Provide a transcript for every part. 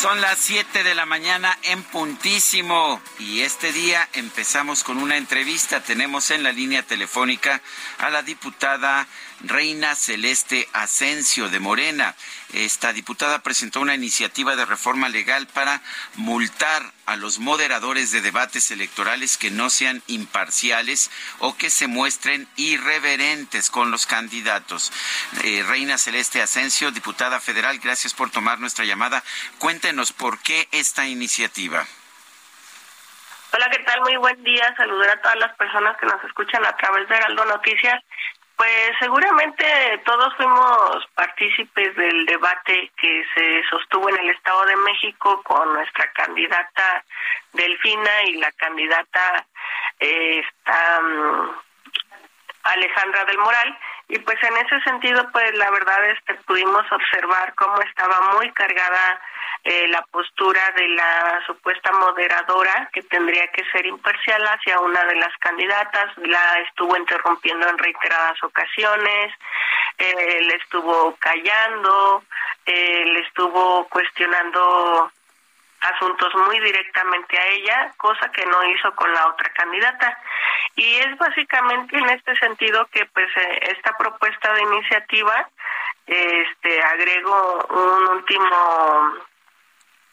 Son las 7 de la mañana en puntísimo y este día empezamos con una entrevista. Tenemos en la línea telefónica a la diputada Reina Celeste Asensio de Morena. Esta diputada presentó una iniciativa de reforma legal para multar a los moderadores de debates electorales que no sean imparciales o que se muestren irreverentes con los candidatos. Eh, Reina Celeste Asensio, diputada federal, gracias por tomar nuestra llamada. Cuéntenos por qué esta iniciativa. Hola, ¿qué tal? Muy buen día. Saludar a todas las personas que nos escuchan a través de Heraldo Noticias. Pues seguramente todos fuimos partícipes del debate que se sostuvo en el Estado de México con nuestra candidata Delfina y la candidata eh, mm, Alejandra del Moral. Y pues en ese sentido pues la verdad es que pudimos observar cómo estaba muy cargada eh, la postura de la supuesta moderadora que tendría que ser imparcial hacia una de las candidatas, la estuvo interrumpiendo en reiteradas ocasiones, eh, le estuvo callando, eh, le estuvo cuestionando asuntos muy directamente a ella, cosa que no hizo con la otra candidata. Y es básicamente en este sentido que pues esta propuesta de iniciativa este agrego un último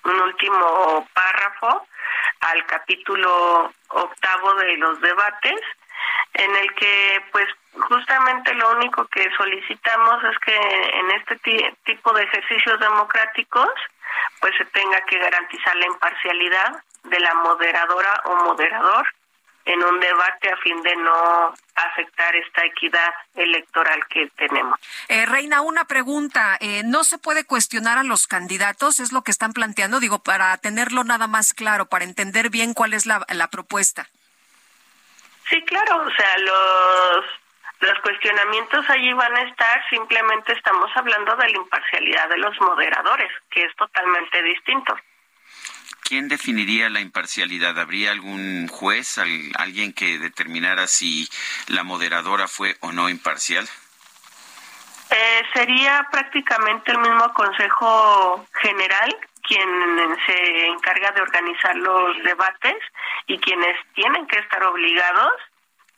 un último párrafo al capítulo octavo de los debates, en el que pues justamente lo único que solicitamos es que en este tipo de ejercicios democráticos pues se tenga que garantizar la imparcialidad de la moderadora o moderador en un debate a fin de no afectar esta equidad electoral que tenemos. Eh, Reina, una pregunta. Eh, ¿No se puede cuestionar a los candidatos? Es lo que están planteando, digo, para tenerlo nada más claro, para entender bien cuál es la, la propuesta. Sí, claro, o sea, los los cuestionamientos allí van a estar, simplemente estamos hablando de la imparcialidad de los moderadores, que es totalmente distinto. ¿Quién definiría la imparcialidad? ¿Habría algún juez, alguien que determinara si la moderadora fue o no imparcial? Eh, sería prácticamente el mismo Consejo General quien se encarga de organizar los debates y quienes tienen que estar obligados.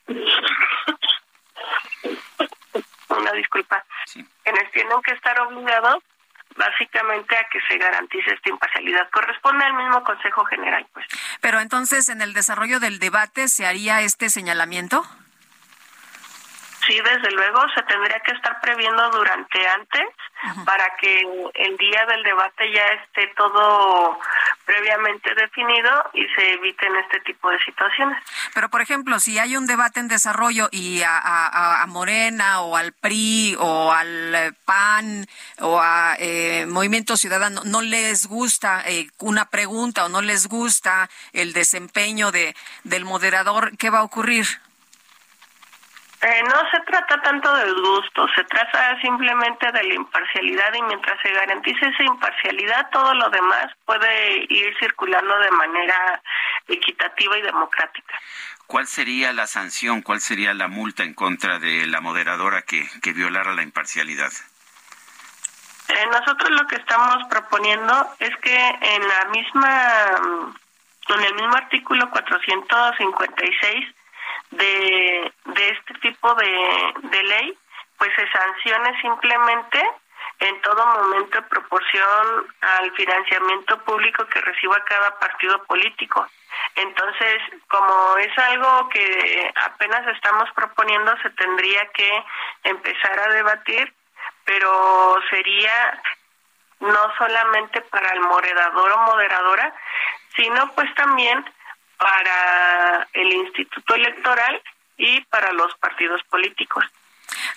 Una disculpa. Quienes tienen que estar obligados básicamente a que se garantice esta imparcialidad. Corresponde al mismo Consejo General, pues. Pero entonces, en el desarrollo del debate, ¿se haría este señalamiento? Sí, desde luego, se tendría que estar previendo durante antes para que el día del debate ya esté todo previamente definido y se eviten este tipo de situaciones. Pero, por ejemplo, si hay un debate en desarrollo y a, Morena o al PRI o al eh, PAN o a eh, Movimiento Ciudadano no les gusta eh, una pregunta o no les gusta el desempeño de, del moderador, ¿qué va a ocurrir? Eh, no se trata tanto del gusto, se trata simplemente de la imparcialidad y mientras se garantice esa imparcialidad, todo lo demás puede ir circulando de manera equitativa y democrática. ¿Cuál sería la sanción, cuál sería la multa en contra de la moderadora que, que violara la imparcialidad? Eh, nosotros lo que estamos proponiendo es que en la misma en el mismo artículo 456 de, de este tipo de, de ley, pues se sancione simplemente en todo momento en proporción al financiamiento público que reciba cada partido político. Entonces, como es algo que apenas estamos proponiendo, se tendría que empezar a debatir, pero sería no solamente para el moderador o moderadora, sino pues también para el Instituto Electoral y para los partidos políticos.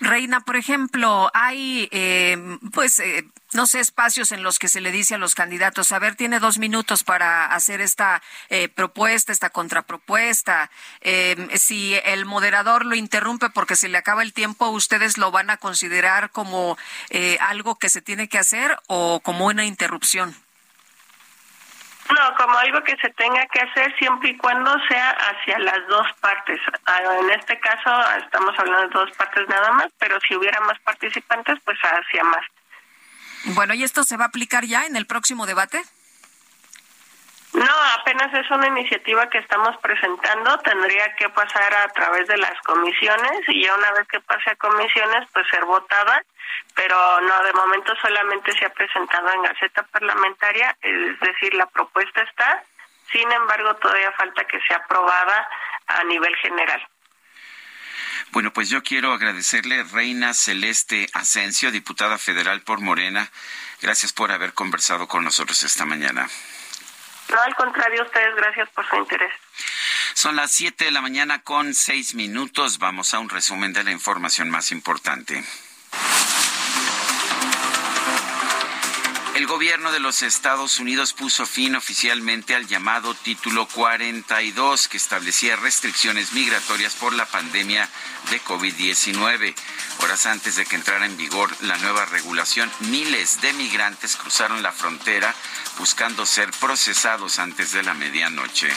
Reina, por ejemplo, hay, eh, pues, eh, no sé, espacios en los que se le dice a los candidatos, a ver, tiene dos minutos para hacer esta eh, propuesta, esta contrapropuesta. si el moderador lo interrumpe porque se le acaba el tiempo, ¿ustedes lo van a considerar como algo que se tiene que hacer o como una interrupción? No, como algo que se tenga que hacer siempre y cuando sea hacia las dos partes. Ah, en este caso estamos hablando de dos partes nada más, pero si hubiera más participantes, pues hacia más. Bueno, ¿y esto se va a aplicar ya en el próximo debate? No, apenas es una iniciativa que estamos presentando, tendría que pasar a través de las comisiones y ya una vez que pase a comisiones, pues ser votada pero no, de momento solamente se ha presentado en Gaceta Parlamentaria, es decir, la propuesta está, sin embargo, todavía falta que sea aprobada a nivel general. Bueno, pues yo quiero agradecerle, Reina Celeste Asensio, diputada federal por Morena. Gracias por haber conversado con nosotros esta mañana. No, al contrario, ustedes, gracias por su interés. Son las 7 de la mañana con seis minutos. Vamos a un resumen de la información más importante. El gobierno de los Estados Unidos puso fin oficialmente al llamado Título 42, que establecía restricciones migratorias por la pandemia de COVID-19. Horas antes de que entrara en vigor la nueva regulación, miles de migrantes cruzaron la frontera buscando ser procesados antes de la medianoche.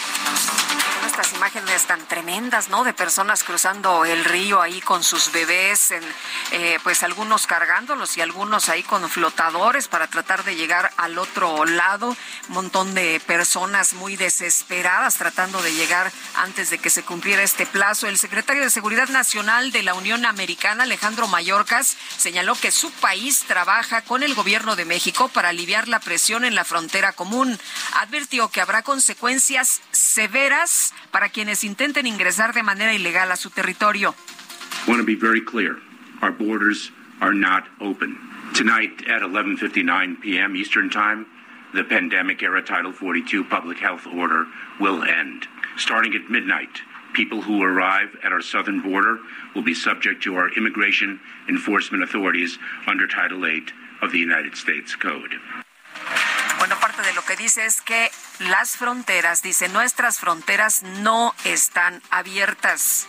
Estas imágenes tan tremendas, ¿no? De personas cruzando el río ahí con sus bebés, eh, pues algunos cargándolos y algunos ahí con flotadores para tratar de llegar al otro lado. Un montón de personas muy desesperadas tratando de llegar antes de que se cumpliera este plazo. El secretario de Seguridad Nacional de la Unión Americana, Alejandro Mayorkas, señaló que su país trabaja con el gobierno de México para aliviar la presión en la frontera común. Advirtió que habrá consecuencias severas para quienes intenten ingresar de manera ilegal a su territorio. Our borders are not open. Tonight at 11:59 p.m. Eastern Time, the pandemic era Title 42 public health order will end. Starting at midnight, people who arrive at our southern border will be subject to our immigration enforcement authorities under Title 8 of the United States Code. Bueno, parte de lo que dice es que las fronteras, dice, nuestras fronteras no están abiertas.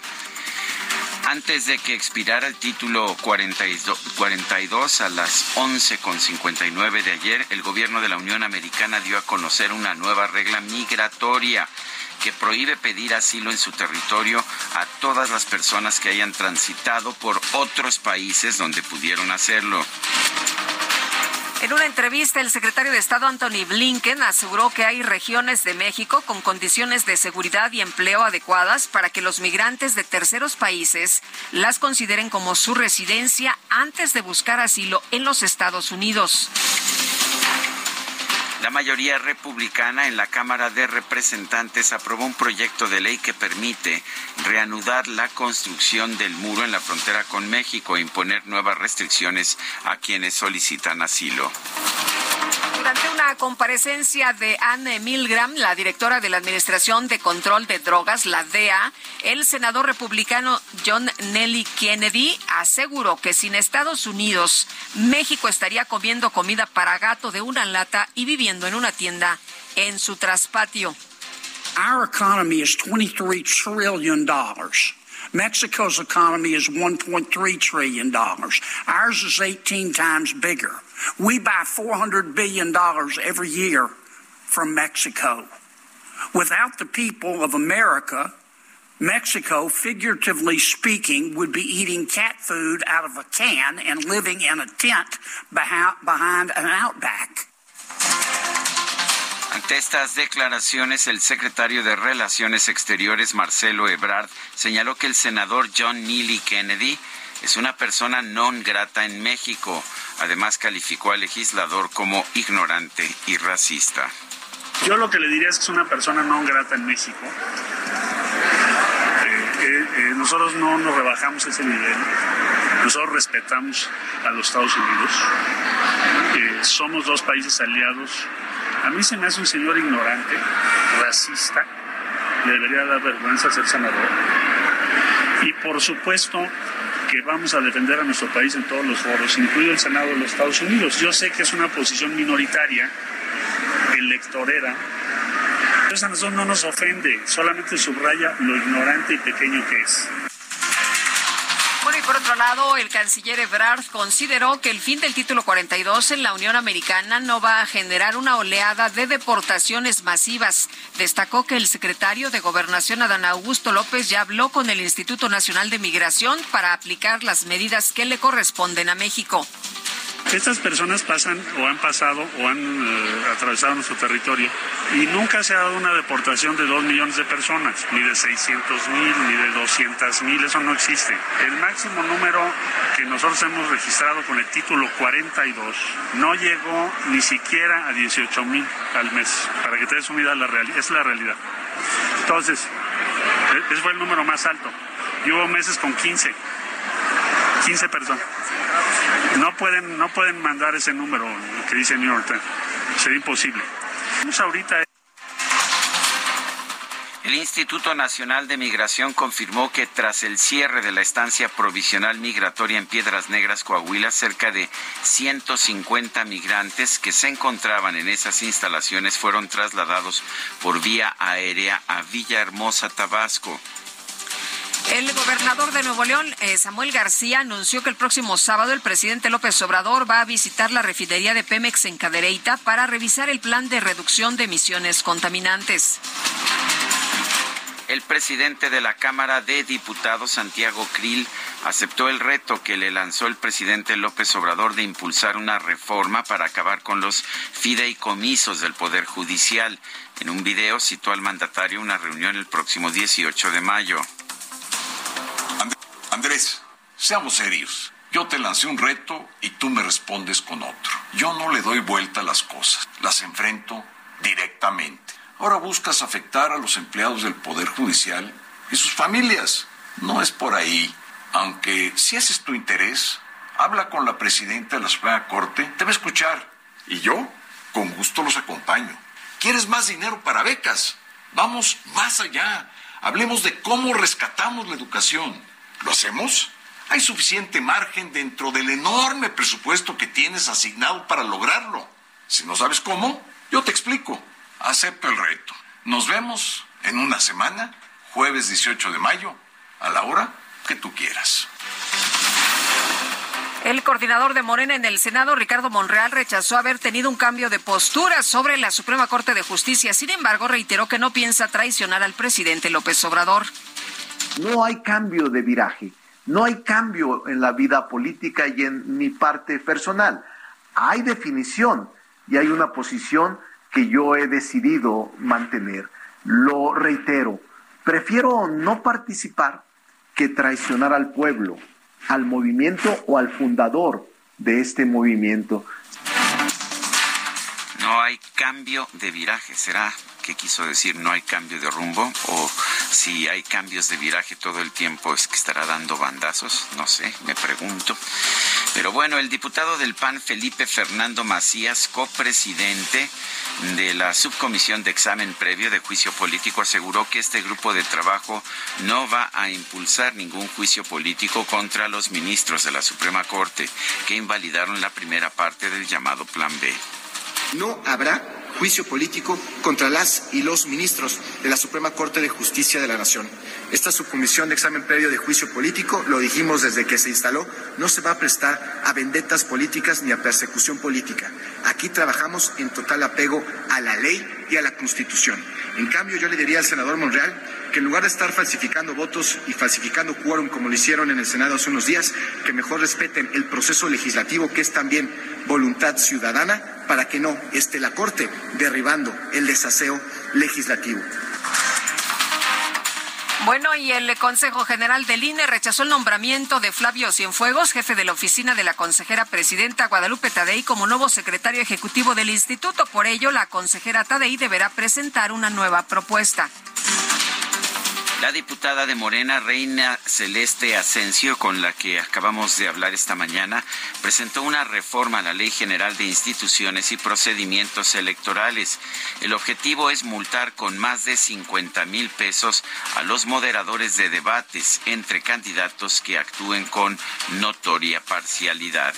Antes de que expirara el título 42, 42 a las 11.59 de ayer, el gobierno de la Unión Americana dio a conocer una nueva regla migratoria que prohíbe pedir asilo en su territorio a todas las personas que hayan transitado por otros países donde pudieron hacerlo. En una entrevista, el secretario de Estado Anthony Blinken aseguró que hay regiones de México con condiciones de seguridad y empleo adecuadas para que los migrantes de terceros países las consideren como su residencia antes de buscar asilo en los Estados Unidos. La mayoría republicana en la Cámara de Representantes aprobó un proyecto de ley que permite reanudar la construcción del muro en la frontera con México e imponer nuevas restricciones a quienes solicitan asilo. Durante una comparecencia de Anne Milgram, la directora de la Administración de Control de Drogas, la DEA, el senador republicano John Nelly Kennedy aseguró que sin Estados Unidos, México estaría comiendo comida para gato de una lata y viviendo en una tienda en su traspatio. Our economy is 23 trillion dollars. Mexico's economy is $1.3 trillion. Ours is 18 times bigger. We buy $400 billion every year from Mexico. Without the people of America, Mexico, figuratively speaking, would be eating cat food out of a can and living in a tent behind an outback. Ante estas declaraciones, el secretario de Relaciones Exteriores, Marcelo Ebrard, señaló que el senador John Neely Kennedy es una persona non grata en México. Además, calificó al legislador como ignorante y racista. Yo lo que le diría es que es una persona non grata en México. Eh, eh, nosotros no nos rebajamos ese nivel. Nosotros respetamos a los Estados Unidos. Eh, somos dos países aliados. A mí se me hace un señor ignorante, racista. Le debería dar vergüenza ser senador. Y por supuesto, que vamos a defender a nuestro país en todos los foros, incluido el Senado de los Estados Unidos. Yo sé que es una posición minoritaria, electorera, entonces a nosotros no nos ofende, solamente subraya lo ignorante y pequeño que es. Por otro lado, el canciller Ebrard consideró que el fin del título 42 en la Unión Americana no va a generar una oleada de deportaciones masivas. Destacó que el secretario de Gobernación, Adán Augusto López, ya habló con el Instituto Nacional de Migración para aplicar las medidas que le corresponden a México. Estas personas pasan o han pasado o han eh, atravesado nuestro territorio y nunca se ha dado una deportación de dos millones de personas, ni de 600 mil, ni de 200 mil, eso no existe. El máximo número que nosotros hemos registrado con el título 42 no llegó ni siquiera a 18 mil al mes, para que te des una la realidad, es la realidad. Entonces, e-, ese fue el número más alto. Y hubo meses con 15, 15 personas. No pueden, no pueden mandar ese número que dice New York Times. Sería imposible. ahorita el Instituto Nacional de Migración confirmó que tras el cierre de la estancia provisional migratoria en Piedras Negras, Coahuila, cerca de 150 migrantes que se encontraban en esas instalaciones fueron trasladados por vía aérea a Villahermosa, Tabasco. El gobernador de Nuevo León, eh, Samuel García, anunció que el próximo sábado el presidente López Obrador va a visitar la refinería de Pemex en Cadereyta para revisar el plan de reducción de emisiones contaminantes. El presidente de la Cámara de Diputados, Santiago Krill, aceptó el reto que le lanzó el presidente López Obrador de impulsar una reforma para acabar con los fideicomisos del Poder Judicial. En un video citó al mandatario una reunión el próximo 18 de mayo. Andrés, seamos serios. Yo te lancé un reto y tú me respondes con otro. Yo no le doy vuelta a las cosas, las enfrento directamente. Ahora buscas afectar a los empleados del Poder Judicial y sus familias. No es por ahí. Aunque si ese es tu interés, habla con la presidenta de la Suprema Corte, te va a escuchar. Y yo, con gusto los acompaño. ¿Quieres más dinero para becas? Vamos más allá. Hablemos de cómo rescatamos la educación. ¿Lo hacemos? Hay suficiente margen dentro del enorme presupuesto que tienes asignado para lograrlo. Si no sabes cómo, yo te explico. Acepto el reto. Nos vemos en una semana, jueves 18 de mayo, a la hora que tú quieras. El coordinador de Morena en el Senado, Ricardo Monreal, rechazó haber tenido un cambio de postura sobre la Suprema Corte de Justicia. Sin embargo, reiteró que no piensa traicionar al presidente López Obrador. No hay cambio de viraje, no hay cambio en la vida política y en mi parte personal. Hay definición y hay una posición que yo he decidido mantener. Lo reitero, prefiero no participar que traicionar al pueblo, al movimiento o al fundador de este movimiento. No hay cambio de viraje, será que quiso decir no hay cambio de rumbo o si hay cambios de viraje todo el tiempo es que estará dando bandazos, no sé, me pregunto. Pero bueno, el diputado del PAN Felipe Fernando Macías, copresidente de la subcomisión de examen previo de juicio político, aseguró que este grupo de trabajo no va a impulsar ningún juicio político contra los ministros de la Suprema Corte que invalidaron la primera parte del llamado Plan B. No habrá juicio político contra las y los ministros de la Suprema Corte de Justicia de la Nación. Esta subcomisión de examen previo de juicio político, lo dijimos desde que se instaló, no se va a prestar a vendetas políticas ni a persecución política. Aquí trabajamos en total apego a la ley y a la Constitución. En cambio, yo le diría al senador Monreal que en lugar de estar falsificando votos y falsificando quórum como lo hicieron en el Senado hace unos días, que mejor respeten el proceso legislativo, que es también voluntad ciudadana para que no esté la Corte derribando el desaseo legislativo. Bueno, y el Consejo General del INE rechazó el nombramiento de Flavio Cienfuegos, jefe de la oficina de la consejera presidenta Guadalupe Tadei, como nuevo secretario ejecutivo del instituto. Por ello, la consejera Tadei deberá presentar una nueva propuesta. La diputada de Morena, Reina Celeste Asensio, con la que acabamos de hablar esta mañana, presentó una reforma a la Ley General de Instituciones y Procedimientos Electorales. El objetivo es multar con más de 50 mil pesos a los moderadores de debates entre candidatos que actúen con notoria parcialidad.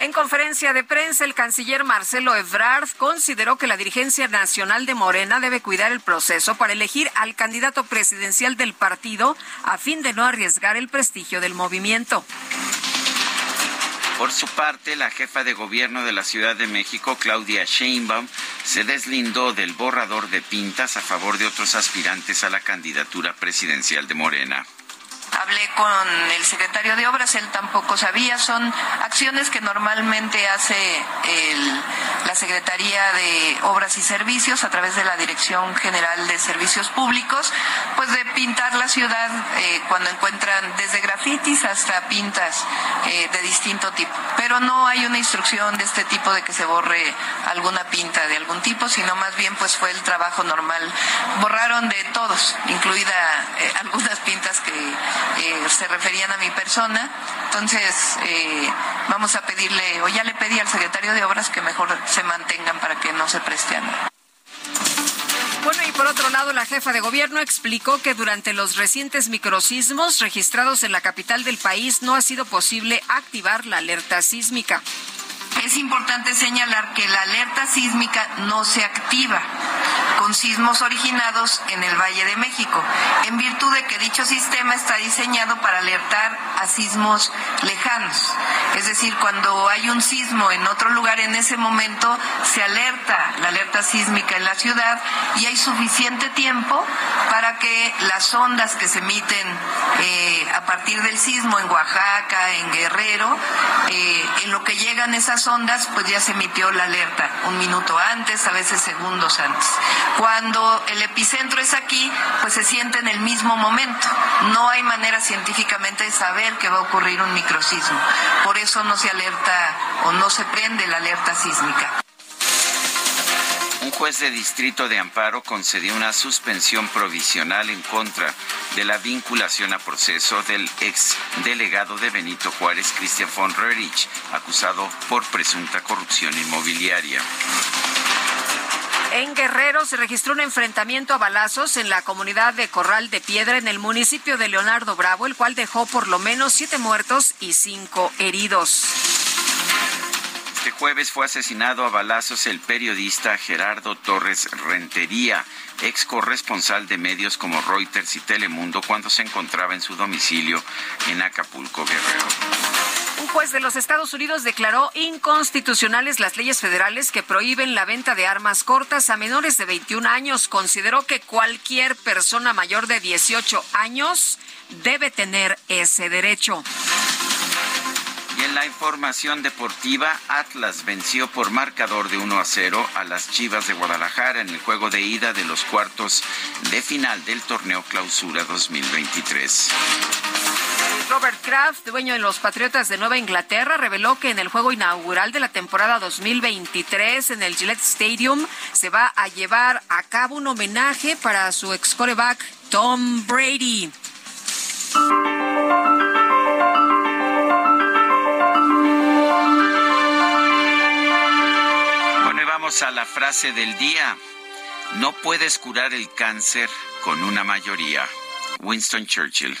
En conferencia de prensa, el canciller Marcelo Ebrard consideró que la dirigencia nacional de Morena debe cuidar el proceso para elegir al candidato presidencial del partido a fin de no arriesgar el prestigio del movimiento. Por su parte, la jefa de gobierno de la Ciudad de México, Claudia Sheinbaum, se deslindó del borrador de pintas a favor de otros aspirantes a la candidatura presidencial de Morena. Hablé con el secretario de Obras, él tampoco sabía. Son acciones que normalmente hace la Secretaría de Obras y Servicios a través de la Dirección General de Servicios Públicos, pues de pintar la ciudad eh, cuando encuentran desde grafitis hasta pintas eh, de distinto tipo. Pero no hay una instrucción de este tipo de que se borre alguna pinta de algún tipo, sino más bien pues fue el trabajo normal. Borraron de todos, incluida eh, algunas pintas que eh, se referían a mi persona. Entonces, eh, vamos a pedirle, o ya le pedí al secretario de Obras que mejor se mantengan para que no se presten. Bueno, y por otro lado, la jefa de gobierno explicó que durante los recientes microsismos registrados en la capital del país no ha sido posible activar la alerta sísmica. Es importante señalar que la alerta sísmica no se activa con sismos originados en el Valle de México, en virtud de que dicho sistema está diseñado para alertar a sismos lejanos. Es decir, cuando hay un sismo en otro lugar en ese momento, se alerta la alerta sísmica en la ciudad y hay suficiente tiempo para que las ondas que se emiten eh, a partir del sismo en Oaxaca, en Guerrero, eh, en lo que llegan esas ondas, pues ya se emitió la alerta un minuto antes, a veces segundos antes. Cuando el epicentro es aquí, pues se siente en el mismo momento. No hay manera científicamente de saber que va a ocurrir un microsismo. Por eso no se alerta o no se prende la alerta sísmica. Un juez de distrito de Amparo concedió una suspensión provisional en contra de la vinculación a proceso del ex delegado de Benito Juárez, Christian von Rerich, acusado por presunta corrupción inmobiliaria. En Guerrero se registró un enfrentamiento a balazos en la comunidad de Corral de Piedra en el municipio de Leonardo Bravo, el cual dejó por lo menos siete muertos y cinco heridos. Este jueves fue asesinado a balazos el periodista Gerardo Torres Rentería, ex corresponsal de medios como Reuters y Telemundo, cuando se encontraba en su domicilio en Acapulco, Guerrero. Un juez de los Estados Unidos declaró inconstitucionales las leyes federales que prohíben la venta de armas cortas a menores de 21 años. Consideró que cualquier persona mayor de 18 años debe tener ese derecho. En la información deportiva, Atlas venció por marcador de 1 a 0 a las Chivas de Guadalajara en el juego de ida de los cuartos de final del torneo Clausura 2023. Robert Kraft, dueño de los Patriotas de Nueva Inglaterra, reveló que en el juego inaugural de la temporada 2023 en el Gillette Stadium se va a llevar a cabo un homenaje para su ex coreback Tom Brady. A la frase del día. No puedes curar el cáncer con una mayoría. Winston Churchill.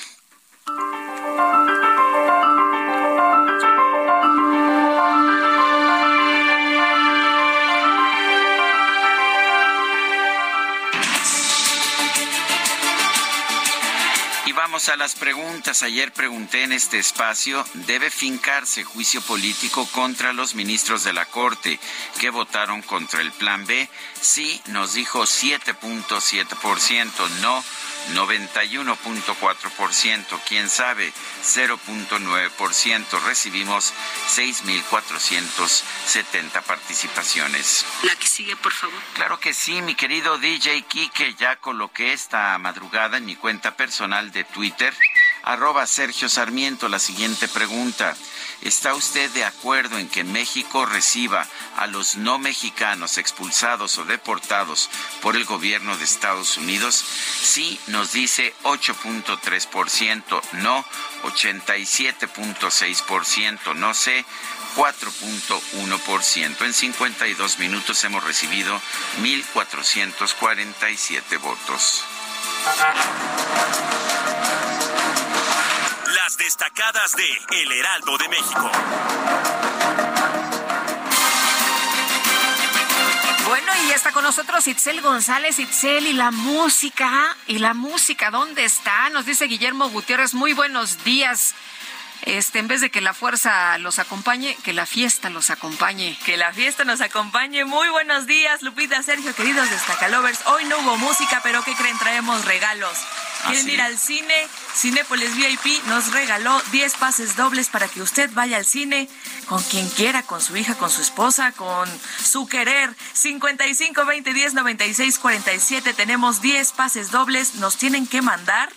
A las preguntas. Ayer pregunté en este espacio, ¿debe fincarse juicio político contra los ministros de la Corte que votaron contra el Plan B? Sí, nos dijo 7.7%, no 91.4%, quién sabe, 0.9%. Recibimos 6.470 participaciones. La que sigue, por favor. Claro que sí, mi querido DJ Kike, ya coloqué esta madrugada en mi cuenta personal de Twitter, arroba Sergio Sarmiento, la siguiente pregunta. ¿Está usted de acuerdo en que México reciba a los no mexicanos expulsados o deportados por el gobierno de Estados Unidos? Sí, nos dice 8.3%, no 87.6%, no sé 4.1%. En 52 minutos hemos recibido 1.447 votos. Destacadas de El Heraldo de México. Bueno, y está con nosotros Itzel González, Itzel, y la música, y la música, ¿dónde está? Nos dice Guillermo Gutiérrez, muy buenos días. Este, en vez de que la fuerza los acompañe, que la fiesta los acompañe. Que la fiesta nos acompañe. Muy buenos días, Lupita, Sergio, queridos Destacalovers. Hoy no hubo música, pero ¿qué creen? Traemos regalos. ¿Quieren ir al cine? Cinépolis VIP nos regaló 10 pases dobles para que usted vaya al cine con quien quiera, con su hija, con su esposa, con su querer. 55 20 10 96 47. Tenemos 10 pases dobles. Nos tienen que mandar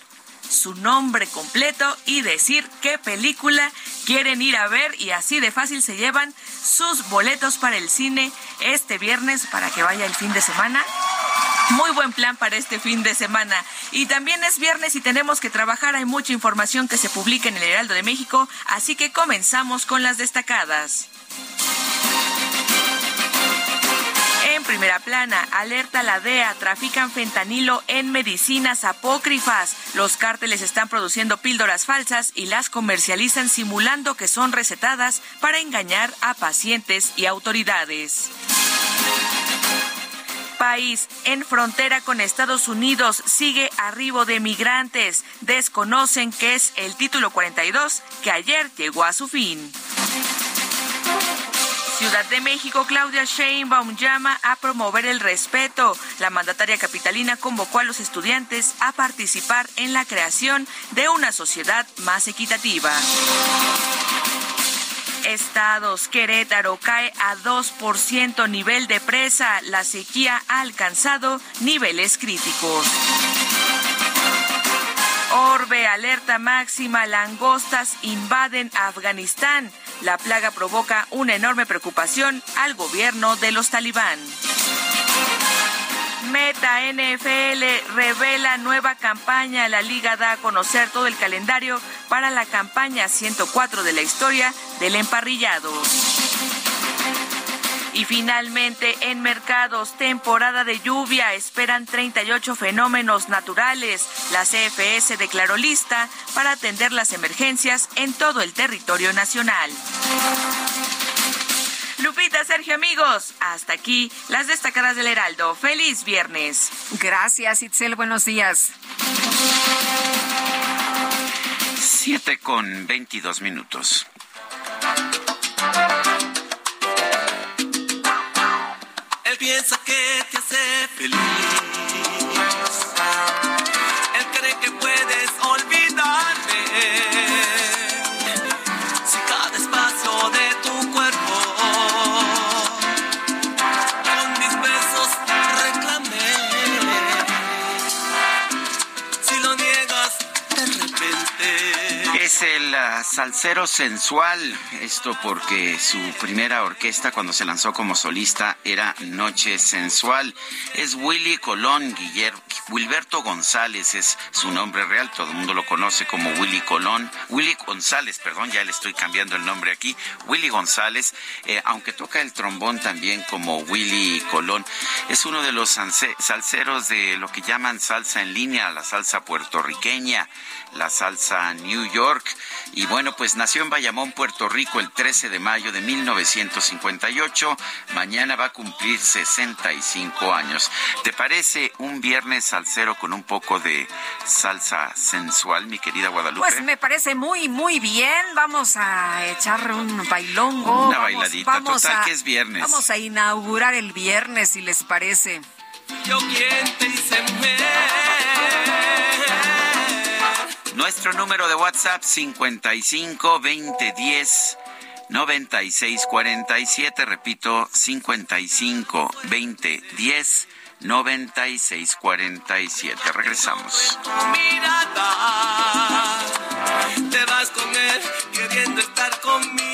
su nombre completo y decir qué película quieren ir a ver y así de fácil se llevan sus boletos para el cine este viernes para que vaya el fin de semana. Muy buen plan para este fin de semana. Y también es viernes y tenemos que trabajar. Hay mucha información que se publica en el Heraldo de México, así que comenzamos con las destacadas. Primera plana, alerta la DEA, trafican fentanilo en medicinas apócrifas. Los cárteles están produciendo píldoras falsas y las comercializan simulando que son recetadas para engañar a pacientes y autoridades país en frontera con Estados Unidos sigue arribo de migrantes. Desconocen que es el título 42 que ayer llegó a su fin. Ciudad de México, Claudia Sheinbaum llama a promover el respeto. La mandataria capitalina convocó a los estudiantes a participar en la creación de una sociedad más equitativa. Estados, Querétaro cae a 2% nivel de presa. La sequía ha alcanzado niveles críticos. Orbe, alerta máxima, langostas invaden Afganistán. La plaga provoca una enorme preocupación al gobierno de los talibán. Meta NFL revela nueva campaña. La liga da a conocer todo el calendario para la campaña 104 de la historia del emparrillado. Y finalmente, en mercados, temporada de lluvia, esperan 38 fenómenos naturales. La CFS declaró lista para atender las emergencias en todo el territorio nacional. Lupita, Sergio, amigos, hasta aquí las destacadas del Heraldo. Feliz viernes. Gracias, Itzel. Buenos días. Siete con veintidós minutos. Te hace feliz. Salsero sensual, esto porque su primera orquesta cuando se lanzó como solista era Noche Sensual. Es Willy Colón, Guillermo, Wilberto González es su nombre real, todo el mundo lo conoce como Willy Colón, Willy González, perdón, ya le estoy cambiando el nombre aquí, Willy González, eh, aunque toca el trombón también como Willy Colón, es uno de los salseros de lo que llaman salsa en línea, la salsa puertorriqueña, la salsa New York. Y bueno, pues nació en Bayamón, Puerto Rico, el 13 de mayo de 1958. Mañana va a cumplir 65 años. ¿Te parece un viernes salsero con un poco de salsa sensual, mi querida Guadalupe? Pues me parece muy, muy bien. Vamos a echar un bailongo. Una bailadita, total que es viernes. Vamos a inaugurar el viernes, si les parece. Yo quien te hice Nuestro número de WhatsApp 55 20 10 96 47, repito, 55 20 10 96 47. Regresamos. Te vas con él queriendo estar conmigo.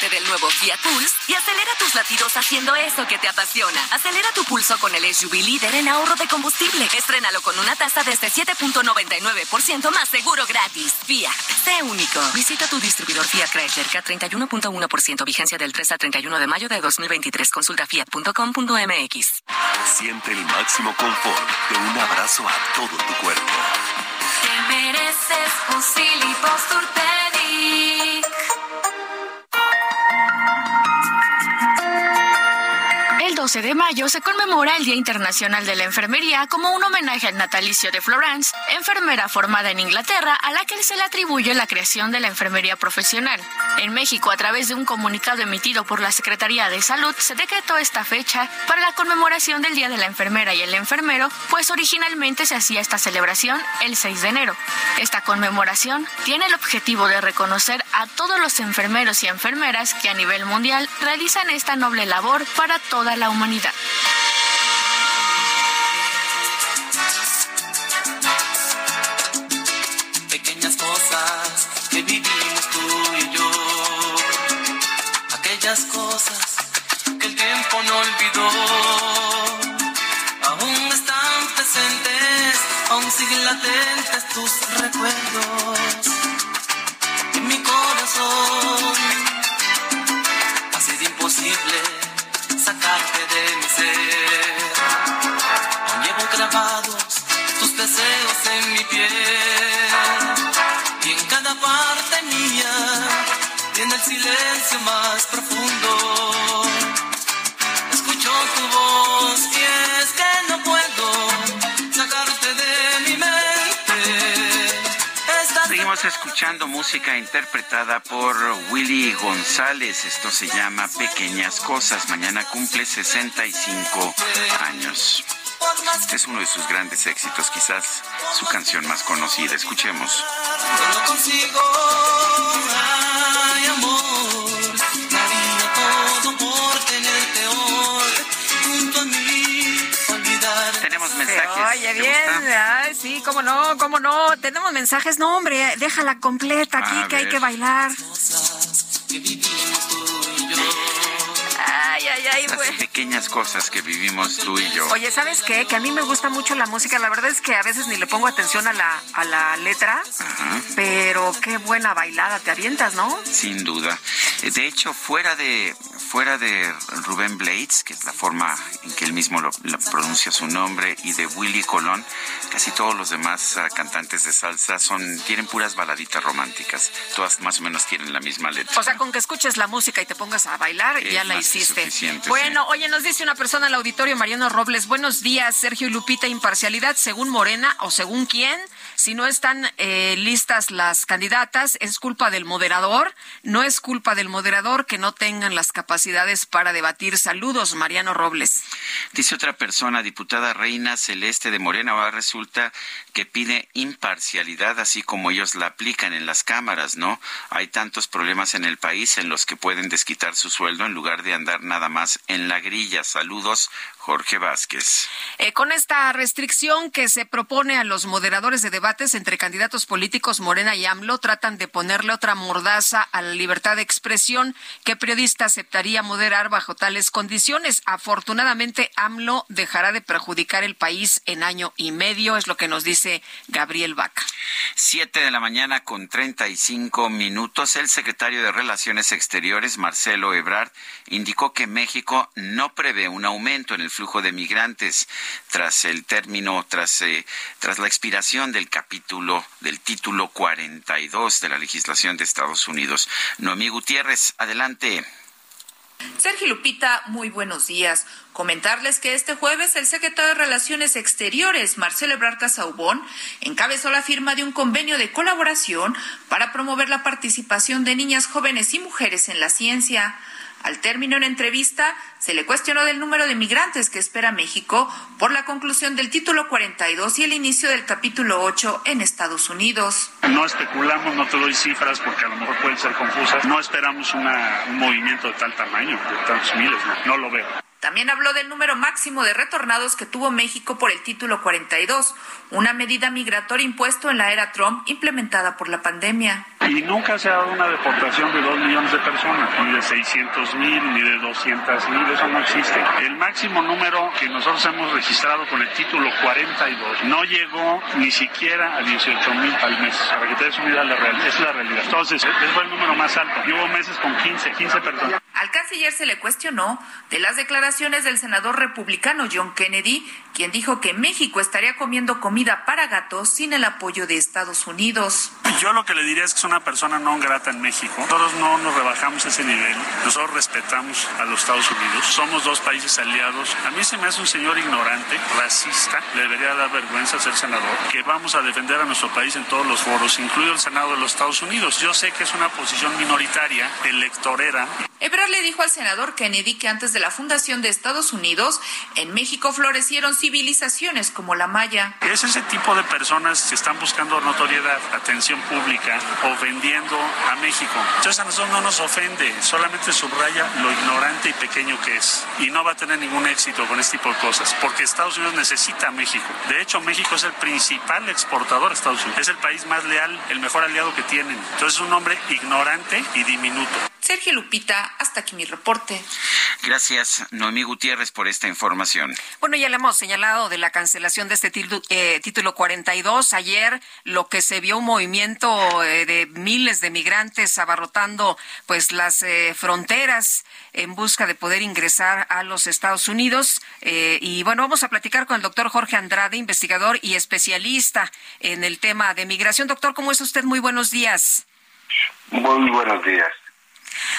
Volante del nuevo Fiat Pulse y acelera tus latidos haciendo eso que te apasiona. Acelera tu pulso con el SUV líder en ahorro de combustible. Estrénalo con una tasa desde 7.99% más seguro gratis. Fiat, sé único. Visita tu distribuidor Fiat Chrysler K31.1% vigencia del 3 al 31 de mayo de 2023. Consulta fiat.com.mx. Siente el máximo confort de un abrazo a todo tu cuerpo. Te mereces un Silly 12 de mayo se conmemora el Día Internacional de la Enfermería como un homenaje al natalicio de Florence, enfermera formada en Inglaterra a la que se le atribuye la creación de la enfermería profesional. En México, a través de un comunicado emitido por la Secretaría de Salud, se decretó esta fecha para la conmemoración del Día de la Enfermera y el Enfermero, pues originalmente se hacía esta celebración el 6 de enero. Esta conmemoración tiene el objetivo de reconocer a todos los enfermeros y enfermeras que a nivel mundial realizan esta noble labor para toda la humanidad. pequeñas cosas que vivimos tú y yo. Aquellas cosas que el tiempo no olvidó. Aún están presentes, aún siguen latentes tus recuerdos. En mi corazón ha sido imposible de mi ser. Aún llevo grabados tus deseos en mi piel y en cada parte mía y el silencio más profundo Seguimos escuchando música interpretada por Willy González. Esto se llama Pequeñas Cosas. Mañana cumple 65 años. Este es uno de sus grandes éxitos, quizás su canción más conocida. Escuchemos. Mensajes. oye ¿Te bien, ay, sí, cómo no, cómo no. Tenemos mensajes, no, hombre, déjala completa aquí, A que hay que bailar. Ay, ay, ay, Las pues. pequeñas cosas que vivimos tú y yo. Oye, ¿sabes qué? Que a mí me gusta mucho la música. La verdad es que a veces ni le pongo atención a la, a la letra, Ajá. pero qué buena bailada te avientas, ¿no? Sin duda. De hecho, fuera de fuera de Rubén Blades, que es la forma en que él mismo lo, lo pronuncia su nombre, y de Willy Colón, casi todos los demás ah, cantantes de salsa son tienen puras baladitas románticas. Todas más o menos tienen la misma letra. O sea, con que escuches la música y te pongas a bailar, Es ya la hiciste. Bueno, oye, nos dice una persona al auditorio, Mariano Robles, buenos días, Sergio y Lupita, imparcialidad según Morena o según quién. Si no están eh, listas las candidatas, es culpa del moderador, no es culpa del moderador que no tengan las capacidades para debatir. Saludos, Mariano Robles. Dice otra persona, diputada Reina Celeste de Morena, ahora resulta que pide imparcialidad, así como ellos la aplican en las cámaras, ¿no? Hay tantos problemas en el país en los que pueden desquitar su sueldo en lugar de andar nada más en la grilla. Saludos, Jorge Vázquez. Eh, con esta restricción que se propone a los moderadores de debates entre candidatos políticos Morena y AMLO, tratan de ponerle otra mordaza a la libertad de expresión que periodista aceptaría moderar bajo tales condiciones. Afortunadamente, AMLO dejará de perjudicar el país en año y medio, es lo que nos dice Gabriel Vaca. Siete de la mañana con treinta y cinco minutos. El secretario de Relaciones Exteriores, Marcelo Ebrard, indicó que México no prevé un aumento en el flujo de migrantes tras el término, tras, eh, tras la expiración del capítulo, del título 42 de la legislación de Estados Unidos. Noemí Gutiérrez, adelante. Sergio Lupita, muy buenos días. Comentarles que este jueves el secretario de Relaciones Exteriores, Marcelo Ebrard Casaubón, encabezó la firma de un convenio de colaboración para promover la participación de niñas, jóvenes y mujeres en la ciencia. Al término de la entrevista, se le cuestionó del número de migrantes que espera México por la conclusión del título 42 y el inicio del capítulo 8 en Estados Unidos. No especulamos, no te doy cifras porque a lo mejor pueden ser confusas. No esperamos una, un movimiento de tal tamaño, de tantos miles, no, no lo veo. También habló del número máximo de retornados que tuvo México por el título 42, una medida migratoria impuesto en la era Trump implementada por la pandemia. Y nunca se ha dado una deportación de dos millones de personas, ni de 600 mil, ni de 200 mil, eso no existe. El máximo número que nosotros hemos registrado con el título 42 no llegó ni siquiera a 18 mil al mes. Para que te des una idea, la realidad, es la realidad. Entonces, ese fue el número más alto. Y hubo meses con 15, 15 personas. Al canciller se le cuestionó de las declaraciones del senador republicano John Kennedy, quien dijo que México estaría comiendo comida para gatos sin el apoyo de Estados Unidos. Yo lo que le diría es que es una persona no grata en México. Nosotros no nos rebajamos ese nivel. Nosotros respetamos a los Estados Unidos. Somos dos países aliados. A mí se me hace un señor ignorante, racista. Le debería dar vergüenza ser senador. Que vamos a defender a nuestro país en todos los foros, incluido el Senado de los Estados Unidos. Yo sé que es una posición minoritaria, electorera. Ebrard le dijo al senador Kennedy que antes de la fundación de Estados Unidos, en México florecieron civilizaciones como la maya. Es ese tipo de personas que están buscando notoriedad, atención pública o vendiendo a México. Entonces a nosotros no nos ofende, solamente subraya lo ignorante y pequeño que es. Y no va a tener ningún éxito con este tipo de cosas, porque Estados Unidos necesita a México. De hecho, México es el principal exportador a Estados Unidos. Es el país más leal, el mejor aliado que tienen. Entonces es un hombre ignorante y diminuto. Sergio Lupita, hasta aquí mi reporte. Gracias, Noemí Gutiérrez, por esta información. Bueno, ya le hemos señalado de la cancelación de este título, eh, título 42. Ayer lo que se vio un movimiento eh, de miles de migrantes abarrotando pues las eh, fronteras en busca de poder ingresar a los Estados Unidos. Eh, y bueno, vamos a platicar con el doctor Jorge Andrade, investigador y especialista en el tema de migración. Doctor, ¿cómo es usted? Muy buenos días. Muy buenos días.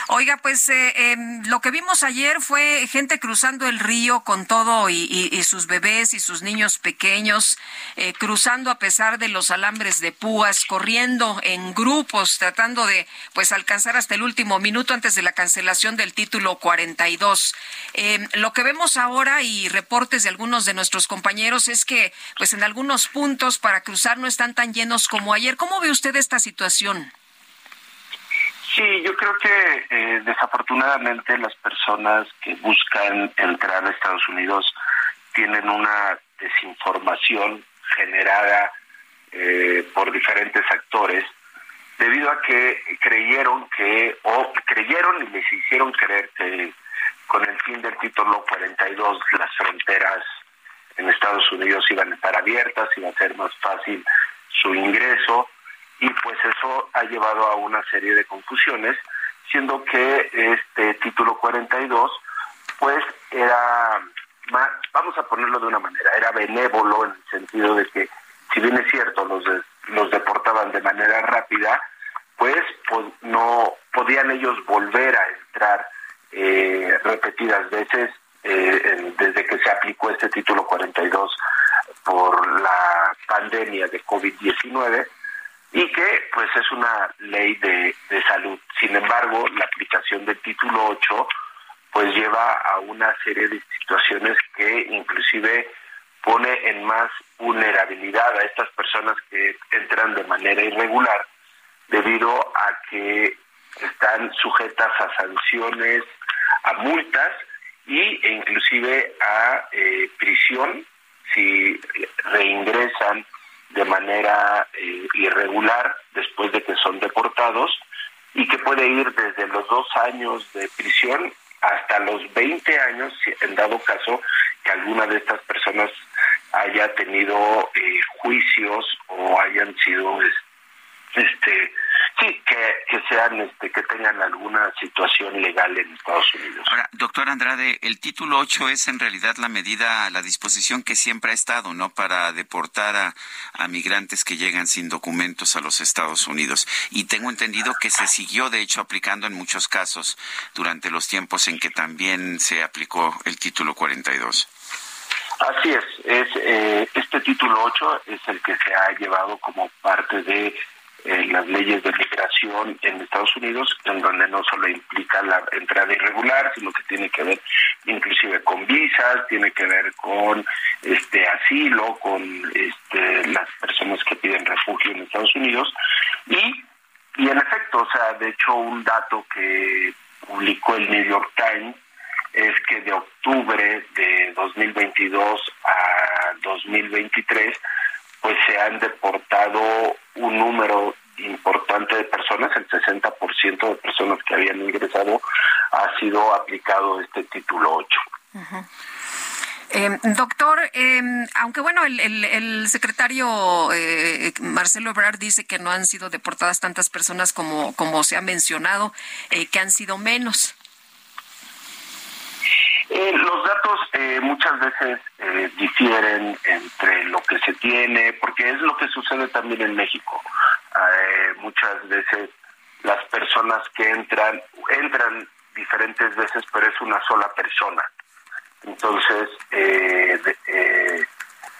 Oiga, pues eh, eh, lo que vimos ayer fue gente cruzando el río con todo y, sus bebés y sus niños pequeños, eh, cruzando a pesar de los alambres de púas, corriendo en grupos, tratando de pues alcanzar hasta el último minuto antes de la cancelación del título 42. lo que vemos ahora y reportes de algunos de nuestros compañeros es que pues en algunos puntos para cruzar no están tan llenos como ayer. ¿Cómo ve usted esta situación? Sí, yo creo que eh, desafortunadamente las personas que buscan entrar a Estados Unidos tienen una desinformación generada eh, por diferentes actores debido a que creyeron que o creyeron y les hicieron creer que con el fin del título 42 las fronteras en Estados Unidos iban a estar abiertas, iba a ser más fácil su ingreso y pues eso ha llevado a una serie de confusiones, siendo que este título 42 pues era vamos a ponerlo de una manera, era benévolo en el sentido de que si bien es cierto los de, los deportaban de manera rápida, pues, pues no podían ellos volver a entrar eh, repetidas veces eh, desde que se aplicó este título 42 por la pandemia de COVID-19 y que pues es una ley de, de salud. Sin embargo, la aplicación del título 8 pues lleva a una serie de situaciones que inclusive pone en más vulnerabilidad a estas personas que entran de manera irregular debido a que están sujetas a sanciones, a multas y, e inclusive a eh, prisión si reingresan de manera eh, irregular después de que son deportados y que puede ir desde los dos años de prisión hasta los 20 años, en dado caso que alguna de estas personas haya tenido eh, juicios o hayan sido este sí que, que sean este que tengan alguna situación legal en Estados Unidos. Ahora, doctor Andrade, el título 8 es en realidad la medida, la disposición que siempre ha estado, ¿no? Para deportar a, a migrantes que llegan sin documentos a los Estados Unidos. Y tengo entendido que se siguió, de hecho, aplicando en muchos casos durante los tiempos en que también se aplicó el título 42. Así es, es eh, este título 8 es el que se ha llevado como parte de eh, las leyes de migración en Estados Unidos, en donde no solo implica la entrada irregular, sino que tiene que ver inclusive con visas, tiene que ver con este asilo, con este, las personas que piden refugio en Estados Unidos. Y y en efecto, o sea, de hecho un dato que publicó el New York Times es que de octubre de 2022 a 2023 pues se han deportado un número importante de personas, el 60% de personas que habían ingresado ha sido aplicado este título 8. Eh, doctor, eh, aunque bueno, el secretario eh, Marcelo Ebrard dice que no han sido deportadas tantas personas como, como se ha mencionado, eh, que han sido menos. Eh, los datos eh, muchas veces eh, difieren entre lo que se tiene, porque es lo que sucede también en México. Eh, muchas veces las personas que entran, entran diferentes veces, pero es una sola persona. Entonces, eh, de- eh,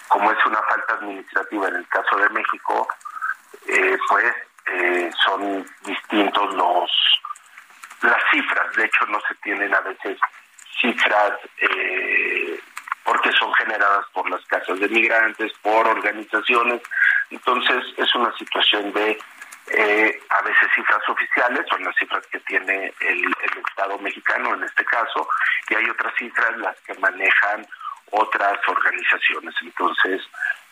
como es una falta administrativa en el caso de México, pues son distintos los las cifras. De hecho, no se tienen a veces cifras eh, porque son generadas por las casas de migrantes, por organizaciones. Entonces, es una situación de eh, a veces cifras oficiales, son las cifras que tiene el, el Estado mexicano en este caso, y hay otras cifras las que manejan otras organizaciones. Entonces,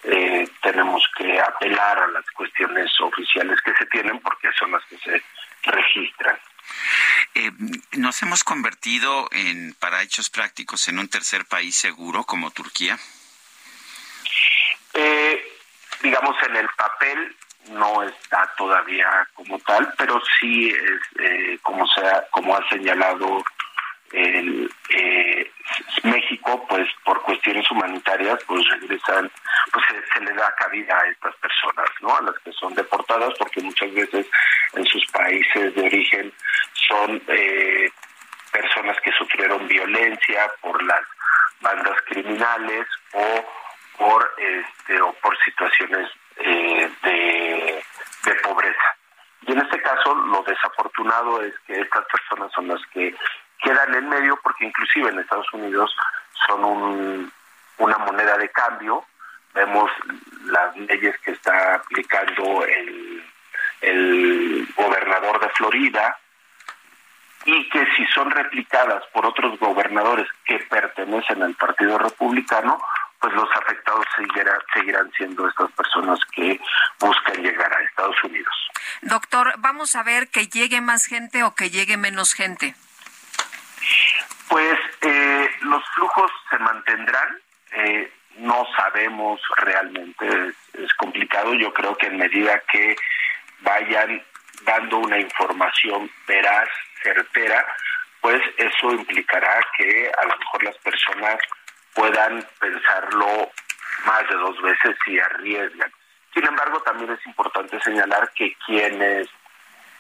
eh, tenemos que apelar a las cuestiones oficiales que se tienen porque son las que se registran. Eh, nos hemos convertido en, para hechos prácticos, en un tercer país seguro como Turquía. Eh, digamos, en el papel no está todavía como tal, pero sí es eh, como sea, como ha señalado el, eh, México, pues por cuestiones humanitarias, pues regresan, pues se, le da cabida a estas personas, ¿no? A las que son deportadas, porque muchas veces en sus países de origen son eh, personas que sufrieron violencia por las bandas criminales o por este o por situaciones eh, de, de pobreza. Y en este caso lo desafortunado es que estas personas son las que quedan en medio porque inclusive en Estados Unidos son un, una moneda de cambio. Vemos las leyes que está aplicando el, el gobernador de Florida y que si son replicadas por otros gobernadores que pertenecen al Partido Republicano, pues los afectados seguirá, seguirán siendo estas personas que buscan llegar a Estados Unidos. Doctor, vamos a ver que llegue más gente o que llegue menos gente. Pues eh, los flujos se mantendrán, eh, no sabemos realmente, es, complicado, yo creo que en medida que vayan dando una información veraz, certera, pues eso implicará que a lo mejor las personas puedan pensarlo más de dos veces y arriesgan. Sin embargo, también es importante señalar que quienes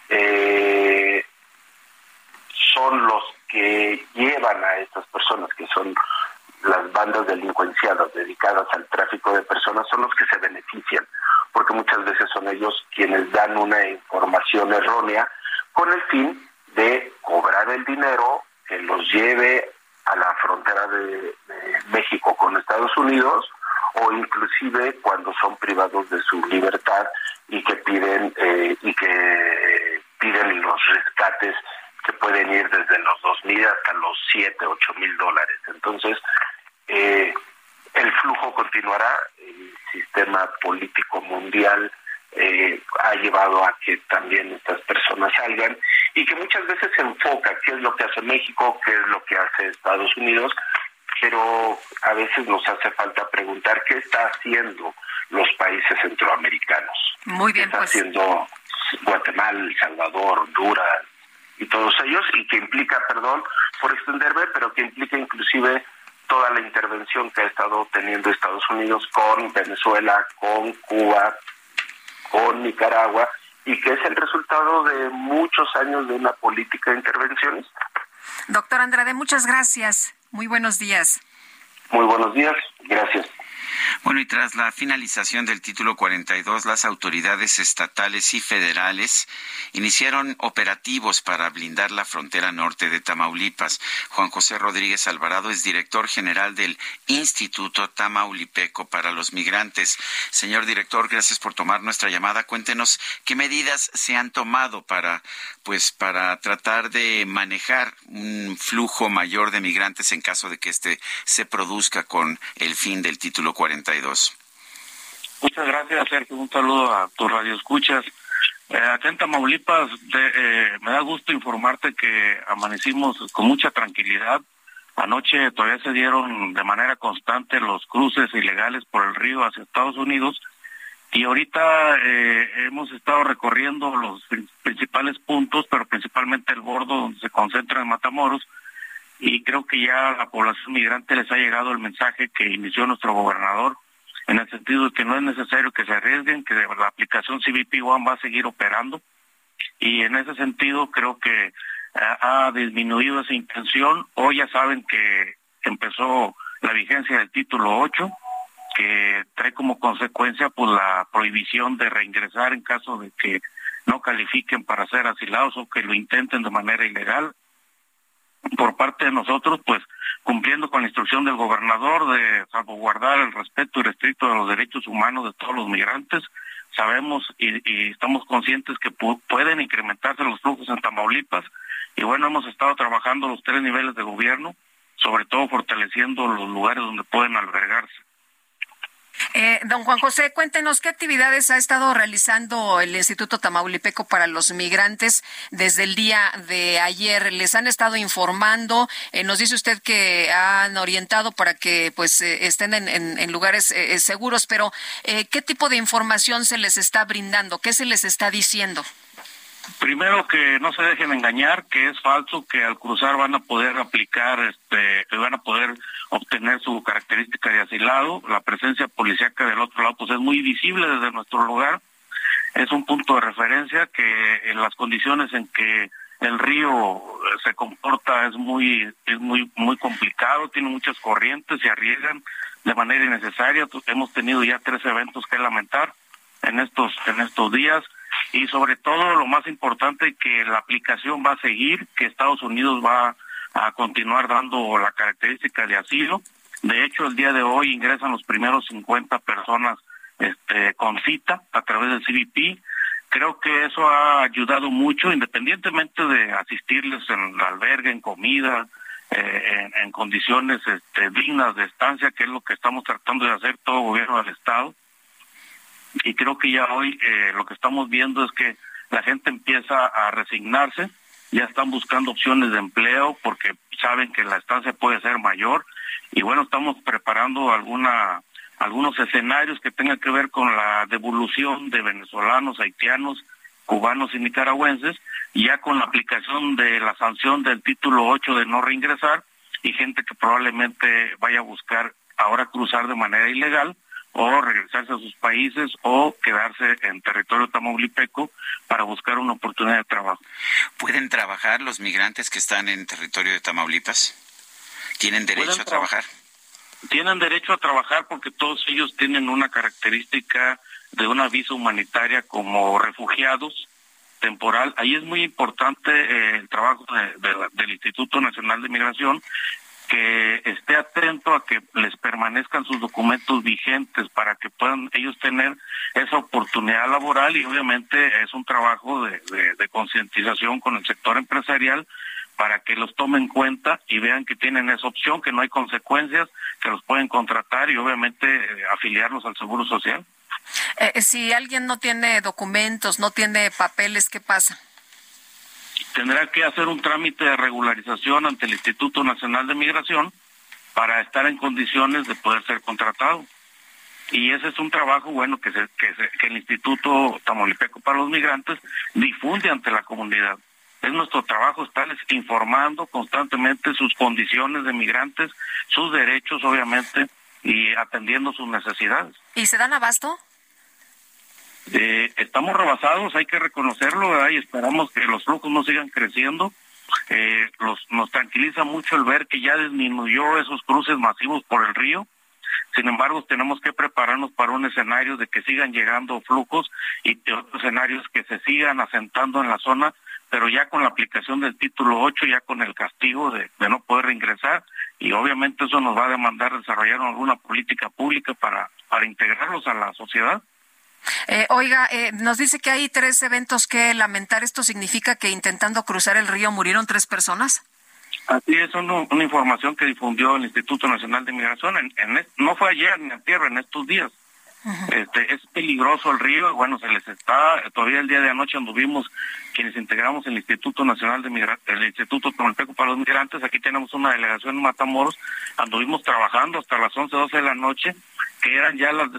eh, son los que llevan a estas personas, que son las bandas delincuenciadas dedicadas al tráfico de personas son los que se benefician, porque muchas veces son ellos quienes dan una información errónea con el fin de cobrar el dinero que los lleve a la frontera de, México con Estados Unidos o inclusive cuando son privados de su libertad y que piden eh, y que piden los rescates que pueden ir desde los dos mil hasta los siete, ocho mil dólares. Entonces, eh, el flujo continuará, el sistema político mundial eh, ha llevado a que también estas personas salgan y que muchas veces se enfoca qué es lo que hace México, qué es lo que hace Estados Unidos, pero a veces nos hace falta preguntar qué está haciendo los países centroamericanos. Muy bien, ¿Qué está pues. haciendo Guatemala, El Salvador, Honduras y todos ellos y que implica, perdón por extenderme, pero que implica inclusive toda la intervención que ha estado teniendo Estados Unidos con Venezuela, con Cuba, con Nicaragua y que es el resultado de muchos años de una política de intervencionista. Doctor Andrade, muchas gracias. Muy buenos días. Muy buenos días, gracias. Bueno, y tras la finalización del título 42, las autoridades estatales y federales iniciaron operativos para blindar la frontera norte de Tamaulipas. Juan José Rodríguez Alvarado es director general del Instituto Tamaulipeco para los Migrantes. Señor director, gracias por tomar nuestra llamada. Cuéntenos qué medidas se han tomado para, pues, para tratar de manejar un flujo mayor de migrantes en caso de que este se produzca con el fin del título 42. Muchas gracias, Sergio. Un saludo a tu radio escuchas. Eh, eh, me da gusto informarte que amanecimos con mucha tranquilidad. Anoche todavía se dieron de manera constante los cruces ilegales por el río hacia Estados Unidos y ahorita eh, hemos estado recorriendo los principales puntos, pero principalmente el bordo donde se concentra en Matamoros y creo que ya a la población migrante les ha llegado el mensaje que inició nuestro gobernador en el sentido de que no es necesario que se arriesguen, que la aplicación CBP One va a seguir operando y en ese sentido creo que eh, ha disminuido esa intención. Hoy ya saben que empezó la vigencia del título 8 que trae como consecuencia pues la prohibición de reingresar en caso de que no califiquen para ser asilados o que lo intenten de manera ilegal. Por parte de nosotros, pues cumpliendo con la instrucción del gobernador de salvaguardar el respeto irrestricto de los derechos humanos de todos los migrantes, sabemos y, y estamos conscientes que pu pueden incrementarse los flujos en Tamaulipas y bueno, hemos estado trabajando los tres niveles de gobierno, sobre todo fortaleciendo los lugares donde pueden albergarse. Eh, don Juan José, cuéntenos qué actividades ha estado realizando el Instituto Tamaulipeco para los Migrantes desde el día de ayer. ¿Les han estado informando? Eh, nos dice usted que han orientado para que pues eh, estén en, en, lugares eh, seguros, pero ¿qué tipo de información se les está brindando? ¿Qué se les está diciendo? Primero que no se dejen engañar, que es falso, que al cruzar van a poder aplicar, este, van a poder obtener su característica de asilado. La presencia policíaca del otro lado pues es muy visible desde nuestro lugar. Es un punto de referencia que en las condiciones en que el río se comporta es muy es muy muy complicado, tiene muchas corrientes, se arriesgan de manera innecesaria. Hemos tenido ya tres eventos que lamentar en estos en estos días y sobre todo lo más importante que la aplicación va a seguir, que Estados Unidos va a continuar dando la característica de asilo. De hecho, el día de hoy ingresan los primeros 50 personas este, con cita a través del CBP. Creo que eso ha ayudado mucho, independientemente de asistirles en la albergue, en comida, eh, en, en, condiciones este, dignas de estancia, que es lo que estamos tratando de hacer todo gobierno del Estado y creo que ya hoy eh, lo que estamos viendo es que la gente empieza a resignarse, ya están buscando opciones de empleo porque saben que la estancia puede ser mayor y bueno, estamos preparando algunos escenarios que tengan que ver con la devolución de venezolanos, haitianos, cubanos y nicaragüenses, ya con la aplicación de la sanción del título 8 de no reingresar y gente que probablemente vaya a buscar ahora cruzar de manera ilegal o regresarse a sus países o quedarse en territorio tamaulipeco para buscar una oportunidad de trabajo. ¿Pueden trabajar los migrantes que están en territorio de Tamaulipas? ¿Tienen derecho a trabajar? tienen derecho a trabajar porque todos ellos tienen una característica de una visa humanitaria como refugiados temporal. Ahí es muy importante eh, el trabajo del Instituto Nacional de Migración que esté atento a que les permanezcan sus documentos vigentes para que puedan ellos tener esa oportunidad laboral y obviamente es un trabajo de, concientización con el sector empresarial para que los tomen en cuenta y vean que tienen esa opción, que no hay consecuencias, que los pueden contratar y obviamente eh, afiliarlos al Seguro Social. Eh, eh, si alguien no tiene documentos, no tiene papeles, ¿qué pasa? Tendrá que hacer un trámite de regularización ante el Instituto Nacional de Migración para estar en condiciones de poder ser contratado. Y ese es un trabajo bueno que, se, que, el Instituto Tamaulipeco para los Migrantes difunde ante la comunidad es nuestro trabajo estarles informando constantemente sus condiciones de migrantes, sus derechos, obviamente, y atendiendo sus necesidades. ¿Y se dan abasto? Eh, estamos rebasados, hay que reconocerlo, y esperamos que los flujos no sigan creciendo. Eh, nos tranquiliza mucho el ver que ya disminuyó esos cruces masivos por el río. Sin embargo, tenemos que prepararnos para un escenario de que sigan llegando flujos y otros escenarios que se sigan asentando en la zona pero ya con la aplicación del título 8, ya con el castigo de, no poder reingresar, y obviamente eso nos va a demandar desarrollar alguna política pública para, para integrarlos a la sociedad. Eh, oiga, eh, nos dice que hay tres eventos que lamentar. ¿Esto significa que intentando cruzar el río murieron tres personas? Así es, una, información que difundió el Instituto Nacional de Migración. En, no fue ayer ni a tierra, en estos días. Este, es peligroso el río, bueno, se les está, todavía el día de anoche anduvimos quienes integramos el Instituto Nacional de Migrantes, el Instituto Tamaulipeco para los Migrantes, aquí tenemos una delegación en Matamoros, anduvimos trabajando hasta las 11, 12 de la noche, que eran ya las,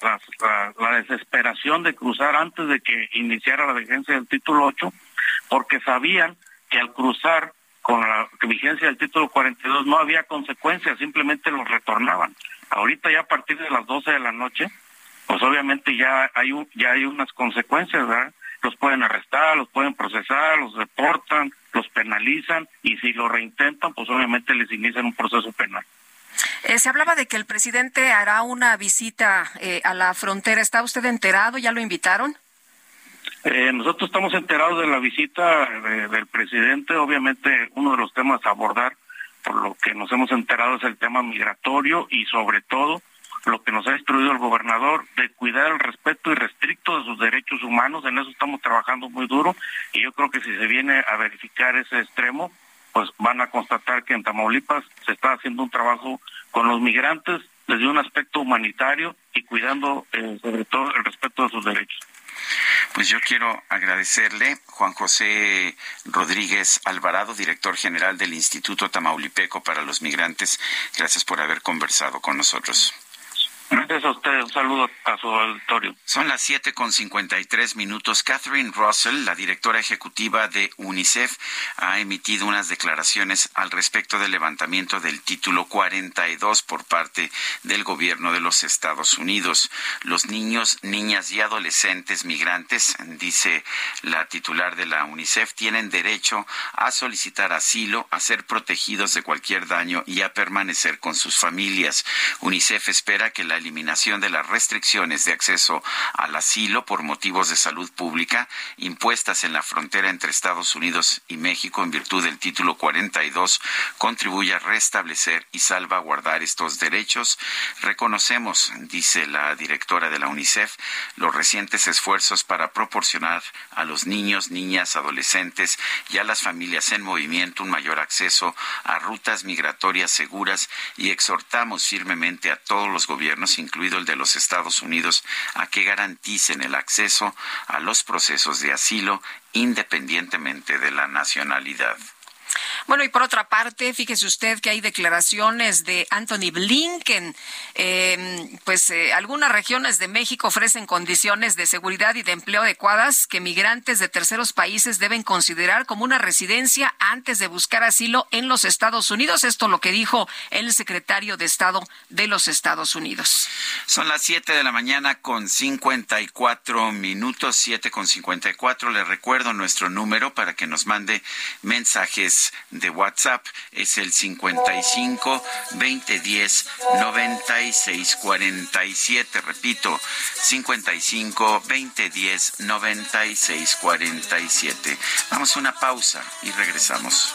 la, desesperación de cruzar antes de que iniciara la vigencia del título 8, porque sabían que al cruzar con la vigencia del título 42 no había consecuencias, simplemente los retornaban. Ahorita ya a partir de las 12 de la noche, pues obviamente ya hay un, ya hay unas consecuencias, ¿verdad? Los pueden arrestar, los pueden procesar, los deportan, los penalizan y si lo reintentan, pues obviamente les inician un proceso penal. Eh, se hablaba de que el presidente hará una visita eh, a la frontera. ¿Está usted enterado? ¿Ya lo invitaron? Eh, nosotros estamos enterados de la visita del presidente. Obviamente uno de los temas a abordar por lo que nos hemos enterado es el tema migratorio y sobre todo lo que nos ha instruido el gobernador de cuidar el respeto irrestricto de sus derechos humanos, en eso estamos trabajando muy duro y yo creo que si se viene a verificar ese extremo, pues van a constatar que en Tamaulipas se está haciendo un trabajo con los migrantes desde un aspecto humanitario y cuidando eh, sobre todo el respeto de sus derechos. Pues yo quiero agradecerle, Juan José Rodríguez Alvarado, director general del Instituto Tamaulipeco para los Migrantes. Gracias por haber conversado con nosotros. Gracias a usted. Un saludo a su auditorio. Son las siete con cincuenta y tres minutos. Catherine Russell, la directora ejecutiva de UNICEF, ha emitido unas declaraciones al respecto del levantamiento del título 42 por parte del gobierno de los Estados Unidos. Los niños, niñas y adolescentes migrantes, dice la titular de la UNICEF, tienen derecho a solicitar asilo, a ser protegidos de cualquier daño y a permanecer con sus familias. UNICEF espera que la eliminación de las restricciones de acceso al asilo por motivos de salud pública impuestas en la frontera entre Estados Unidos y México en virtud del título 42 contribuye a restablecer y salvaguardar estos derechos. Reconocemos, dice la directora de la UNICEF, los recientes esfuerzos para proporcionar a los niños, niñas, adolescentes y a las familias en movimiento un mayor acceso a rutas migratorias seguras y exhortamos firmemente a todos los gobiernos incluido el de los Estados Unidos, a que garanticen el acceso a los procesos de asilo independientemente de la nacionalidad. Bueno, y por otra parte, fíjese usted que hay declaraciones de Anthony Blinken. Em, pues eh, algunas regiones de México ofrecen condiciones de seguridad y de empleo adecuadas que migrantes de terceros países deben considerar como una residencia antes de buscar asilo en los Estados Unidos. Esto lo que dijo el secretario de Estado de los Estados Unidos. Son las 7 de la mañana con 54 minutos, 7 con 54. Le recuerdo nuestro número para que nos mande mensajes de WhatsApp. Es el 55 2010 96 47. Repito, 55 2010 96 47. Vamos a una pausa y regresamos.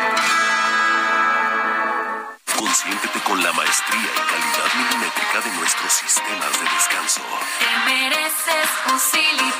Consiéntete con la maestría y calidad milimétrica de nuestros sistemas de descanso. Te mereces un Silly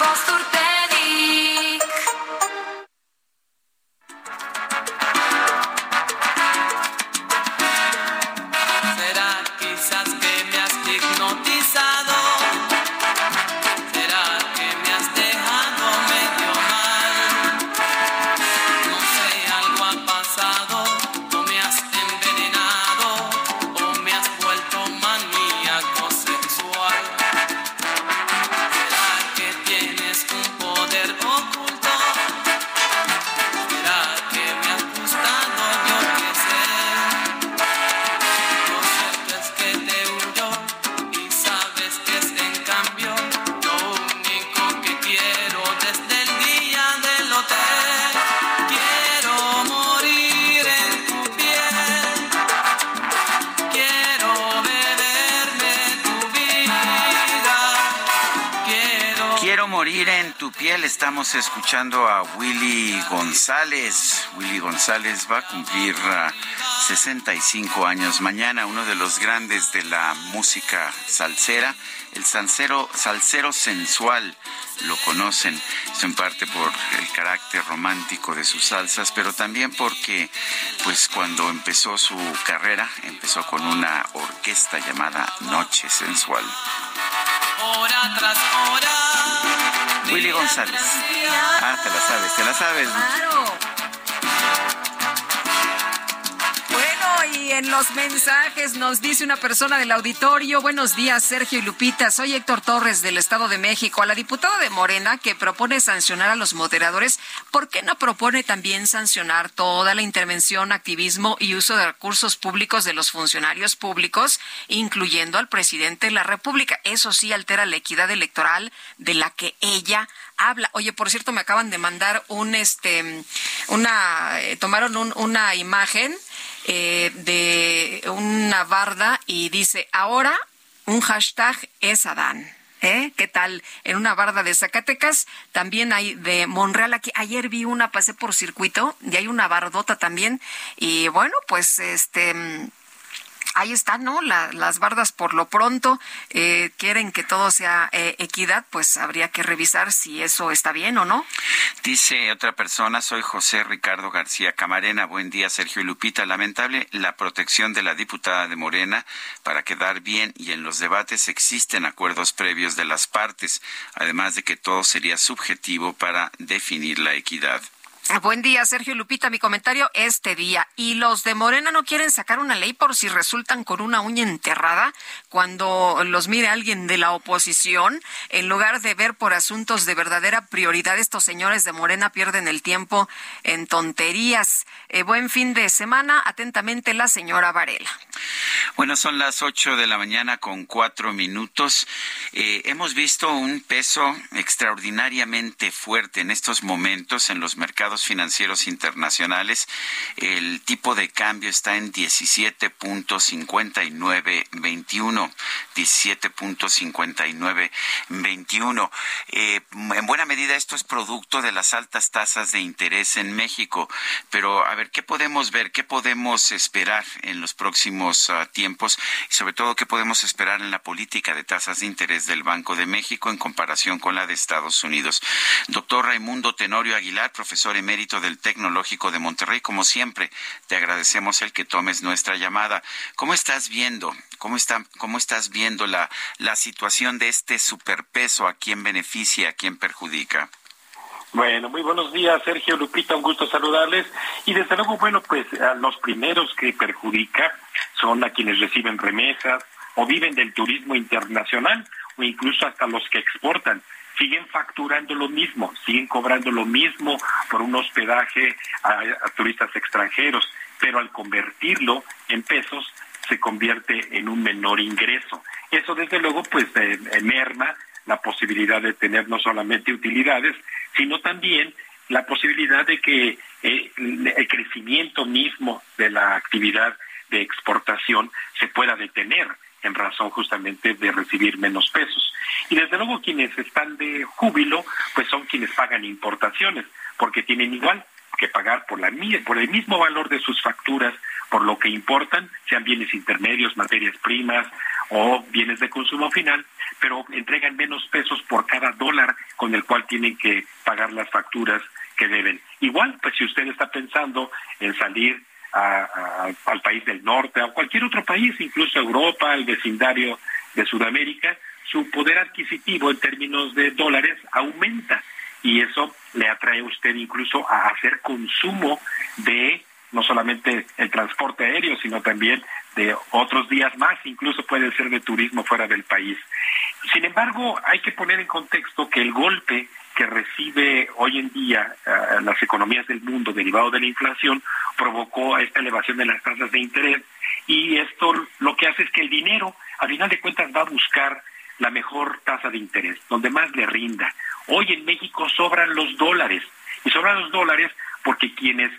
morir en tu piel. Estamos escuchando a Willy González. Willy González va a cumplir ah, 65 años mañana, uno de los grandes de la música salsera, el salsero, salsero sensual. Lo conocen, en parte por el carácter romántico de sus salsas, pero también porque, pues, cuando empezó su carrera, empezó con una orquesta llamada Noche Sensual. Hora tras hora. Willy González. Ah, te la sabes, te la sabes. En los mensajes nos dice una persona del auditorio, buenos días Sergio y Lupita, soy Héctor Torres del Estado de México. A la diputada de Morena que propone sancionar a los moderadores, ¿por qué no propone también sancionar toda la intervención, activismo y uso de recursos públicos de los funcionarios públicos, incluyendo al presidente de la República? Eso sí altera la equidad electoral de la que ella habla. Oye, por cierto, me acaban de mandar un, este, una, eh, tomaron un- una imagen eh, de una barda y dice, ahora un hashtag es Adán. ¿Eh? ¿Qué tal? En una barda de Zacatecas, también hay de Monreal aquí. Ayer vi una, pasé por circuito, y hay una bardota también. Y bueno, pues este ahí están, ¿no? La- las bardas por lo pronto eh, quieren que todo sea eh, equidad, pues habría que revisar si eso está bien o no. Dice otra persona, soy José Ricardo García Camarena. Buen día, Sergio Lupita. Lamentable la protección de la diputada de Morena para quedar bien y en los debates existen acuerdos previos de las partes, además de que todo sería subjetivo para definir la equidad. Buen día, Sergio Lupita. Mi comentario este día. ¿Y los de Morena no quieren sacar una ley por si resultan con una uña enterrada cuando los mire alguien de la oposición? En lugar de ver por asuntos de verdadera prioridad, estos señores de Morena pierden el tiempo en tonterías. Eh, buen fin de semana. Atentamente, la señora Varela. Bueno, son las ocho de la mañana con cuatro minutos. Eh, hemos visto un peso extraordinariamente fuerte en estos momentos en los mercados financieros internacionales, el tipo de cambio está en 17.5921. 17.5921. Eh, en buena medida esto es producto de las altas tasas de interés en México. Pero a ver, ¿qué podemos ver? ¿Qué podemos esperar en los próximos uh, tiempos? Y sobre todo, ¿qué podemos esperar en la política de tasas de interés del Banco de México en comparación con la de Estados Unidos? Doctor Raimundo Tenorio Aguilar, profesor emérito del Tecnológico de Monterrey, como siempre, te agradecemos el que tomes nuestra llamada. ¿Cómo estás viendo? ¿Cómo, está, cómo estás viendo la, la situación de este superpeso? ¿A quién beneficia? ¿A quién perjudica? Bueno, muy buenos días, Sergio Lupita, un gusto saludarles. Y desde luego, bueno, pues a los primeros que perjudica son a quienes reciben remesas o viven del turismo internacional o incluso hasta los que exportan. Siguen facturando lo mismo, siguen cobrando lo mismo por un hospedaje a, turistas extranjeros, pero al convertirlo en pesos se convierte en un menor ingreso. Eso desde luego pues eh, merma la posibilidad de tener no solamente utilidades, sino también la posibilidad de que eh, el crecimiento mismo de la actividad de exportación se pueda detener en razón justamente de recibir menos pesos. Y desde luego quienes están de júbilo, pues son quienes pagan importaciones, porque tienen igual que pagar por, la, por el mismo valor de sus facturas, por lo que importan, sean bienes intermedios, materias primas o bienes de consumo final, pero entregan menos pesos por cada dólar con el cual tienen que pagar las facturas que deben. Igual, pues si usted está pensando en salir al país del norte, a cualquier otro país, incluso Europa, el vecindario de Sudamérica, su poder adquisitivo en términos de dólares aumenta y eso le atrae a usted incluso a hacer consumo de no solamente el transporte aéreo, sino también de otros días más, incluso puede ser de turismo fuera del país. Sin embargo, hay que poner en contexto que el golpe que recibe hoy en día uh, las economías del mundo derivado de la inflación provocó esta elevación de las tasas de interés y esto lo que hace es que el dinero, a final de cuentas, va a buscar la mejor tasa de interés, donde más le rinda. Hoy en México sobran los dólares, y sobran los dólares porque quienes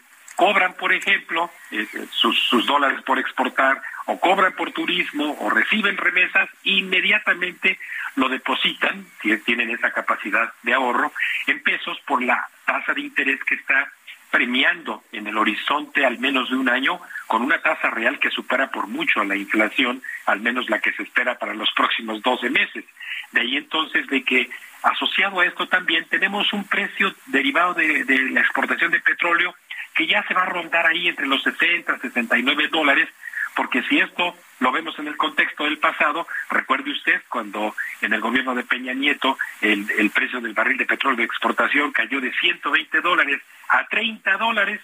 cobran, por ejemplo, eh, sus, sus, dólares por exportar, o cobran por turismo, o reciben remesas, inmediatamente lo depositan, si tienen esa capacidad de ahorro, en pesos por la tasa de interés que está premiando en el horizonte al menos de un año con una tasa real que supera por mucho a la inflación, al menos la que se espera para los próximos 12 meses. De ahí entonces de que asociado a esto también tenemos un precio derivado de, de la exportación de petróleo que ya se va a rondar ahí entre los 60, 69 dólares, porque si esto lo vemos en el contexto del pasado, recuerde usted cuando en el gobierno de Peña Nieto el, el precio del barril de petróleo de exportación cayó de 120 dólares a 30 dólares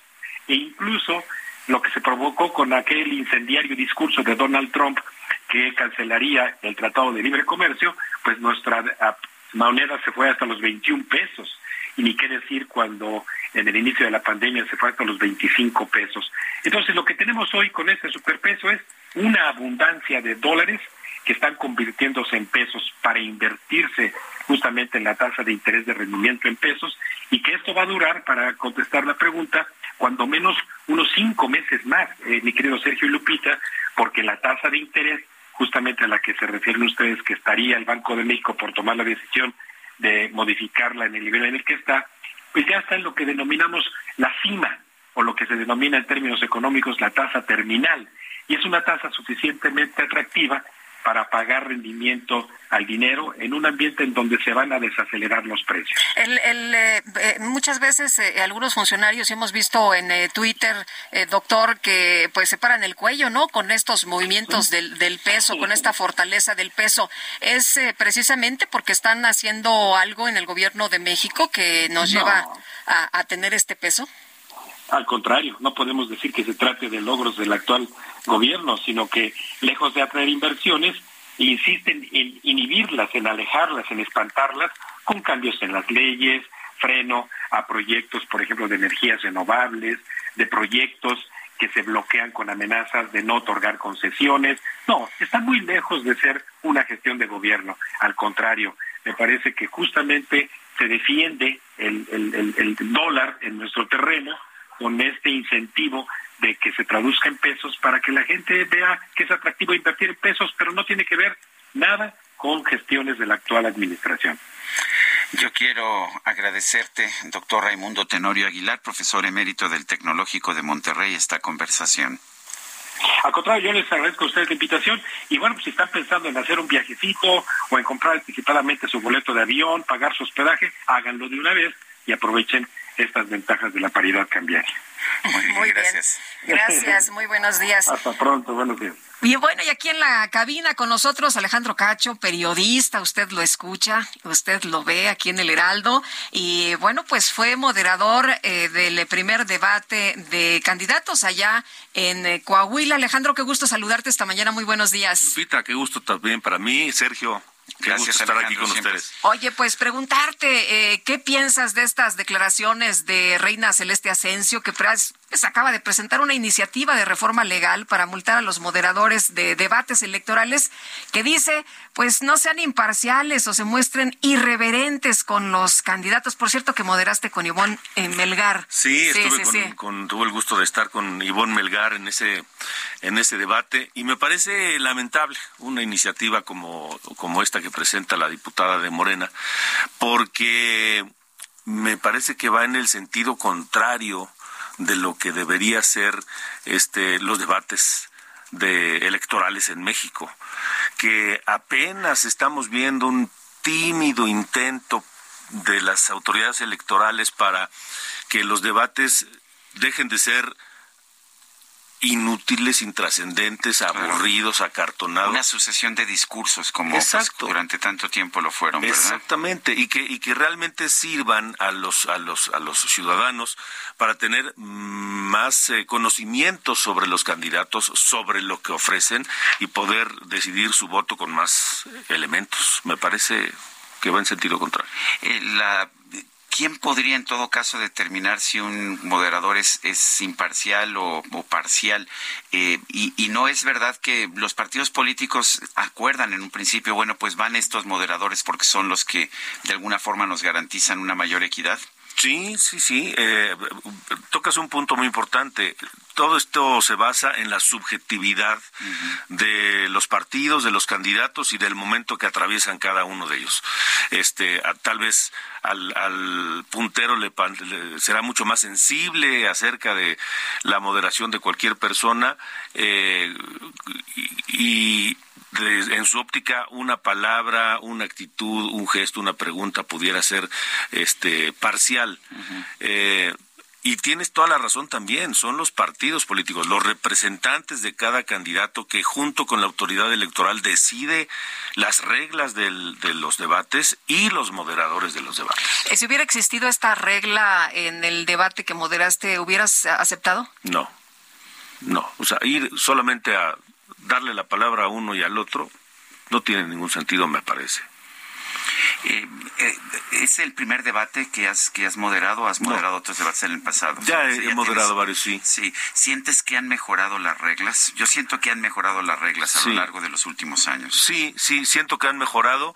e incluso lo que se provocó con aquel incendiario discurso de Donald Trump que cancelaría el Tratado de Libre Comercio, pues nuestra moneda se fue hasta los 21 pesos. Y ni qué decir cuando en el inicio de la pandemia se fue hasta los 25 pesos. Entonces, lo que tenemos hoy con este superpeso es una abundancia de dólares que están convirtiéndose en pesos para invertirse justamente en la tasa de interés de rendimiento en pesos y que esto va a durar, para contestar la pregunta, cuando menos unos cinco meses más, eh, mi querido Sergio y Lupita, porque la tasa de interés, justamente a la que se refieren ustedes, que estaría el Banco de México por tomar la decisión de modificarla en el nivel en el que está, pues ya está en lo que denominamos la cima, o lo que se denomina en términos económicos la tasa terminal, y es una tasa suficientemente atractiva para pagar rendimiento al dinero en un ambiente en donde se van a desacelerar los precios. El, el, eh, eh muchas veces eh, algunos funcionarios hemos visto en eh, Twitter, doctor, que pues se paran el cuello, ¿no? Con estos movimientos del, del peso, con esta fortaleza del peso. ¿Es precisamente porque están haciendo algo en el gobierno de México que nos no. lleva a, a tener este peso? Al contrario, no podemos decir que se trate de logros del actual gobierno, sino que lejos de atraer inversiones, insisten en inhibirlas, en alejarlas, en espantarlas, con cambios en las leyes, freno a proyectos, por ejemplo, de energías renovables, de proyectos que se bloquean con amenazas de no otorgar concesiones. No, está muy lejos de ser una gestión de gobierno. Al contrario, me parece que justamente se defiende el, el, el dólar en nuestro terreno con este incentivo de que se traduzca en pesos para que la gente vea que es atractivo invertir en pesos, pero no tiene que ver nada con gestiones de la actual administración. Yo quiero agradecerte, doctor Raimundo Tenorio Aguilar, profesor emérito del Tecnológico de Monterrey, esta conversación. Al contrario, yo les agradezco a ustedes la invitación y bueno, pues si están pensando en hacer un viajecito o en comprar anticipadamente su boleto de avión, pagar su hospedaje, háganlo de una vez y aprovechen estas ventajas de la paridad cambiaria. Muy, gracias. Gracias, muy buenos días. Hasta pronto, buenos días. Y bueno, y aquí en la cabina con nosotros Alejandro Cacho, periodista, usted lo escucha, usted lo ve aquí en el Heraldo y bueno, pues fue moderador eh, del primer debate de candidatos allá en eh, Coahuila. Alejandro, qué gusto saludarte esta mañana, muy buenos días. Pita, qué gusto también para mí, Sergio. Qué Gracias, gusto estar aquí con siempre. ustedes. Oye, pues preguntarte, eh, ¿qué piensas de estas declaraciones de Reina Celeste Asensio, que pues, acaba de presentar una iniciativa de reforma legal para multar a los moderadores de debates electorales, que dice, pues no sean imparciales o se muestren irreverentes con los candidatos? Por cierto, que moderaste con Ivonne eh, Melgar. Sí, estuve sí, con, sí. con- tuve el gusto de estar con Ivonne Melgar en ese en ese debate y me parece lamentable una iniciativa como como esta que presenta la diputada de Morena porque me parece que va en el sentido contrario de lo que debería ser este los debates de electorales en México que apenas estamos viendo un tímido intento de las autoridades electorales para que los debates dejen de ser inútiles, intrascendentes, aburridos, acartonados. Una sucesión de discursos como pues, durante tanto tiempo lo fueron, ¿verdad? Exactamente, y que, y que realmente sirvan a los, a los, a los ciudadanos para tener más eh, conocimiento sobre los candidatos, sobre lo que ofrecen y poder decidir su voto con más elementos. Me parece que va en sentido contrario. Eh, la, ¿Quién podría en todo caso determinar si un moderador es, imparcial o, parcial? Eh, y no es verdad que los partidos políticos acuerdan en un principio, bueno, pues van estos moderadores porque son los que de alguna forma nos garantizan una mayor equidad. Sí, sí, sí. Eh, tocas un punto muy importante. Todo esto se basa en la subjetividad de los partidos, de los candidatos y del momento que atraviesan cada uno de ellos. Este, a- tal vez al, al puntero le, pan- le será mucho más sensible acerca de la moderación de cualquier persona eh, y, en su óptica una palabra, una actitud, un gesto, una pregunta pudiera ser este parcial. Eh, y tienes toda la razón también, son los partidos políticos, los representantes de cada candidato que junto con la autoridad electoral decide las reglas del- de los debates y los moderadores de los debates. Eh, Si hubiera existido esta regla en el debate que moderaste, ¿hubieras aceptado? No, no, o sea, ir solamente a darle la palabra a uno y al otro no tiene ningún sentido, me parece. Eh, eh, ¿Es el primer debate que has, que has moderado? ¿Has moderado otros debates en el pasado? Ya he- moderado tienes- varios, sí. Sí. ¿Sientes que han mejorado las reglas? Yo siento que han mejorado las reglas a Sí. lo largo de los últimos años. Sí, sí, siento que han mejorado,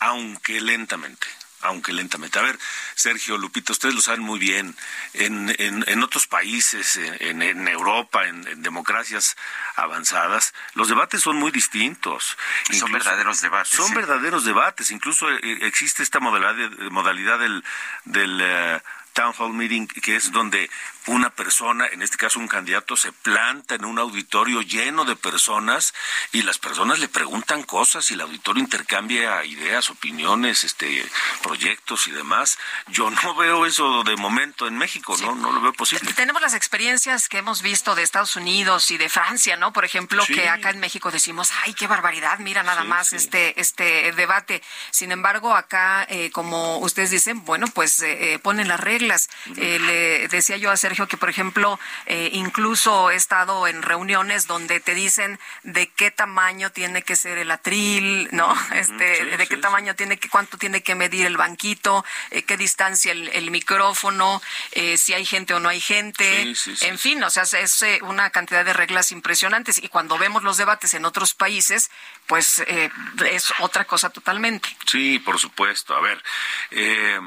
aunque lentamente. Aunque lentamente. A ver, Sergio, Lupita, ustedes lo saben muy bien. En, en, en otros países, en, en Europa, en, en democracias avanzadas, los debates son muy distintos. Son verdaderos debates, Son sí. verdaderos debates. Incluso eh, existe esta modalidad, modalidad del, del eh, town hall meeting, que es donde una persona, en este caso un candidato, se planta en un auditorio lleno de personas y las personas le preguntan cosas y el auditorio intercambia ideas, opiniones, este, proyectos y demás. Yo no veo eso de momento en México, no, no lo veo posible. Tenemos las experiencias que hemos visto de Estados Unidos y de Francia, ¿no? Por ejemplo, Sí. que acá en México decimos, ay, qué barbaridad, mira nada Sí, más este este debate. Sin embargo, acá, eh, como ustedes dicen, bueno, pues eh, eh, ponen las reglas. Eh, le decía yo a Sergio que, por ejemplo, eh, incluso he estado en reuniones donde te dicen de qué tamaño tiene que ser el atril, ¿no? Este, sí, de qué sí, tamaño tiene que, cuánto tiene que medir el banquito, eh, qué distancia el, el micrófono, eh, si hay gente o no hay gente, en fin, o sea, es una cantidad de reglas impresionantes y cuando vemos los debates en otros países, pues eh, es otra cosa totalmente. Sí, por supuesto. A ver, eh,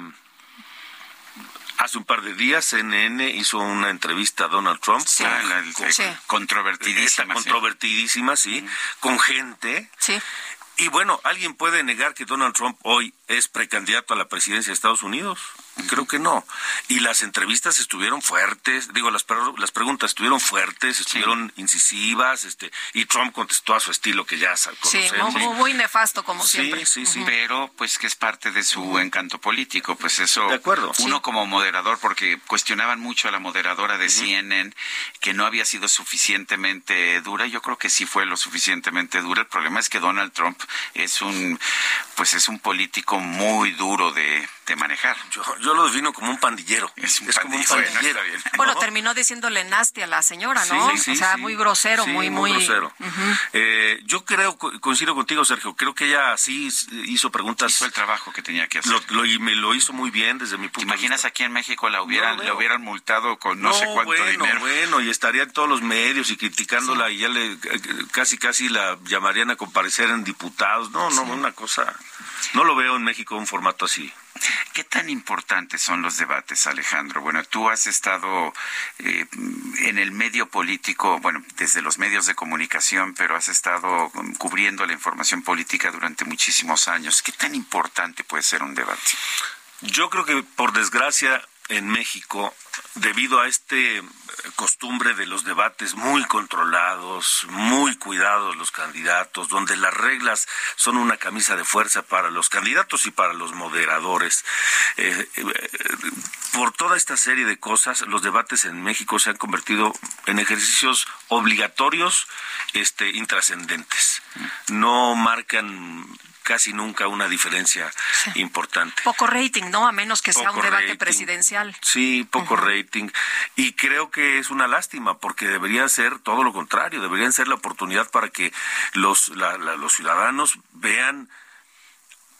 Hace un par de días CNN hizo una entrevista a Donald Trump. Sí, la, sí. controvertidísima. Controvertidísima, sí, con gente. Sí. Y bueno, ¿alguien puede negar que Donald Trump hoy es precandidato a la presidencia de Estados Unidos? Creo que no. Y las entrevistas estuvieron fuertes, digo, las, las preguntas estuvieron fuertes, estuvieron incisivas, este, y Trump contestó a su estilo que ya conocemos. Sí, muy, muy nefasto como siempre. Sí, sí, Pero, pues, que es parte de su encanto político, pues eso. De acuerdo. Uno como moderador, porque cuestionaban mucho a la moderadora de CNN que no había sido suficientemente dura. Yo creo que sí fue lo suficientemente dura. El problema es que Donald Trump es un, pues, es un político muy duro de manejar. Yo, yo lo defino como un pandillero. Es, como un pandillero. Bueno, terminó diciéndole nasty a la señora, ¿no? Sí, o sea, muy grosero, muy, muy... grosero. eh, yo creo, coincido contigo, Sergio, creo que ella sí hizo preguntas... Hizo el trabajo que tenía que hacer. Lo, y me lo hizo muy bien desde mi punto ¿Te imaginas aquí en México la hubieran, la hubieran multado con no, sé cuánto bueno, dinero? Bueno, y estaría en todos los medios y criticándola y ya le casi casi la llamarían a comparecer en diputados. No, no, una cosa... No lo veo en México un formato así. ¿Qué tan importantes son los debates, Alejandro? Bueno, tú has estado eh, en el medio político, bueno, desde los medios de comunicación, pero has estado cubriendo la información política durante muchísimos años. ¿Qué tan importante puede ser un debate? Yo creo que, por desgracia, en México, debido a este costumbre de los debates muy controlados, muy cuidados los candidatos, donde las reglas son una camisa de fuerza para los candidatos y para los moderadores. Eh, eh, por toda esta serie de cosas, los debates en México se han convertido en ejercicios obligatorios, este, intrascendentes. No marcan casi nunca una diferencia importante. Poco rating, ¿no? A menos que sea un debate presidencial. Sí, poco rating. Y creo que es una lástima porque debería ser todo lo contrario, deberían ser la oportunidad para que los, los ciudadanos vean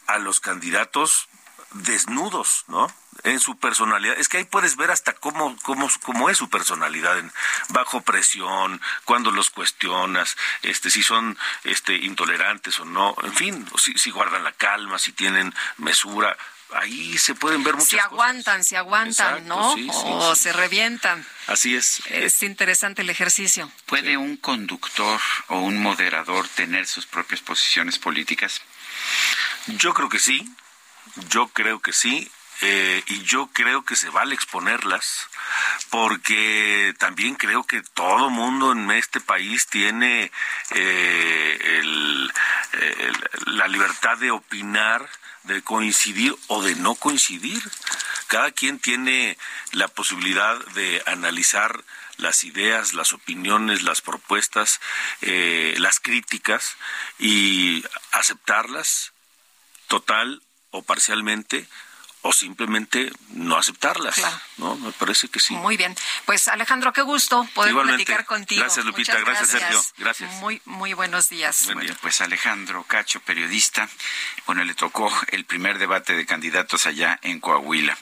a los candidatos desnudos, ¿no? En su personalidad. Es que ahí puedes ver hasta cómo, cómo, cómo es su personalidad, en, bajo presión, cuando los cuestionas, este, si son este, intolerantes o no, en fin, si, si guardan la calma, si tienen mesura. Ahí se pueden ver muchas Si aguantan, si aguantan, ¿no? o se revientan. Así es. Es interesante el ejercicio. ¿Puede un conductor o un moderador tener sus propias posiciones políticas? Yo creo que sí. Yo creo que sí. Eh, y yo creo que se vale exponerlas porque también creo que todo mundo en este país tiene eh, la libertad de opinar, de coincidir o de no coincidir. Cada quien tiene la posibilidad de analizar las ideas, las opiniones, las propuestas, eh, las críticas y aceptarlas total o parcialmente o simplemente no aceptarlas. ¿no? Me parece que sí. Muy bien. Pues Alejandro, qué gusto poder platicar contigo. Gracias, Lupita. Gracias, Sergio. Gracias. Muy, muy buenos días. bueno, pues Alejandro Cacho, periodista, bueno, le tocó el primer debate de candidatos allá en Coahuila.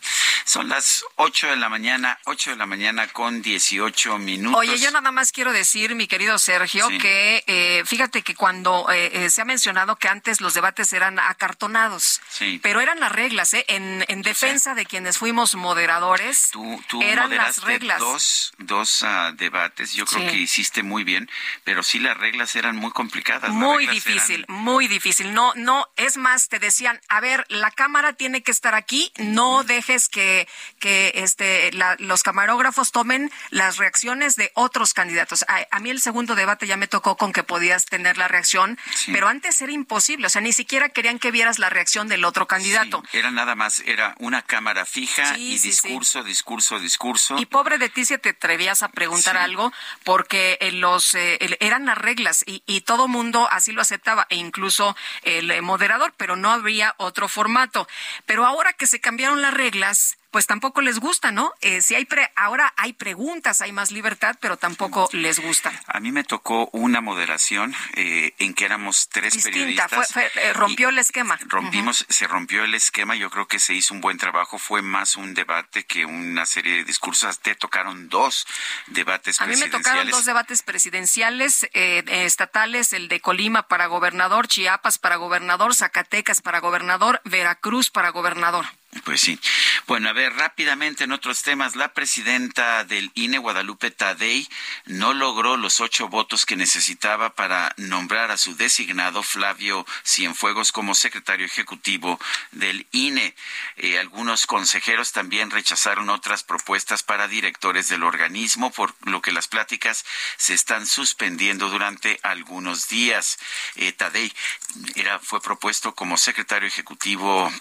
Son las 8 de la mañana, 8 de la mañana con 18 minutos. Oye, yo nada más quiero decir, mi querido Sergio, que eh, fíjate que cuando eh, eh, se ha mencionado que antes los debates eran acartonados, pero eran las reglas, ¿eh? En, en defensa de quienes fuimos moderadores, tú, tú eran las reglas. Dos, dos uh, debates, yo creo que hiciste muy bien, pero sí las reglas eran muy complicadas. Muy difícil, muy difícil. No, no, es más, te decían, a ver, la cámara tiene que estar aquí, no dejes que, que este, la, los camarógrafos tomen las reacciones de otros candidatos. A, a, mí el segundo debate ya me tocó con que podías tener la reacción, sí. pero antes era imposible, o sea, ni siquiera querían que vieras la reacción del otro candidato. Sí, era nada más, era una cámara fija sí, y discurso, discurso, discurso. Y pobre de ti si te atrevías a preguntar algo, porque los eh, eran las reglas y, y todo mundo así lo aceptaba, e incluso el moderador, pero no habría otro formato. Pero ahora que se cambiaron las reglas, pues tampoco les gusta, ¿no? Eh, si hay pre ahora hay preguntas, hay más libertad, pero tampoco les gusta. A mí me tocó una moderación eh, en que éramos tres Distinta, periodistas. Fue, fue, eh, rompió el esquema. Rompimos, uh -huh. se rompió el esquema. Yo creo que se hizo un buen trabajo. Fue más un debate que una serie de discursos. Te tocaron dos debates A mí me tocaron dos debates presidenciales eh, estatales, el de Colima para gobernador, Chiapas para gobernador, Zacatecas para gobernador, Veracruz para gobernador. Pues sí. Bueno, a ver, rápidamente en otros temas, la presidenta del INE, Guadalupe Tadei, no logró los ocho votos que necesitaba para nombrar a su designado Flavio Cienfuegos como secretario ejecutivo del INE. Eh, algunos consejeros también rechazaron otras propuestas para directores del organismo, por lo que las pláticas se están suspendiendo durante algunos días. Eh, Tadei era, fue propuesto como secretario ejecutivo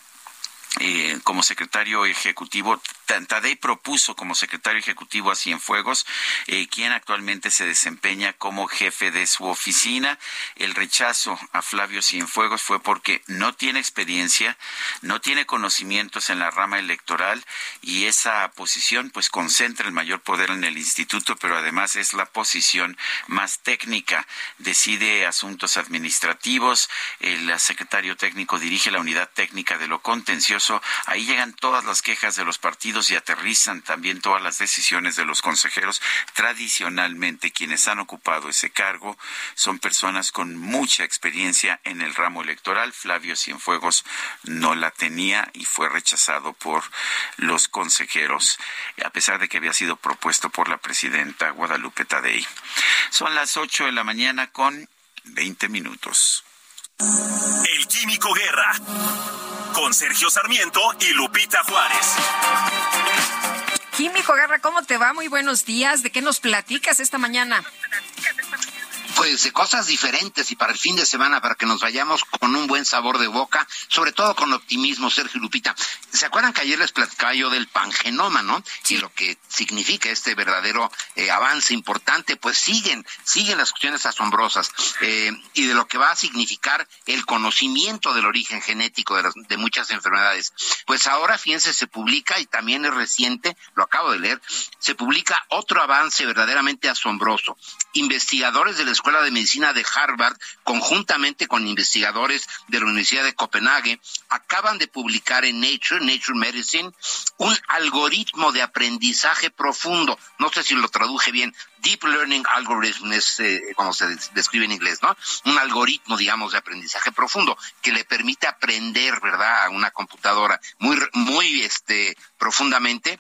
eh, como secretario ejecutivo, Tadei propuso como secretario ejecutivo a Cienfuegos, eh, quien actualmente se desempeña como jefe de su oficina. El rechazo a Flavio Cienfuegos fue porque no tiene experiencia, no tiene conocimientos en la rama electoral y esa posición pues concentra el mayor poder en el instituto, pero además es la posición más técnica. Decide asuntos administrativos, el secretario técnico dirige la unidad técnica de lo contencioso Ahí llegan todas las quejas de los partidos y aterrizan también todas las decisiones de los consejeros. Tradicionalmente, quienes han ocupado ese cargo son personas con mucha experiencia en el ramo electoral. Flavio Cienfuegos no la tenía y fue rechazado por los consejeros, a pesar de que había sido propuesto por la presidenta Guadalupe Tadei. Son las ocho de la mañana con veinte minutos. El Químico Guerra con Sergio Sarmiento y Lupita Juárez. Químico Guerra, ¿cómo te va? Muy buenos días. ¿De qué nos platicas esta mañana? Pues de cosas diferentes y para el fin de semana para que nos vayamos con un buen sabor de boca, sobre todo con optimismo, Sergio Lupita. ¿Se acuerdan que ayer les platicaba yo del pangenoma, no? Y lo que significa este verdadero eh, avance importante, pues siguen, siguen las cuestiones asombrosas eh, y de lo que va a significar el conocimiento del origen genético de, de muchas enfermedades. Pues ahora, fíjense, se publica y también es reciente, lo acabo de leer, se publica otro avance verdaderamente asombroso. Investigadores de la Escuela de Medicina de Harvard, conjuntamente con investigadores de la Universidad de Copenhague, acaban de publicar en Nature, Nature Medicine, un algoritmo de aprendizaje profundo. No sé si lo traduje bien. Deep Learning Algorithm es eh, como se describe en inglés, ¿no? Un algoritmo, digamos, de aprendizaje profundo que le permite aprender, ¿verdad?, a una computadora muy, muy, este, profundamente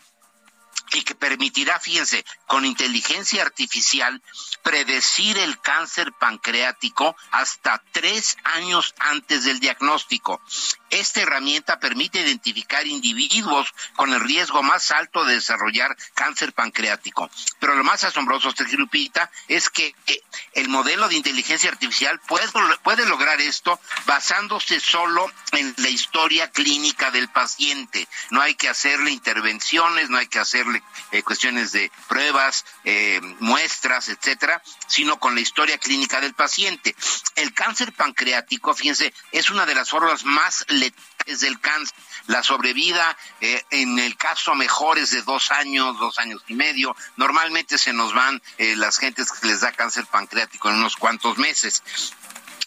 y que permitirá, fíjense, con inteligencia artificial, predecir el cáncer pancreático hasta tres años antes del diagnóstico. Esta herramienta permite identificar individuos con el riesgo más alto de desarrollar cáncer pancreático. Pero lo más asombroso, Sergio Lupita, es que el modelo de inteligencia artificial puede, puede lograr esto basándose solo en la historia clínica del paciente. No hay que hacerle intervenciones, no hay que hacerle eh, cuestiones de pruebas, eh, muestras, etcétera, sino con la historia clínica del paciente. El cáncer pancreático, fíjense, es una de las formas más letales del cáncer. La sobrevida, eh, en el caso mejor, es de dos años, dos años y medio. Normalmente se nos van las gentes que les da cáncer pancreático en unos cuantos meses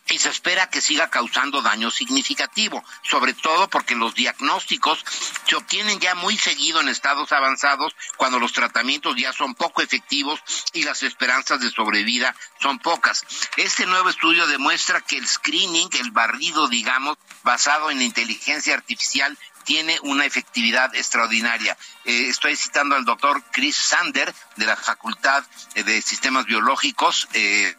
y se espera que siga causando daño significativo, sobre todo porque los diagnósticos se obtienen ya muy seguido en estados avanzados cuando los tratamientos ya son poco efectivos y las esperanzas de sobrevida son pocas. Este nuevo estudio demuestra que el screening, el barrido, digamos, basado en inteligencia artificial, tiene una efectividad extraordinaria. Eh, estoy citando al doctor Chris Sander de la Facultad de Sistemas Biológicos, eh,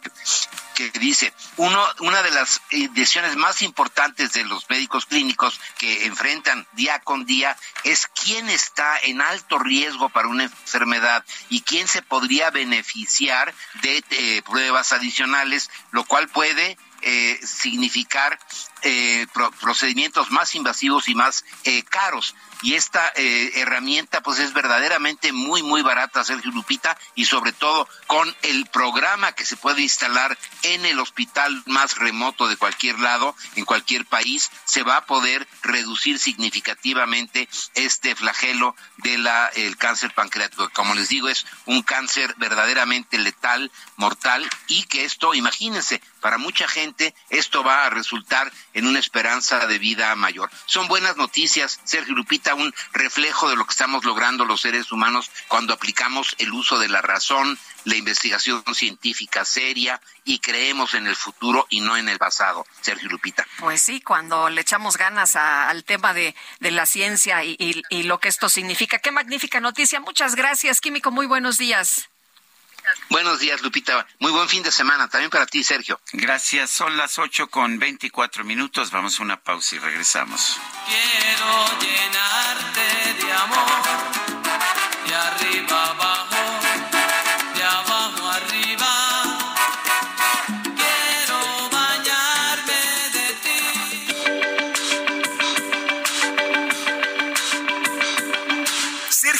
que dice, uno, una de las decisiones más importantes de los médicos clínicos que enfrentan día con día es quién está en alto riesgo para una enfermedad y quién se podría beneficiar de eh, pruebas adicionales, lo cual puede eh, significar eh, procedimientos más invasivos y más eh, caros. Y esta eh, herramienta pues es verdaderamente muy, muy barata, Sergio Lupita, y sobre todo con el programa que se puede instalar en el hospital más remoto de cualquier lado, en cualquier país, se va a poder reducir significativamente este flagelo del el cáncer pancreático. Como les digo, es un cáncer verdaderamente letal, mortal, y que esto, imagínense, para mucha gente esto va a resultar en una esperanza de vida mayor. Son buenas noticias, Sergio Lupita Un reflejo de lo que estamos logrando los seres humanos cuando aplicamos el uso de la razón, la investigación científica seria y creemos en el futuro y no en el pasado, Sergio Lupita. Pues sí, cuando le echamos ganas al tema de, la ciencia y lo que esto significa. Qué magnífica noticia. Muchas gracias, Químico. Muy buenos días. Buenos días, Lupita. Muy buen fin de semana. También para ti, Sergio. Gracias. Son las ocho con veinticuatro minutos. Vamos a una pausa y regresamos. Quiero llenarte de amor, de arriba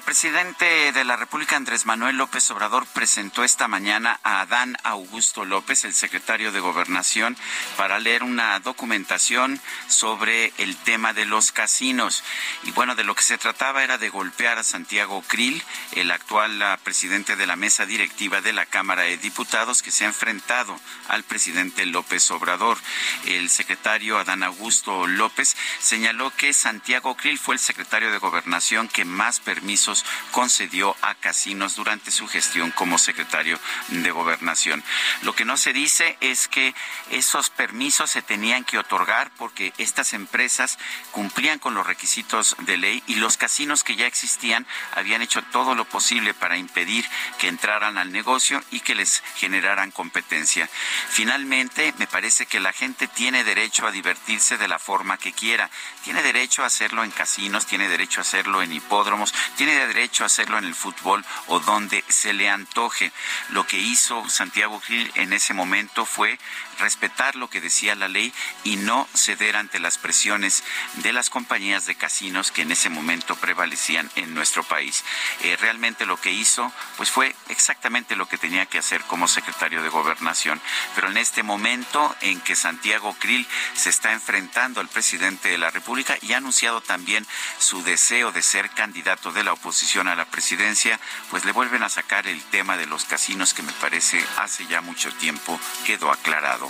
El presidente de la República, Andrés Manuel López Obrador, presentó esta mañana a Adán Augusto López, el secretario de Gobernación, para leer una documentación sobre el tema de los casinos. Y bueno, de lo que se trataba era de golpear a Santiago Krill, el actual ah, presidente de la mesa directiva de la Cámara de Diputados, que se ha enfrentado al presidente López Obrador. El secretario Adán Augusto López señaló que Santiago Krill fue el secretario de Gobernación que más permisos concedió a casinos durante su gestión como secretario de Gobernación. Lo que no se dice es que esos permisos se tenían que otorgar porque estas empresas cumplían con los requisitos de ley y los casinos que ya existían habían hecho todo lo posible para impedir que entraran al negocio y que les generaran competencia. Finalmente, me parece que la gente tiene derecho a divertirse de la forma que quiera. Tiene derecho a hacerlo en casinos, tiene derecho a hacerlo en hipódromos, tiene derecho a hacerlo en el fútbol o donde se le antoje. Lo que hizo Santiago Gil en ese momento fue respetar lo que decía la ley y no ceder ante las presiones de las compañías de casinos que en ese momento prevalecían en nuestro país. Eh, realmente lo que hizo pues fue exactamente lo que tenía que hacer como secretario de gobernación. Pero en este momento en que Santiago Krill se está enfrentando al presidente de la República y ha anunciado también su deseo de ser candidato de la oposición a la presidencia, pues le vuelven a sacar el tema de los casinos que me parece hace ya mucho tiempo quedó aclarado.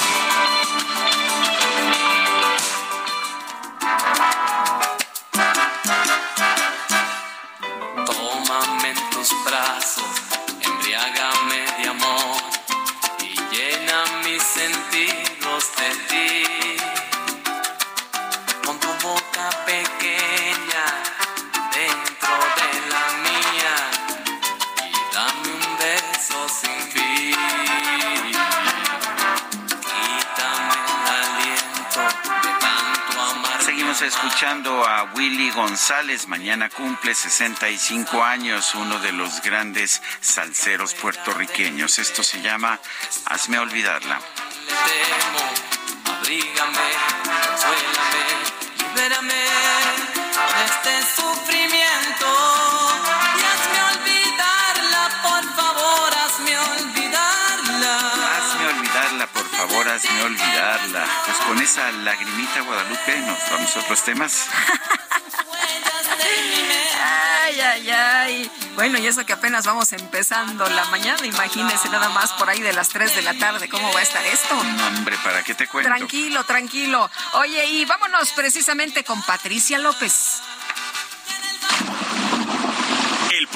Escuchando a Willy González. Mañana cumple 65 años, uno de los grandes salseros puertorriqueños. Esto se llama Hazme olvidarla. Hazme olvidarla. Pues con esa lagrimita Guadalupe nos vamos a otros temas. Ay, ay, ay. Bueno, y eso que apenas vamos empezando la mañana, imagínese nada más por ahí de las 3 de la tarde, ¿cómo va a estar esto? No, hombre, ¿para qué te cuento? Tranquilo, tranquilo. Oye, y vámonos precisamente con Patricia López.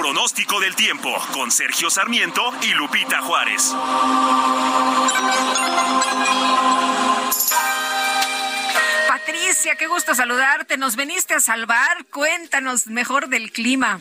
Pronóstico del tiempo con Sergio Sarmiento y Lupita Juárez. Patricia, qué gusto saludarte. Nos veniste a salvar. Cuéntanos mejor del clima.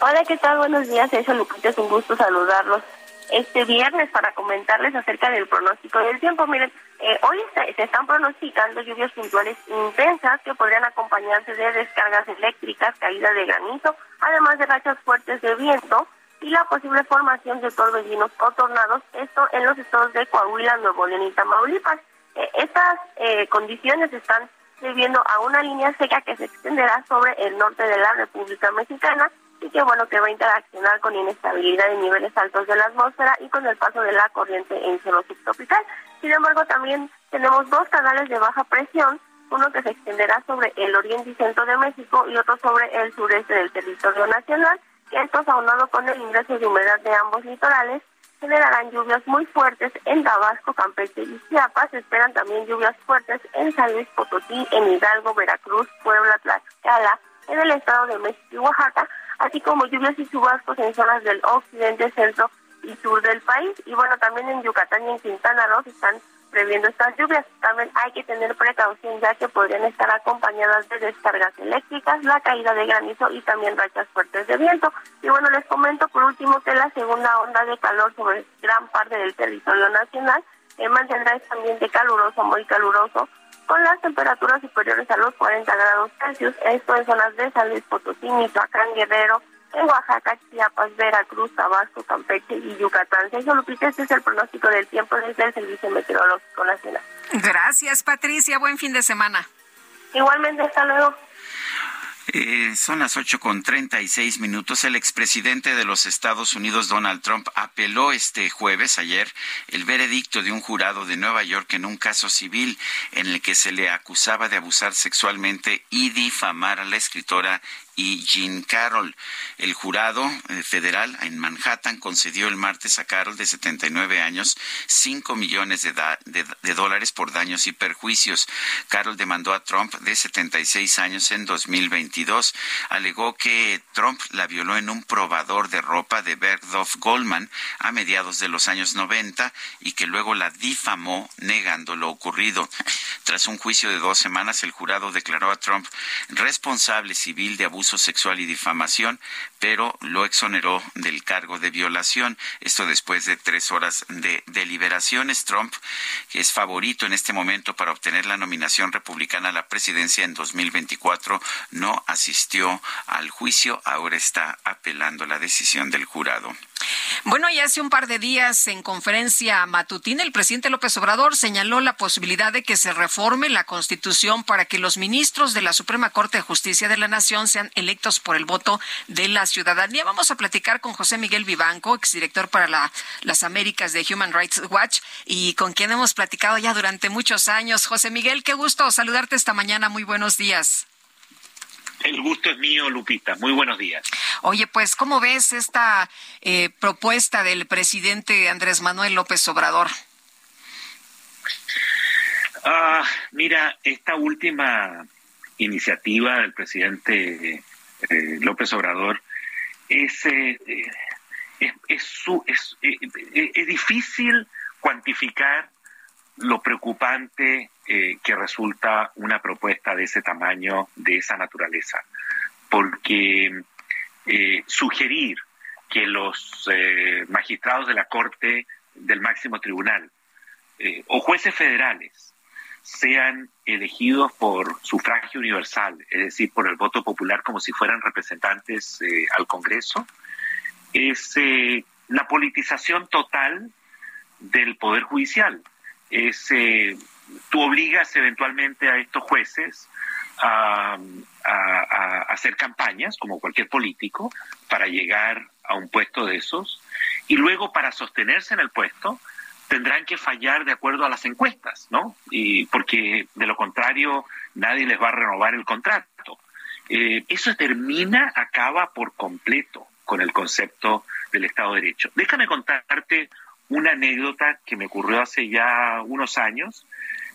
Hola, ¿qué tal? Buenos días, Sergio Lupita. Es un gusto saludarlos este viernes para comentarles acerca del pronóstico del tiempo. Miren, eh, hoy se, se están pronosticando lluvias puntuales intensas que podrían acompañarse de descargas eléctricas, caída de granizo, además de rachas fuertes de viento y la posible formación de torbellinos o tornados, esto en los estados de Coahuila, Nuevo León y Tamaulipas. Eh, estas eh, condiciones están debiendo a una línea seca que se extenderá sobre el norte de la República Mexicana y que bueno que va a interaccionar con inestabilidad de niveles altos de la atmósfera y con el paso de la corriente en cielo subtropical. Sin embargo, también tenemos dos canales de baja presión, uno que se extenderá sobre el oriente y centro de México y otro sobre el sureste del territorio nacional, estos aunado con el ingreso de humedad de ambos litorales generarán lluvias muy fuertes en Tabasco, Campeche y Chiapas. Se esperan también lluvias fuertes en San Luis Potosí, en Hidalgo, Veracruz, Puebla, Tlaxcala, en el estado de México y Oaxaca, así como lluvias y chubascos en zonas del occidente, centro y sur del país. Y bueno, también en Yucatán y en Quintana Roo se están previendo estas lluvias. También hay que tener precaución ya que podrían estar acompañadas de descargas eléctricas, la caída de granizo y también rachas fuertes de viento. Y bueno, les comento por último que la segunda onda de calor sobre gran parte del territorio nacional eh, mantendrá este ambiente caluroso, muy caluroso, con las temperaturas superiores a los 40 grados Celsius, esto en zonas de San Luis Potosí, Michoacán, Guerrero, en Oaxaca, Chiapas, Veracruz, Tabasco, Campeche y Yucatán. Sergio Lupita, este es el pronóstico del tiempo desde el Servicio Meteorológico Nacional. Gracias, Patricia. Buen fin de semana. Igualmente, hasta luego. Eh, son las ocho con treinta y seis minutos. El expresidente de los Estados Unidos, Donald Trump, apeló este jueves, ayer, el veredicto de un jurado de Nueva York en un caso civil en el que se le acusaba de abusar sexualmente y difamar a la escritora y Jean Carroll. El jurado eh, federal en Manhattan concedió el martes a Carroll, de 79 años, 5 millones de, dólares por daños y perjuicios. Carroll demandó a Trump, de 76 años, en 2022. Alegó que Trump la violó en un probador de ropa de Bergdorf Goldman a mediados de los años 90 y que luego la difamó negando lo ocurrido. Tras un juicio de dos semanas, el jurado declaró a Trump responsable civil de abuso sexual y difamación, pero lo exoneró del cargo de violación. Esto después de tres horas de deliberaciones. Trump, que es favorito en este momento para obtener la nominación republicana a la presidencia en 2024, no asistió al juicio. Ahora está apelando la decisión del jurado. Bueno, y hace un par de días en conferencia matutina, el presidente López Obrador señaló la posibilidad de que se reforme la Constitución para que los ministros de la Suprema Corte de Justicia de la Nación sean electos por el voto de la ciudadanía. Vamos a platicar con José Miguel Vivanco, exdirector para la, las Américas de Human Rights Watch, y con quien hemos platicado ya durante muchos años. José Miguel, qué gusto saludarte esta mañana. Muy buenos días. El gusto es mío, Lupita. Muy buenos días. Oye, pues, ¿cómo ves esta eh, propuesta del presidente Andrés Manuel López Obrador? Ah, mira, esta última iniciativa del presidente eh, López Obrador es, eh, es, es, su, es, es difícil cuantificar lo preocupante eh, que resulta una propuesta de ese tamaño, de esa naturaleza, porque eh, sugerir que los eh, magistrados de la Corte del máximo tribunal o jueces federales sean elegidos por sufragio universal, es decir, por el voto popular como si fueran representantes eh, al Congreso, es eh, la politización total del Poder Judicial. Es, eh, tú obligas eventualmente a estos jueces a, hacer campañas, como cualquier político, para llegar a un puesto de esos, y luego para sostenerse en el puesto tendrán que fallar de acuerdo a las encuestas, ¿no? Y porque de lo contrario nadie les va a renovar el contrato. Eh, eso termina, acaba por completo con el concepto del Estado de Derecho. Déjame contarte una anécdota que me ocurrió hace ya unos años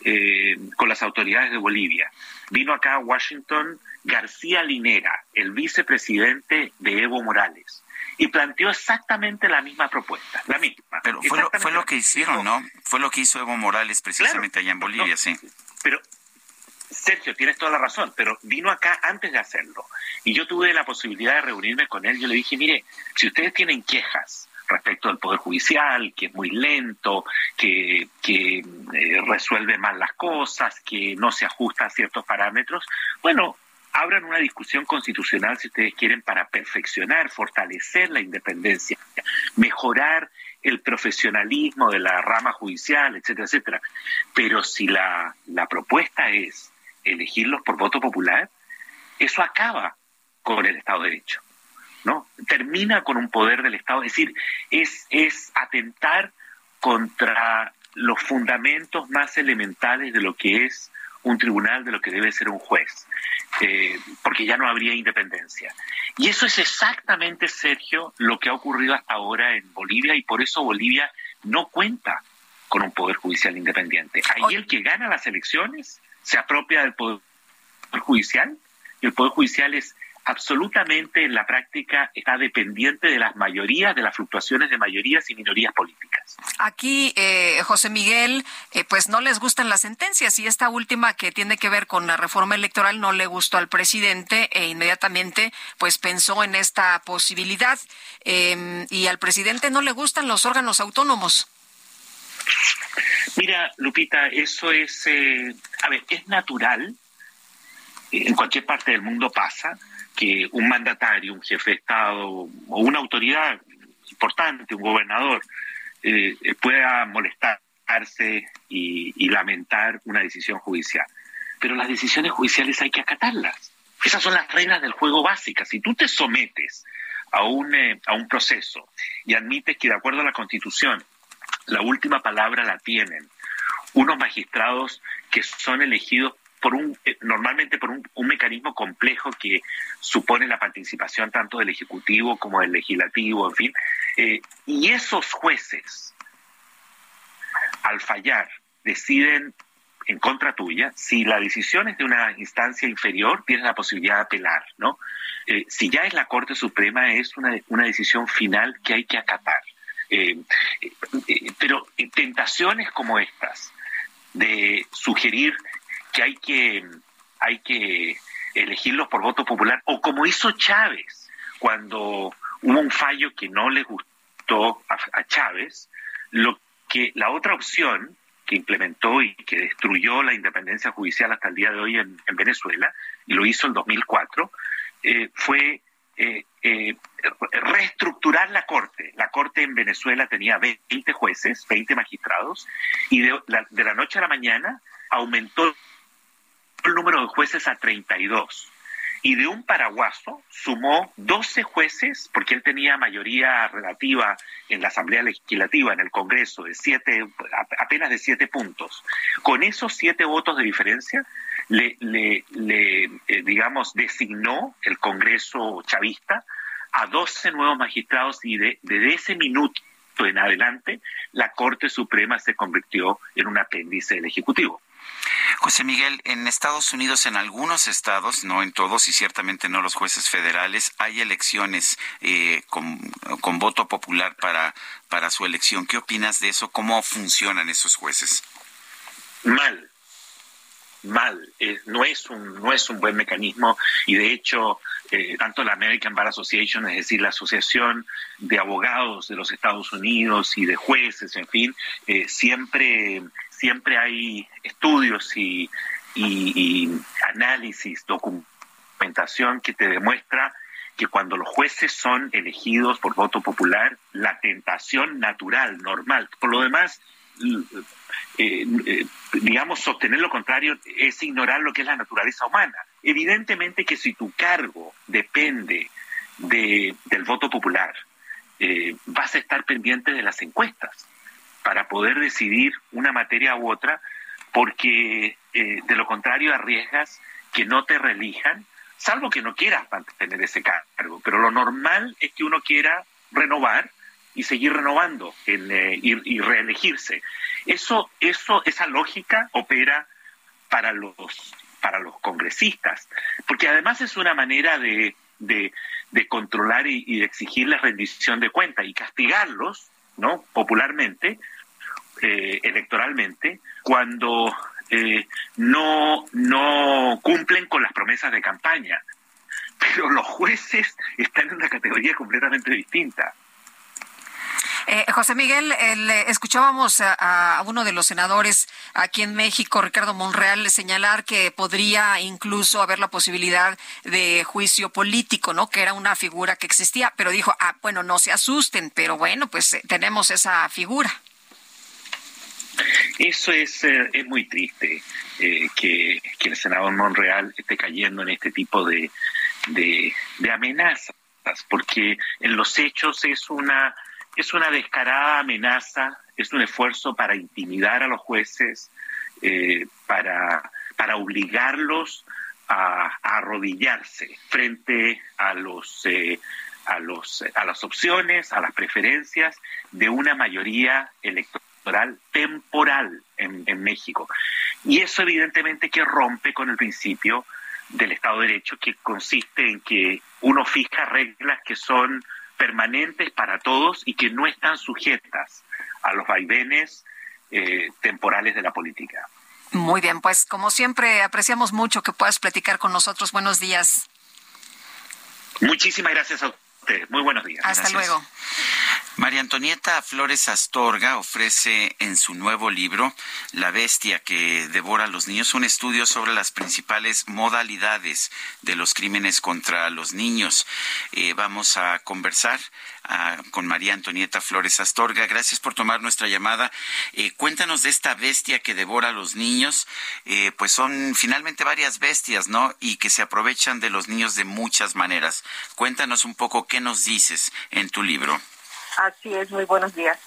eh, con las autoridades de Bolivia. Vino acá a Washington García Linera, el vicepresidente de Evo Morales, y planteó exactamente la misma propuesta, la misma. Pero fue lo, fue lo que hicieron, ¿no? Fue lo que hizo Evo Morales precisamente allá en Bolivia, sí. Pero Sergio, tienes toda la razón, pero vino acá antes de hacerlo. Y yo tuve la posibilidad de reunirme con él. Yo le dije, mire, si ustedes tienen quejas respecto al Poder Judicial, que es muy lento, que, que eh, resuelve mal las cosas, que no se ajusta a ciertos parámetros, bueno, abran una discusión constitucional si ustedes quieren para perfeccionar, fortalecer la independencia, mejorar el profesionalismo de la rama judicial, etcétera, etcétera. Pero si la, la propuesta es elegirlos por voto popular, eso acaba con el Estado de Derecho. Termina con un poder del Estado, es decir, es, es atentar contra los fundamentos más elementales de lo que es un tribunal, de lo que debe ser un juez, eh, porque ya no habría independencia. Y eso es exactamente, Sergio, lo que ha ocurrido hasta ahora en Bolivia y por eso Bolivia no cuenta con un poder judicial independiente. Ahí el que gana las elecciones se apropia del poder judicial y el poder judicial es absolutamente en la práctica está dependiente de las mayorías, de las fluctuaciones de mayorías y minorías políticas. Aquí, eh, José Miguel, eh, pues no les gustan las sentencias y esta última que tiene que ver con la reforma electoral no le gustó al presidente e inmediatamente pues pensó en esta posibilidad em, y al presidente no le gustan los órganos autónomos. Mira, Lupita, eso es, eh, a ver, es natural, en cualquier parte del mundo pasa, que un mandatario, un jefe de Estado o una autoridad importante, un gobernador, eh, pueda molestarse y, lamentar una decisión judicial. Pero las decisiones judiciales hay que acatarlas. Esas son las reglas del juego básicas. Si tú te sometes a un, eh, a un proceso y admites que de acuerdo a la Constitución la última palabra la tienen unos magistrados que son elegidos por un, eh, normalmente por un, mecanismo complejo que supone la participación tanto del Ejecutivo como del Legislativo, en fin. Eh, y esos jueces, al fallar, deciden en contra tuya, si la decisión es de una instancia inferior, tienes la posibilidad de apelar, ¿no? Eh, si ya es la Corte Suprema, es una, una decisión final que hay que acatar. pero tentaciones como estas, de sugerir que hay que, hay que elegirlos por voto popular, o como hizo Chávez cuando hubo un fallo que no le gustó a, Chávez, lo que la otra opción que implementó y que destruyó la independencia judicial hasta el día de hoy en, Venezuela, y lo hizo en 2004, eh, fue eh, eh, reestructurar la Corte. La Corte en Venezuela tenía 20 jueces, 20 magistrados, y de la, de la noche a la mañana aumentó el número de jueces a 32 y de un paraguaso sumó 12 jueces, porque él tenía mayoría relativa en la Asamblea Legislativa, en el Congreso, de siete, apenas de siete puntos. Con esos siete votos de diferencia, le, eh, digamos, designó el Congreso chavista a 12 nuevos magistrados y de, ese minuto en adelante, la Corte Suprema se convirtió en un apéndice del Ejecutivo. José Miguel, en Estados Unidos, en algunos estados, no en todos y ciertamente no los jueces federales, hay elecciones eh, con, voto popular para, para su elección. ¿Qué opinas de eso? ¿Cómo funcionan esos jueces? Mal. Mal, no, es un, no es un buen mecanismo. Y de hecho eh, tanto la American Bar Association, es decir, la Asociación de Abogados de los Estados Unidos y de jueces, en fin, eh, siempre, siempre hay estudios y, y análisis, documentación que te demuestra que cuando los jueces son elegidos por voto popular, la tentación natural, normal, por lo demás, eh, eh, digamos, sostener lo contrario es ignorar lo que es la naturaleza humana. Evidentemente que si tu cargo depende de, del voto popular, eh, vas a estar pendiente de las encuestas para poder decidir una materia u otra, porque de lo contrario arriesgas que no te reelijan, salvo que no quieras mantener ese cargo. Pero lo normal es que uno quiera renovar y seguir renovando y, y, reelegirse. Eso, eso, esa lógica opera para los, para los congresistas, porque además es una manera de, de, controlar y, de exigir la rendición de cuentas y castigarlos, ¿no? Popularmente, eh, electoralmente, cuando eh, no, no cumplen con las promesas de campaña. Pero los jueces están en una categoría completamente distinta. Eh, José Miguel, escuchábamos a, uno de los senadores aquí en México, Ricardo Monreal, señalar que podría incluso haber la posibilidad de juicio político, ¿no? Que era una figura que existía, pero dijo, ah, bueno, no se asusten, pero bueno, pues eh, tenemos esa figura. Eso es, eh, es muy triste que, el senador Monreal esté cayendo en este tipo de, de amenazas, porque en los hechos es una es una descarada amenaza, es un esfuerzo para intimidar a los jueces, eh, para, para obligarlos a, arrodillarse frente a los eh, a los a las opciones, a las preferencias de una mayoría electoral temporal en, en México. Y eso evidentemente que rompe con el principio del Estado de Derecho, que consiste en que uno fija reglas que son permanentes para todos y que no están sujetas a los vaivenes eh, temporales de la política. Muy bien, pues como siempre apreciamos mucho que puedas platicar con nosotros. Buenos días. Muchísimas gracias a Muy buenos días. Hasta luego. María Antonieta Flores Astorga ofrece en su nuevo libro La bestia que devora a los niños un estudio sobre las principales modalidades de los crímenes contra los niños. Eh, vamos a conversar ah, con María Antonieta Flores Astorga. Gracias por tomar nuestra llamada. Eh, cuéntanos de esta bestia que devora a los niños. Eh, pues son finalmente varias bestias, ¿no? Y que se aprovechan de los niños de muchas maneras. Cuéntanos un poco qué nos dices en tu libro. Así es, muy buenos días.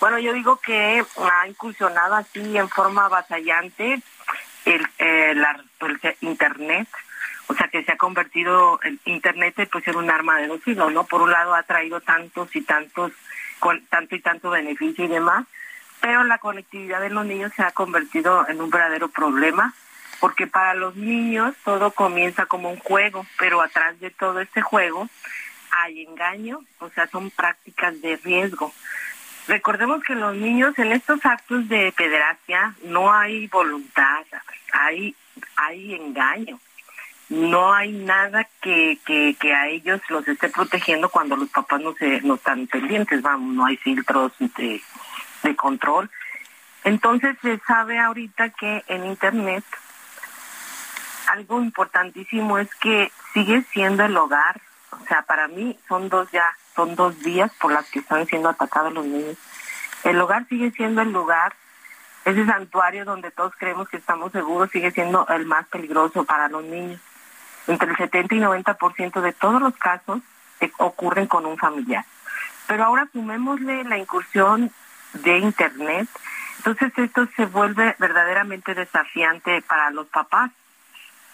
Bueno, yo digo que ha incursionado así en forma avasallante el, el, Internet, o sea que se ha convertido el Internet pues en un arma de dos filos, ¿no? Por un lado ha traído tantos y tantos, con tanto y tanto beneficio y demás, pero la conectividad de los niños se ha convertido en un verdadero problema, porque para los niños todo comienza como un juego, pero atrás de todo este juego hay engaño, o sea, son prácticas de riesgo. Recordemos que los niños en estos actos de pederastia no hay voluntad, hay, hay engaño. No hay nada que, que, que a ellos los esté protegiendo cuando los papás no, se, no están pendientes, vamos, no hay filtros de, de control. Entonces se sabe ahorita que en Internet algo importantísimo es que sigue siendo el hogar o sea, para mí son dos ya, son dos días por las que están siendo atacados los niños. El hogar sigue siendo el lugar, ese santuario donde todos creemos que estamos seguros sigue siendo el más peligroso para los niños. Entre el 70 y 90% de todos los casos ocurren con un familiar. Pero ahora sumémosle la incursión de Internet, entonces esto se vuelve verdaderamente desafiante para los papás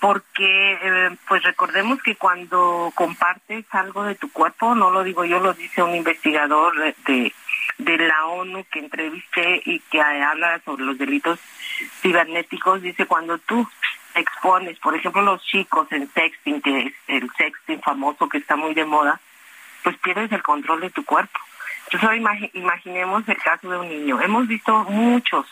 porque eh, pues recordemos que cuando compartes algo de tu cuerpo, no lo digo yo, lo dice un investigador de, de la ONU que entrevisté y que habla sobre los delitos cibernéticos, dice cuando tú expones, por ejemplo, los chicos en sexting, que es el sexting famoso que está muy de moda, pues pierdes el control de tu cuerpo. Entonces ahora imaginemos el caso de un niño. Hemos visto muchos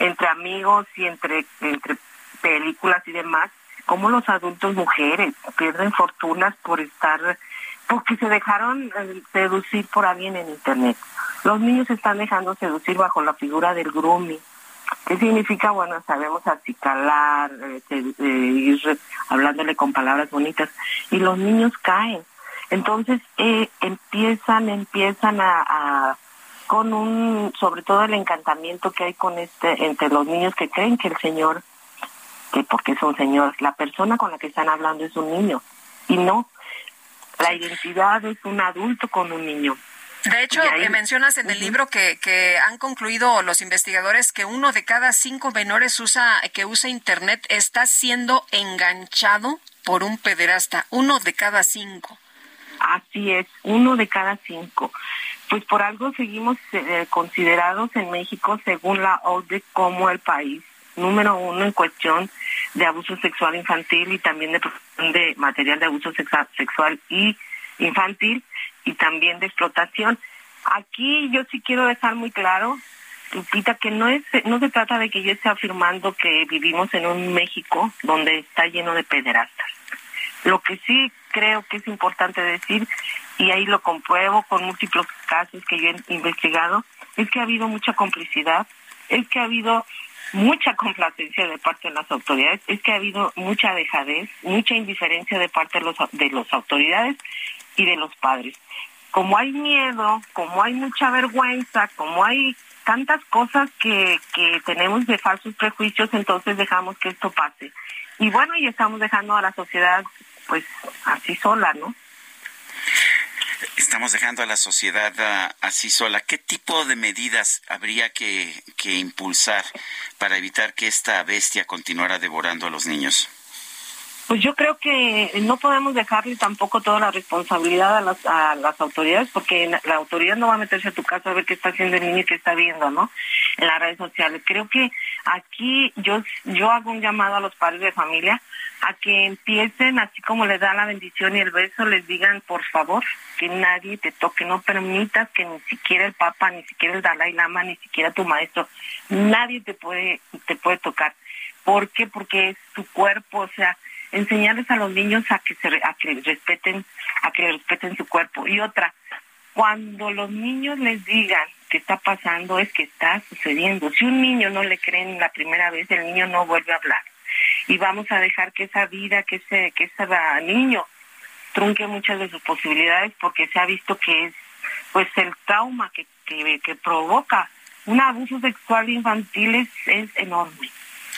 entre amigos y entre entre películas y demás, como los adultos mujeres pierden fortunas por estar, porque se dejaron eh, seducir por alguien en internet. Los niños se están dejando seducir bajo la figura del grooming. ¿Qué significa? Bueno, sabemos acicalar, eh, eh, ir hablándole con palabras bonitas, y los niños caen. Entonces empiezan, empiezan a con un, sobre todo el encantamiento que hay con este, entre los niños que creen que el Señor, que porque es un Señor, la persona con la que están hablando es un niño, y no, la identidad es un adulto con un niño. De hecho, mencionas en el libro que, que han concluido los investigadores que uno de cada cinco menores usa, que usa Internet está siendo enganchado por un pederasta. Uno de cada cinco. Así es, uno de cada cinco pues por algo seguimos eh, considerados en México, según la ODE, como el país número uno en cuestión de abuso sexual infantil y también de, material de abuso sexual y infantil y también de explotación. Aquí yo sí quiero dejar muy claro, Lupita, que no es no se trata de que yo esté afirmando que vivimos en un México donde está lleno de pederastas. Lo que sí creo que es importante decir y ahí lo compruebo con múltiples casos que yo he investigado, es que ha habido mucha complicidad, es que ha habido mucha complacencia de parte de las autoridades, es que ha habido mucha dejadez, mucha indiferencia de parte de los de las autoridades y de los padres. Como hay miedo, como hay mucha vergüenza, como hay tantas cosas que, que tenemos de falsos prejuicios, entonces dejamos que esto pase. Y bueno, y estamos dejando a la sociedad pues así sola, ¿no? Estamos dejando a la sociedad ah, así sola. ¿Qué tipo de medidas habría que, impulsar para evitar que esta bestia continuara devorando a los niños? Pues yo creo que no podemos dejarle tampoco toda la responsabilidad a las, a las autoridades, porque la autoridad no va a meterse a tu casa a ver qué está haciendo el niño y qué está viendo, ¿no? En las redes sociales. Creo que aquí yo, yo hago un llamado a los padres de familia a que empiecen, así como les da la bendición y el beso, les digan, por favor, que nadie te toque, no permitas que ni siquiera el Papa, ni siquiera el Dalai Lama, ni siquiera tu maestro, nadie te puede, te puede tocar. ¿Por qué? Porque es tu cuerpo, o sea, enseñarles a los niños a que se a que respeten, a que respeten su cuerpo. Y otra, cuando los niños les digan que está pasando es que está sucediendo. Si un niño no le creen la primera vez, el niño no vuelve a hablar y vamos a dejar que esa vida, que ese, que ese niño trunque muchas de sus posibilidades porque se ha visto que es pues el trauma que, que, provoca un abuso sexual infantil es, es enorme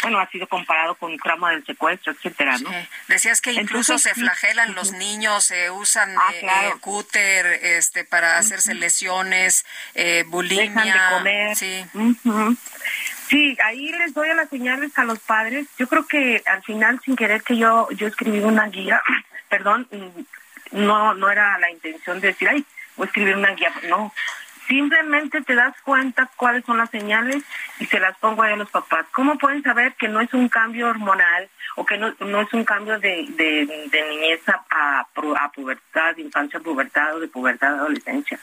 bueno, ha sido comparado con el trauma del secuestro, etcétera, ¿no? Decías que incluso se flagelan los niños, se usan ah, eh, eh, cúter este, para hacerse lesiones, eh, bulimia. Dejan de comer. Sí. Sí, ahí les doy a las señales a los padres. Yo creo que al final, sin querer que yo yo escribí una guía, perdón, no no era la intención de decir, ay, voy a escribir una guía, no. Simplemente te das cuenta cuáles son las señales y se las pongo ahí a los papás. ¿Cómo pueden saber que no es un cambio hormonal o que no, no es un cambio de, de, de niñez a, a pubertad, de infancia a pubertad o de pubertad a adolescencia?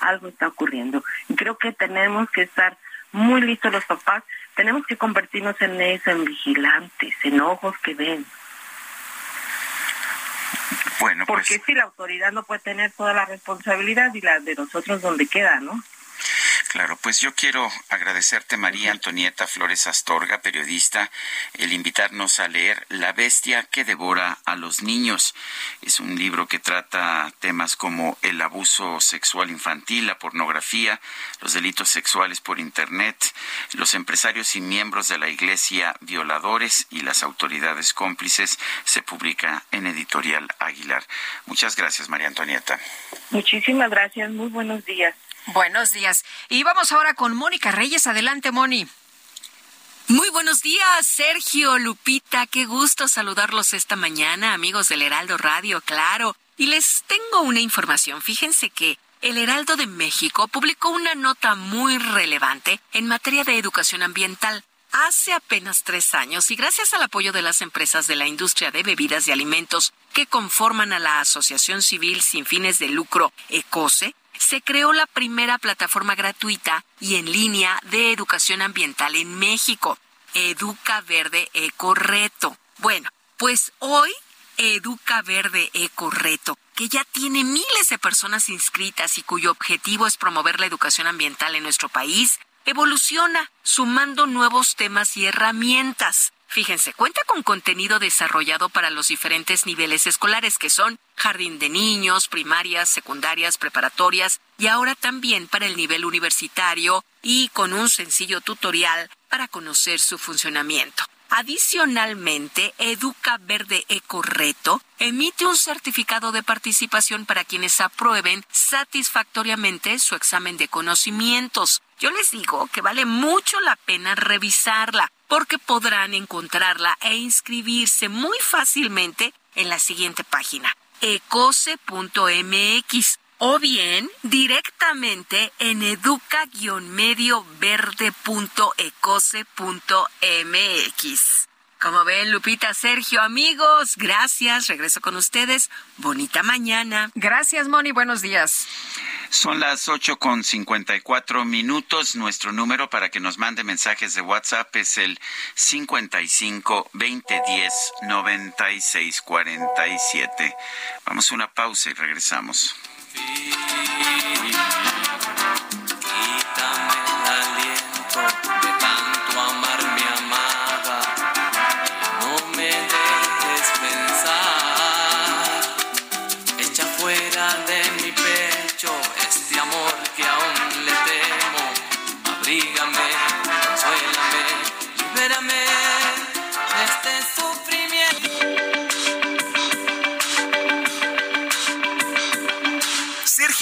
Algo está ocurriendo. Y creo que tenemos que estar muy listos los papás, tenemos que convertirnos en eso, en vigilantes, en ojos que ven. Bueno, pues Porque si la autoridad no puede tener toda la responsabilidad y la de nosotros donde queda, ¿no? Claro, pues yo quiero agradecerte, María Antonieta Flores Astorga, periodista, el invitarnos a leer La bestia que devora a los niños. Es un libro que trata temas como el abuso sexual infantil, la pornografía, los delitos sexuales por Internet, los empresarios y miembros de la Iglesia violadores y las autoridades cómplices. Se publica en Editorial Aguilar. Muchas gracias, María Antonieta. Muchísimas gracias. Muy buenos días. Buenos días. Y vamos ahora con Mónica Reyes. Adelante, Moni. Muy buenos días, Sergio, Lupita. Qué gusto saludarlos esta mañana, amigos del Heraldo Radio, claro. Y les tengo una información. Fíjense que el Heraldo de México publicó una nota muy relevante en materia de educación ambiental hace apenas tres años y gracias al apoyo de las empresas de la industria de bebidas y alimentos que conforman a la Asociación Civil sin fines de lucro ECOSE, se creó la primera plataforma gratuita y en línea de educación ambiental en México. Educa Verde Eco Reto. Bueno, pues hoy Educa Verde Eco Reto, que ya tiene miles de personas inscritas y cuyo objetivo es promover la educación ambiental en nuestro país, evoluciona sumando nuevos temas y herramientas. Fíjense, cuenta con contenido desarrollado para los diferentes niveles escolares que son jardín de niños, primarias, secundarias, preparatorias y ahora también para el nivel universitario y con un sencillo tutorial para conocer su funcionamiento. Adicionalmente, Educa Verde Eco Reto emite un certificado de participación para quienes aprueben satisfactoriamente su examen de conocimientos. Yo les digo que vale mucho la pena revisarla porque podrán encontrarla e inscribirse muy fácilmente en la siguiente página ecose.mx o bien directamente en educa-medioverde.ecose.mx. Como ven, Lupita, Sergio, amigos, gracias. Regreso con ustedes. Bonita mañana. Gracias, Moni. Buenos días. Son las ocho con cincuenta y cuatro minutos. Nuestro número para que nos mande mensajes de WhatsApp es el cincuenta y cinco veinte diez noventa y seis cuarenta y siete. Vamos a una pausa y regresamos.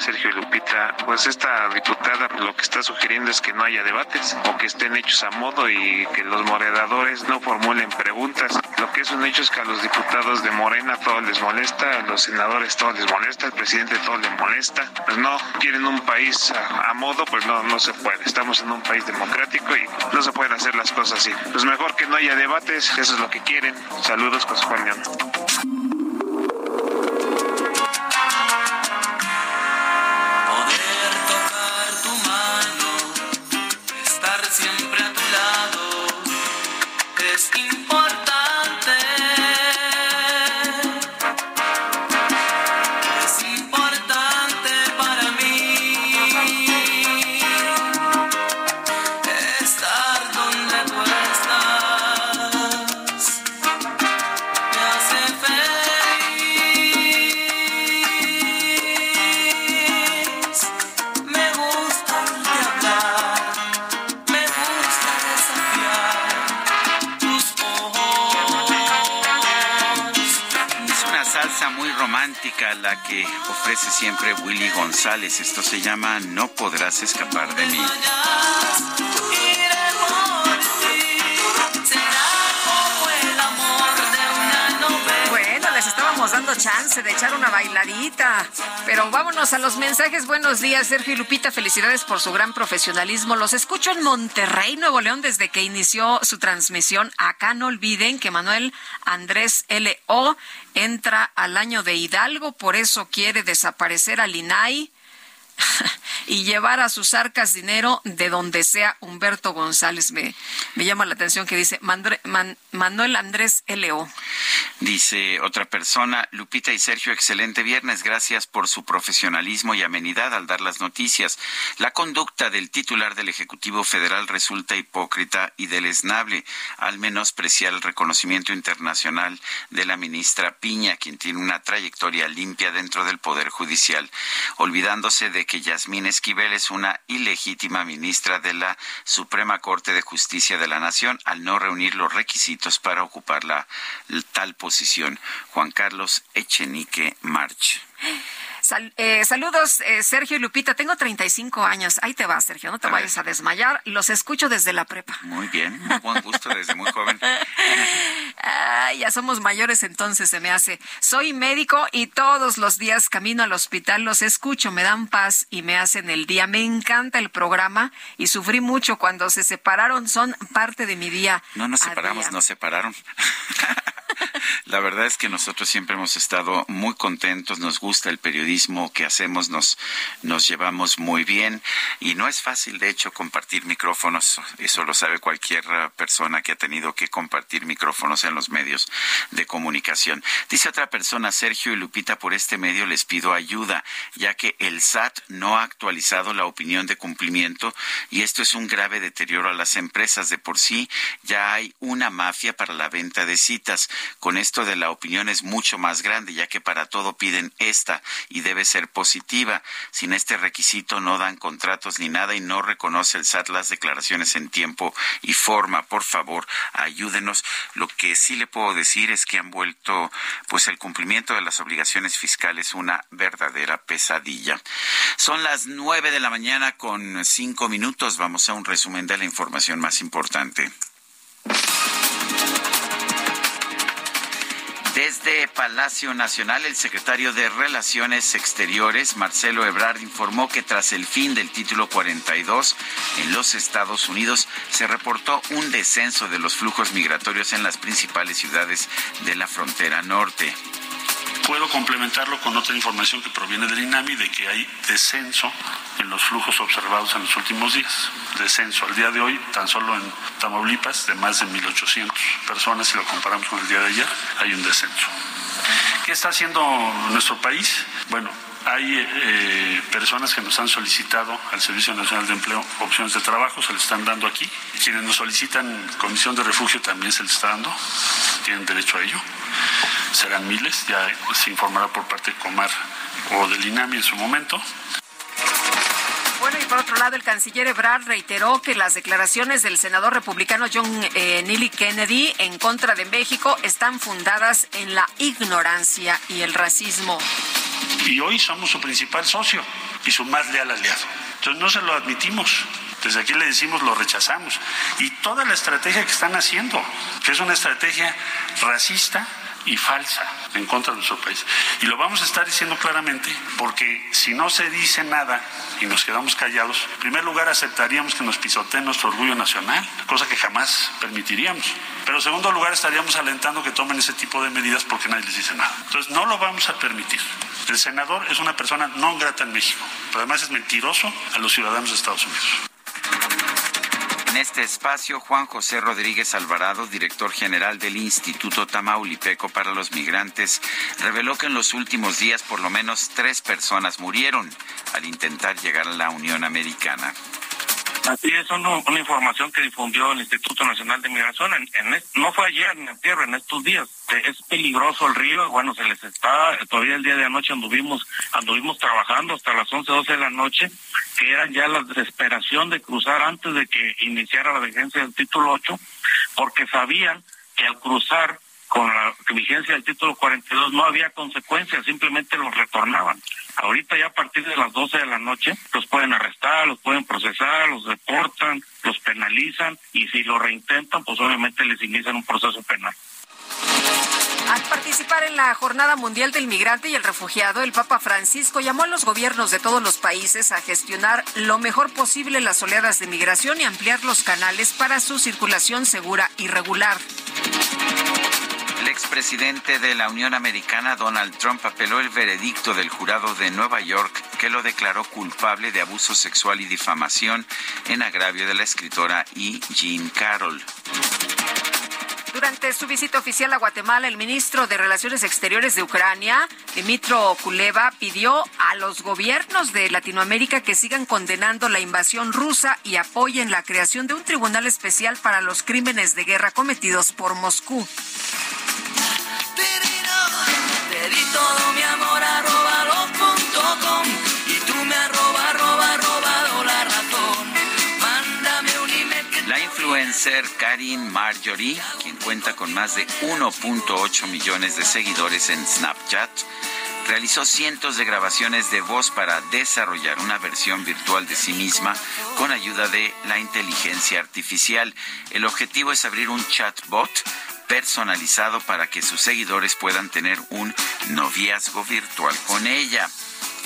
Sergio Lupita. Pues esta diputada lo que está sugiriendo es que no haya debates o que estén hechos a modo y que los moderadores no formulen preguntas. Lo que es un hecho es que a los diputados de Morena todo les molesta, a los senadores todo les molesta, al presidente todo le molesta. Pues no, quieren un país a, modo, pues no, no se puede. Estamos en un país democrático y no se pueden hacer las cosas así. Pues mejor que no haya debates, eso es lo que quieren. Saludos, José Juan. Es la que ofrece siempre Willy González. Esto se llama No podrás escapar de mí. Chance de echar una bailadita. Pero vámonos a los mensajes. Buenos días, Sergio y Lupita. Felicidades por su gran profesionalismo. Los escucho en Monterrey, Nuevo León, desde que inició su transmisión. Acá no olviden que Manuel Andrés L.O. entra al año de Hidalgo, por eso quiere desaparecer al INAI. y llevar a sus arcas dinero de donde sea Humberto González. Me, me llama la atención que dice Manuel Andrés L.O. Dice otra persona, Lupita y Sergio, excelente viernes. Gracias por su profesionalismo y amenidad al dar las noticias. La conducta del titular del Ejecutivo Federal resulta hipócrita y deleznable al menospreciar el reconocimiento internacional de la ministra Piña, quien tiene una trayectoria limpia dentro del Poder Judicial, olvidándose de que Yasmín Esquivel es una ilegítima ministra de la Suprema Corte de Justicia de la Nación al no reunir los requisitos para ocupar la tal posición. Juan Carlos Echenique March. Eh, saludos, eh, Sergio y Lupita. Tengo 35 años. Ahí te va, Sergio. No te vayas a desmayar. Los escucho desde la prepa. Muy bien. Muy buen gusto desde muy joven. ya somos mayores entonces, se me hace. Soy médico y todos los días camino al hospital. Los escucho, me dan paz y me hacen el día. Me encanta el programa y sufrí mucho cuando se separaron. Son parte de mi día. No nos separamos, nos separaron. La verdad es que nosotros siempre hemos estado muy contentos, nos gusta el periodismo que hacemos, nos, nos llevamos muy bien y no es fácil, de hecho, compartir micrófonos. Eso lo sabe cualquier persona que ha tenido que compartir micrófonos en los medios de comunicación. Dice otra persona, Sergio y Lupita, por este medio les pido ayuda, ya que el SAT no ha actualizado la opinión de cumplimiento y esto es un grave deterioro a las empresas. De por sí ya hay una mafia para la venta de citas esto de la opinión es mucho más grande, ya que para todo piden esta y debe ser positiva. Sin este requisito no dan contratos ni nada y no reconoce el SAT las declaraciones en tiempo y forma. Por favor, ayúdenos. Lo que sí le puedo decir es que han vuelto pues el cumplimiento de las obligaciones fiscales una verdadera pesadilla. Son las nueve de la mañana con cinco minutos. Vamos a un resumen de la información más importante. Desde Palacio Nacional, el secretario de Relaciones Exteriores, Marcelo Ebrard, informó que tras el fin del título 42 en los Estados Unidos, se reportó un descenso de los flujos migratorios en las principales ciudades de la frontera norte. Puedo complementarlo con otra información que proviene del INAMI de que hay descenso en los flujos observados en los últimos días. Descenso al día de hoy, tan solo en Tamaulipas, de más de 1.800 personas, si lo comparamos con el día de ayer, hay un descenso. ¿Qué está haciendo nuestro país? Bueno, hay eh, personas que nos han solicitado al Servicio Nacional de Empleo opciones de trabajo, se les están dando aquí. Quienes nos solicitan comisión de refugio también se les está dando, tienen derecho a ello. Serán miles, ya se informará por parte de Comar o del INAMI en su momento. Bueno, y por otro lado, el canciller Ebrard reiteró que las declaraciones del senador republicano John eh, Neely Kennedy en contra de México están fundadas en la ignorancia y el racismo. Y hoy somos su principal socio y su más leal aliado. Entonces no se lo admitimos. Desde aquí le decimos lo rechazamos. Y toda la estrategia que están haciendo, que es una estrategia racista, y falsa en contra de nuestro país. Y lo vamos a estar diciendo claramente porque si no se dice nada y nos quedamos callados, en primer lugar aceptaríamos que nos pisoteen nuestro orgullo nacional, cosa que jamás permitiríamos. Pero en segundo lugar estaríamos alentando que tomen ese tipo de medidas porque nadie les dice nada. Entonces no lo vamos a permitir. El senador es una persona no grata en México, pero además es mentiroso a los ciudadanos de Estados Unidos. En este espacio, Juan José Rodríguez Alvarado, director general del Instituto Tamaulipeco para los Migrantes, reveló que en los últimos días por lo menos tres personas murieron al intentar llegar a la Unión Americana. Así es, una, información que difundió el Instituto Nacional de Migración. No fue ayer ni tierra, en estos días. Es peligroso el río. Bueno, se les está, todavía el día de anoche anduvimos, anduvimos trabajando hasta las 11, 12 de la noche, que eran ya la desesperación de cruzar antes de que iniciara la vigencia del título 8, porque sabían que al cruzar con la vigencia del título 42 no había consecuencias, simplemente los retornaban. Ahorita ya a partir de las 12 de la noche los pueden arrestar, los pueden procesar, los deportan, los penalizan y si lo reintentan, pues obviamente les inician un proceso penal. Al participar en la Jornada Mundial del Migrante y el Refugiado, el Papa Francisco llamó a los gobiernos de todos los países a gestionar lo mejor posible las oleadas de migración y ampliar los canales para su circulación segura y regular. El expresidente de la Unión Americana, Donald Trump, apeló el veredicto del jurado de Nueva York que lo declaró culpable de abuso sexual y difamación en agravio de la escritora E. Jean Carroll. Durante su visita oficial a Guatemala, el ministro de Relaciones Exteriores de Ucrania, Dimitro Kuleva, pidió a los gobiernos de Latinoamérica que sigan condenando la invasión rusa y apoyen la creación de un tribunal especial para los crímenes de guerra cometidos por Moscú. Influencer Karin Marjorie, quien cuenta con más de 1.8 millones de seguidores en Snapchat, realizó cientos de grabaciones de voz para desarrollar una versión virtual de sí misma con ayuda de la inteligencia artificial. El objetivo es abrir un chatbot personalizado para que sus seguidores puedan tener un noviazgo virtual con ella.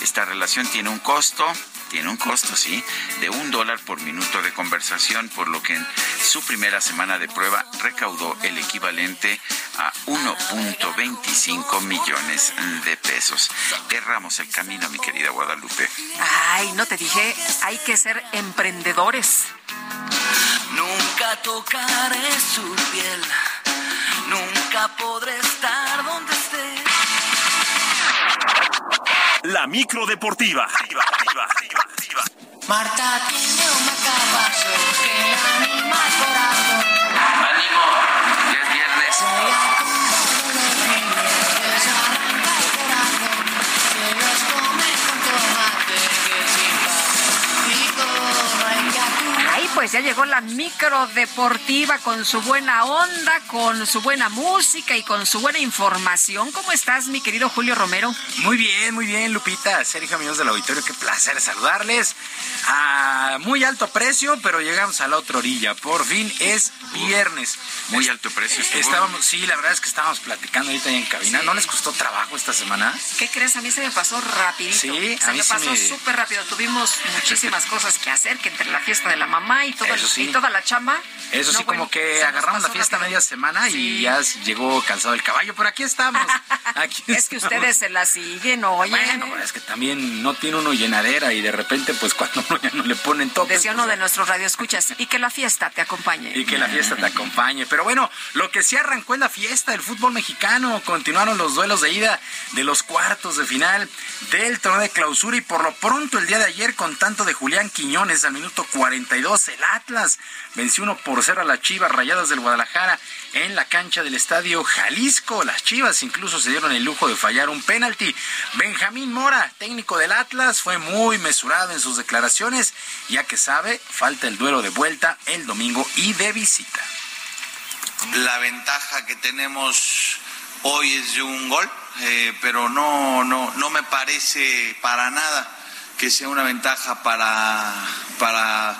Esta relación tiene un costo, tiene un costo, sí, de un dólar por minuto de conversación, por lo que en su primera semana de prueba recaudó el equivalente a 1.25 millones de pesos. Erramos el camino, mi querida Guadalupe. Ay, no te dije, hay que ser emprendedores. Nunca tocaré su piel, nunca podré estar donde esté. La micro deportiva. Marta tiene un macabazo que anima el corazón. ¡Ánimo! Ya es viernes. Pues ya llegó la micro deportiva con su buena onda, con su buena música y con su buena información. ¿Cómo estás, mi querido Julio Romero? Muy bien, muy bien, Lupita. Sergio, amigos del auditorio, qué placer saludarles. A muy alto precio, pero llegamos a la otra orilla. Por fin es viernes. Muy alto precio. estuvo. Estábamos, sí, la verdad es que estábamos platicando ahorita ahí en cabina. Sí. ¿No les costó trabajo esta semana? ¿Qué crees? A mí se me pasó rapidito. Sí, se a mí me pasó me- súper rápido. Tuvimos muchísimas cosas que hacer, que entre la fiesta de la mamá y, todo el- Eso sí. y toda la chamba. Eso No, sí, bueno, como que agarramos la fiesta rápido. media semana y ya llegó cansado el caballo. Pero aquí estamos. Aquí Es que ustedes se la siguen, oye. Bueno, es que también no tiene uno llenadera y de repente, pues cuando uno ya no le ponen toques. Decía uno de nuestros radioescuchas, y que la fiesta te acompañe. Y que la fiesta te acompañe. Pero bueno, lo que sí arrancó es la fiesta del fútbol mexicano. Continuaron los duelos de ida de los cuartos de final del torneo de clausura. Y por lo pronto, el día de ayer, con tanto de Julián Quiñones al minuto 42, el Atlas venció 1 por 0 a las Chivas Rayadas del Guadalajara en la cancha del estadio Jalisco. Las Chivas incluso se dieron el lujo de fallar un penalti. Benjamín Mora, técnico del Atlas, fue muy mesurado en sus declaraciones, ya que sabe, falta el duelo de vuelta el domingo y de visita. La ventaja que tenemos hoy es de un gol, eh, pero no, no, no me parece para nada que sea una ventaja para, para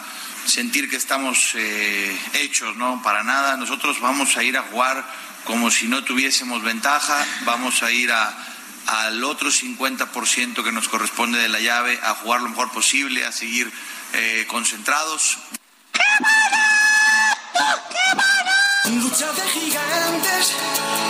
sentir que estamos eh, hechos, ¿no? Para nada. Nosotros vamos a ir a jugar como si no tuviésemos ventaja, vamos a ir a, al otro 50% que nos corresponde de la llave, a jugar lo mejor posible, a seguir eh, concentrados. Lucha de gigantes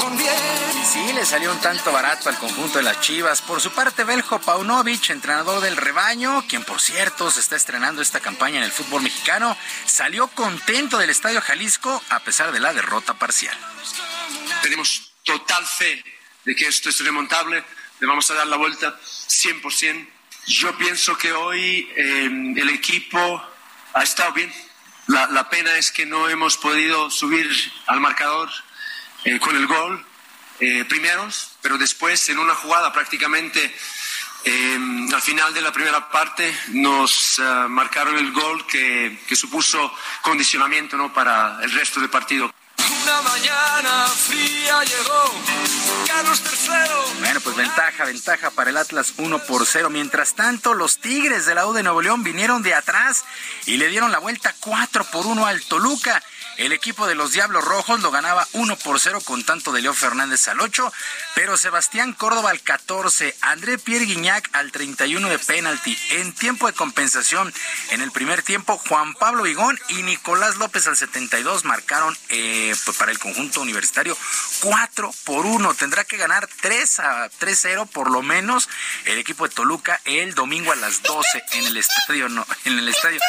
con bien. Y sí, le salió un tanto barato al conjunto de las Chivas. Por su parte, Beljo Paunovic, entrenador del rebaño, quien por cierto se está estrenando esta campaña en el fútbol mexicano, salió contento del Estadio Jalisco a pesar de la derrota parcial. Tenemos total fe de que esto es remontable, le vamos a dar la vuelta 100%. Yo pienso que hoy eh, el equipo ha estado bien. La, la pena es que no hemos podido subir al marcador eh, con el gol eh, primeros, pero después en una jugada prácticamente eh, al final de la primera parte nos eh, marcaron el gol que, que supuso condicionamiento ¿no? para el resto del partido. Una mañana fría llegó Carlos III. Bueno, pues ventaja, ventaja para el Atlas 1 por 0. Mientras tanto, los Tigres de la U de Nuevo León vinieron de atrás y le dieron la vuelta 4 por 1 al Toluca. El equipo de los Diablos Rojos lo ganaba 1 por 0 con tanto de Leo Fernández al 8, pero Sebastián Córdoba al 14, André Pierre Guignac al 31 de penalti. En tiempo de compensación, en el primer tiempo, Juan Pablo Vigón y Nicolás López al 72 marcaron eh, pues para el conjunto universitario 4 por 1. Tendrá que ganar 3 a 3-0 por lo menos el equipo de Toluca el domingo a las 12 en el estadio, en el estadio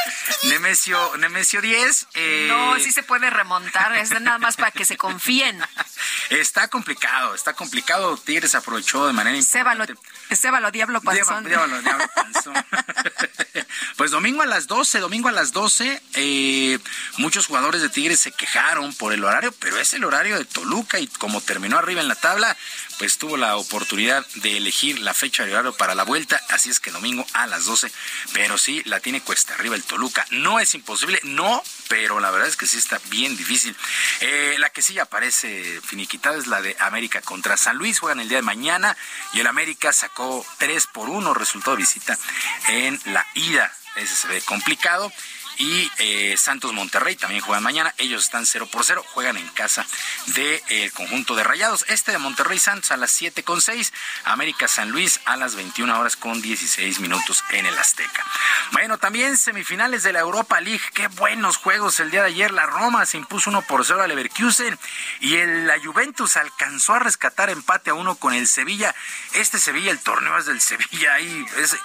Nemesio, Nemesio 10. Eh, no, sí se puede remontar, es nada más para que se confíen. Está complicado, está complicado. Tigres aprovechó de manera importante. Cébalo, Diablo Panzón. Diablo, Diablo Panzón. pues domingo a las 12, domingo a las 12, eh, muchos jugadores de Tigres se quejaron por el horario, pero es el horario de Toluca y como terminó arriba en la tabla, pues tuvo la oportunidad de elegir la fecha de horario para la vuelta, así es que domingo a las 12, pero sí la tiene cuesta arriba el Toluca. No es imposible, no, pero la verdad es que sí está bien difícil. Eh, la que sí aparece finiquitada es la de América contra San Luis, juegan el día de mañana y el América sacó 3 por 1, resultado de visita en la ida. Ese se ve complicado y eh, Santos Monterrey también juegan mañana. Ellos están 0 por 0, juegan en casa del de, conjunto de Rayados. Este de Monterrey Santos a las 7 con 6, América San Luis a las 21 horas con 16 minutos en el Azteca. Bueno, también semifinales de la Europa League. Qué buenos juegos el día de ayer. La Roma se impuso 1 por 0 al Leverkusen y la Juventus alcanzó a rescatar empate a 1 con el Sevilla. Este Sevilla, el torneo es del Sevilla ahí. Es,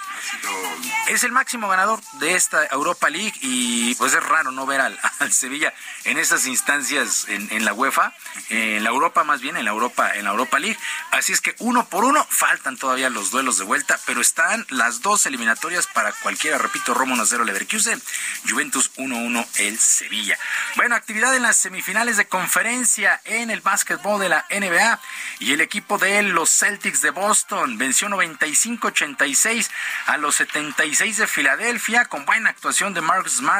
es el máximo ganador de esta Europa League y y pues es raro no ver al, Sevilla en esas instancias en, la UEFA, en la Europa más bien, en la Europa, en la Europa League. Así es que uno por uno faltan todavía los duelos de vuelta, pero están las dos eliminatorias para cualquiera, repito, Roma 1-0 Leverkusen, Juventus 1-1 el Sevilla. Bueno, actividad en las semifinales de conferencia en el básquetbol de la NBA y el equipo de los Celtics de Boston venció 95-86 a los 76 de Filadelfia con buena actuación de Marcus Smart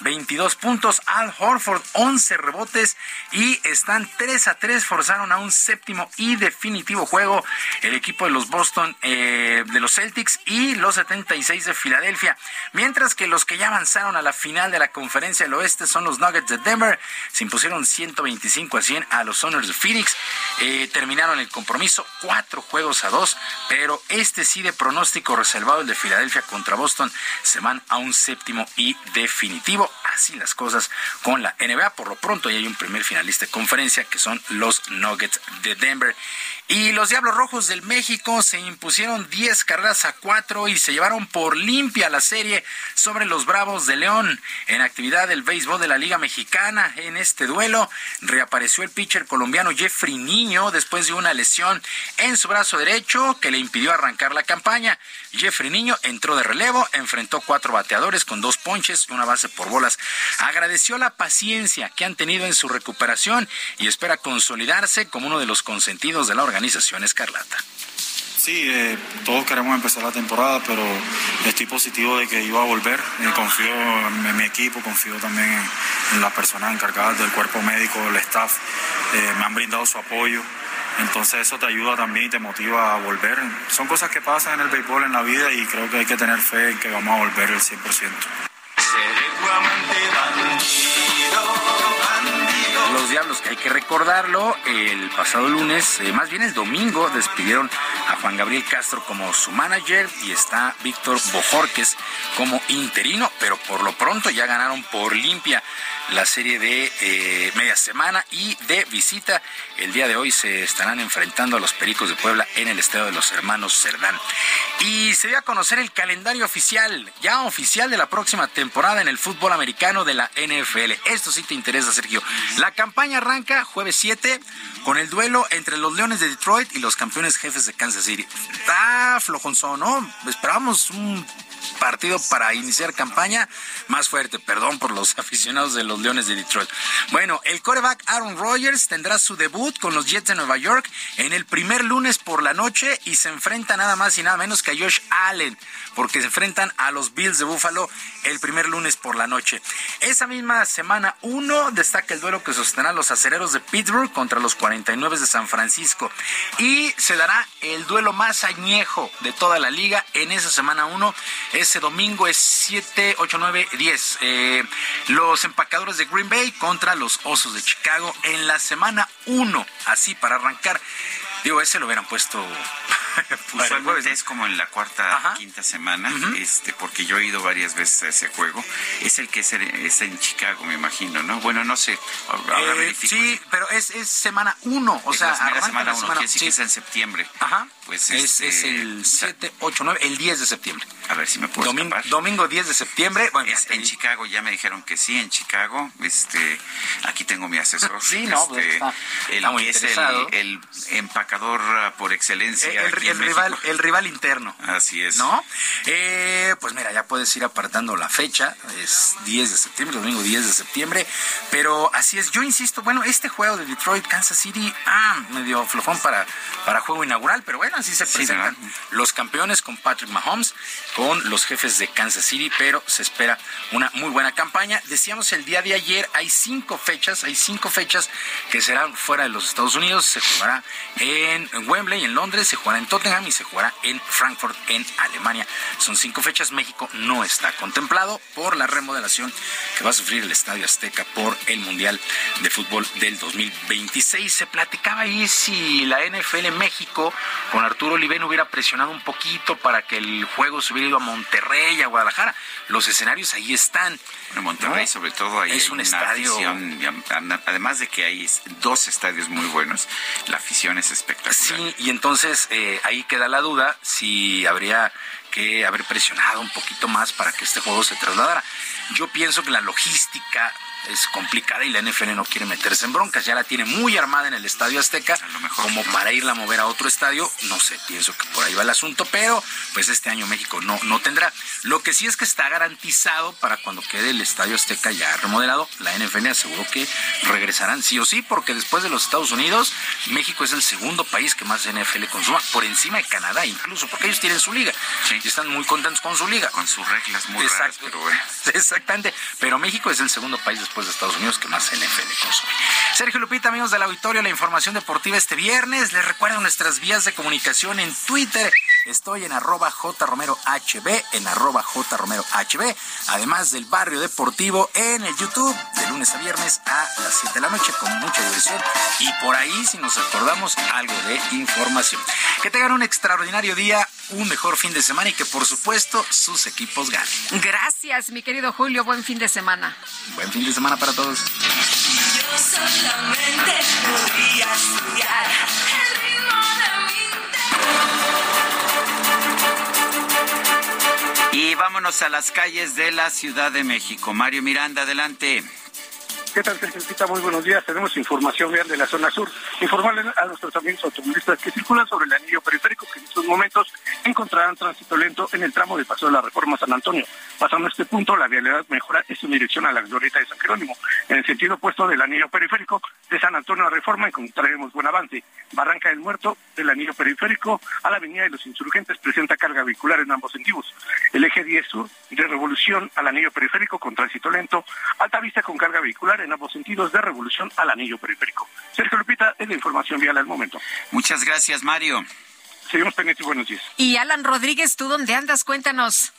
22 puntos. Al Horford, 11 rebotes y están 3 a 3. Forzaron a un séptimo y definitivo juego el equipo de los Boston, eh, de los Celtics y los 76 de Filadelfia. Mientras que los que ya avanzaron a la final de la conferencia del oeste son los Nuggets de Denver. Se impusieron 125 a 100 a los Soners de Phoenix. Eh, terminaron el compromiso cuatro juegos a dos, pero este sí de pronóstico reservado, el de Filadelfia contra Boston, se van a un séptimo y definitivo definitivo. Así las cosas con la NBA. Por lo pronto ya hay un primer finalista de conferencia que son los Nuggets de Denver. Y los Diablos Rojos del México se impusieron 10 carreras a 4 y se llevaron por limpia la serie sobre los Bravos de León. En actividad del béisbol de la Liga Mexicana, en este duelo reapareció el pitcher colombiano Jeffrey Niño después de una lesión en su brazo derecho que le impidió arrancar la campaña. Jeffrey Niño entró de relevo, enfrentó cuatro bateadores con dos ponches y una base por bolas. Agradeció la paciencia que han tenido en su recuperación y espera consolidarse como uno de los consentidos de la organización Escarlata. Sí, eh, todos queremos empezar la temporada, pero estoy positivo de que iba a volver. Eh, confío en mi equipo, confío también en, las personas encargadas del cuerpo médico, el staff. Eh, me han brindado su apoyo. Entonces eso te ayuda también y te motiva a volver. Son cosas que pasan en el béisbol, en la vida, y creo que hay que tener fe en que vamos a volver el 100%. Los Diablos, que hay que recordarlo, el pasado lunes, eh, más bien el domingo, despidieron a Juan Gabriel Castro como su manager y está Víctor Bojorques como interino, pero por lo pronto ya ganaron por limpia la serie de eh, media semana y de visita. El día de hoy se estarán enfrentando a los Pericos de Puebla en el Estadio de los Hermanos Cerdán. Y se dio a conocer el calendario oficial, ya oficial de la próxima temporada en el fútbol americano de la NFL. Esto sí te interesa, Sergio. La campaña arranca jueves 7 con el duelo entre los Leones de Detroit y los campeones jefes de Kansas City. Está flojonzón, ¿no? Esperábamos un partido para iniciar campaña más fuerte. Perdón por los aficionados de los Leones de Detroit. Bueno, el coreback Aaron Rodgers tendrá su debut con los Jets de Nueva York en el primer lunes por la noche y se enfrenta nada más y nada menos que a Josh Allen, porque se enfrentan a los Bills de Buffalo el primer lunes por la noche. Esa misma semana 1 destaca el duelo que sostendrán los acereros de Pittsburgh contra los 49 de San Francisco y se dará el duelo más añejo de toda la liga en esa semana 1 Ese domingo es 7, 8, 9, 10. los empacadores de Green Bay contra los Osos de Chicago en la semana 1. Así para arrancar. Digo, ese lo hubieran puesto Usualmente es como en la cuarta, quinta semana, este, porque yo he ido varias veces a ese juego. Es el que es, en Chicago, me imagino, ¿no? Bueno, no sé. Eh, sí, pero es, es semana uno, o sea, la semana uno, quiere decir que es en septiembre. Ajá. Pues es, es este, el 7, 8, 9, el 10 de septiembre. A ver si me puedo domingo, domingo 10 de septiembre. Bueno, en Chicago, ya me dijeron que sí, en Chicago. Este, aquí tengo mi asesor. sí, no, pues este, está, el, muy es el, empacador ah, por excelencia. El, el rival, el rival interno. Así es. ¿No? Eh, pues mira, ya puedes ir apartando la fecha. Es 10 de septiembre, domingo 10 de septiembre. Pero así es. Yo insisto, bueno, este juego de Detroit, Kansas City, ah, medio flojón para, para juego inaugural, pero bueno, así se presentan los campeones con Patrick Mahomes, con los jefes de Kansas City, pero se espera una muy buena campaña. Decíamos el día de ayer, hay cinco fechas, hay cinco fechas que serán fuera de los Estados Unidos. Se jugará en Wembley, en Londres, se jugará en Tottenham y se jugará en Frankfurt, en Alemania. Son cinco fechas. México no está contemplado por la remodelación que va a sufrir el Estadio Azteca por el Mundial de Fútbol del 2026. Se platicaba ahí si la NFL México con Arturo Olivén hubiera presionado un poquito para que el juego se hubiera ido a Monterrey, a Guadalajara. Los escenarios ahí están. En Monterrey, sobre todo, ahí es un estadio. además de que hay dos estadios muy buenos, la afición es espectacular. Sí, y entonces eh, ahí queda la duda si habría que haber presionado un poquito más para que este juego se trasladara. Yo pienso que la logística es complicada y la NFL no quiere meterse en broncas. Ya la tiene muy armada en el Estadio Azteca, como para irla a mover a otro estadio. No sé, pienso que por ahí va el asunto, pero pues este año México no, no tendrá. Lo que sí es que está garantizado para cuando quede el Estadio Azteca ya remodelado, la NFL aseguró que regresarán sí o sí, porque después de los Estados Unidos, México es el segundo país que más NFL consuma, por encima de Canadá incluso, porque ellos tienen su liga y están muy contentos con su liga. Con sus reglas muy raras, pero bueno. Exactamente, pero México es el segundo país después de Estados Unidos que más NFL consume. Sergio Lupita, amigos del auditorio, la información deportiva este viernes. Les recuerdo nuestras vías de comunicación en Twitter. Estoy en arroba jromerohb, en arroba jromerohb, además del barrio deportivo en el YouTube de lunes a viernes a las 7 de la noche con mucha diversión y por ahí si nos acordamos algo de información. Que tengan un extraordinario día, un mejor fin de semana y que por supuesto sus equipos ganen. Gracias, mi querido Julio, buen fin de semana. Buen fin de semana para todos. Yo solamente podría estudiar Y vámonos a las calles de la Ciudad de México. Mario Miranda, adelante. ¿Qué tal, Sergio? Muy buenos días. Tenemos información real de la zona sur. Informarles a nuestros amigos automovilistas que circulan sobre el anillo periférico que en estos momentos encontrarán tránsito lento en el tramo de Paso de la Reforma San Antonio. Pasando este punto, la vialidad mejora en su dirección a la glorieta de San Jerónimo. En el sentido opuesto del anillo periférico de San Antonio a Reforma encontraremos buen avance. Barranca del Muerto del anillo periférico a la avenida de los Insurgentes presenta carga vehicular en ambos sentidos. El eje 10 sur de Revolución al anillo periférico con tránsito lento. Alta vista con carga vehicular ambos sentidos de revolución al anillo periférico. Sergio Lupita, es la información vial al momento. Muchas gracias, Mario. Seguimos pendientes y buenos días. Y Alan Rodríguez, ¿tú dónde andas? Cuéntanos.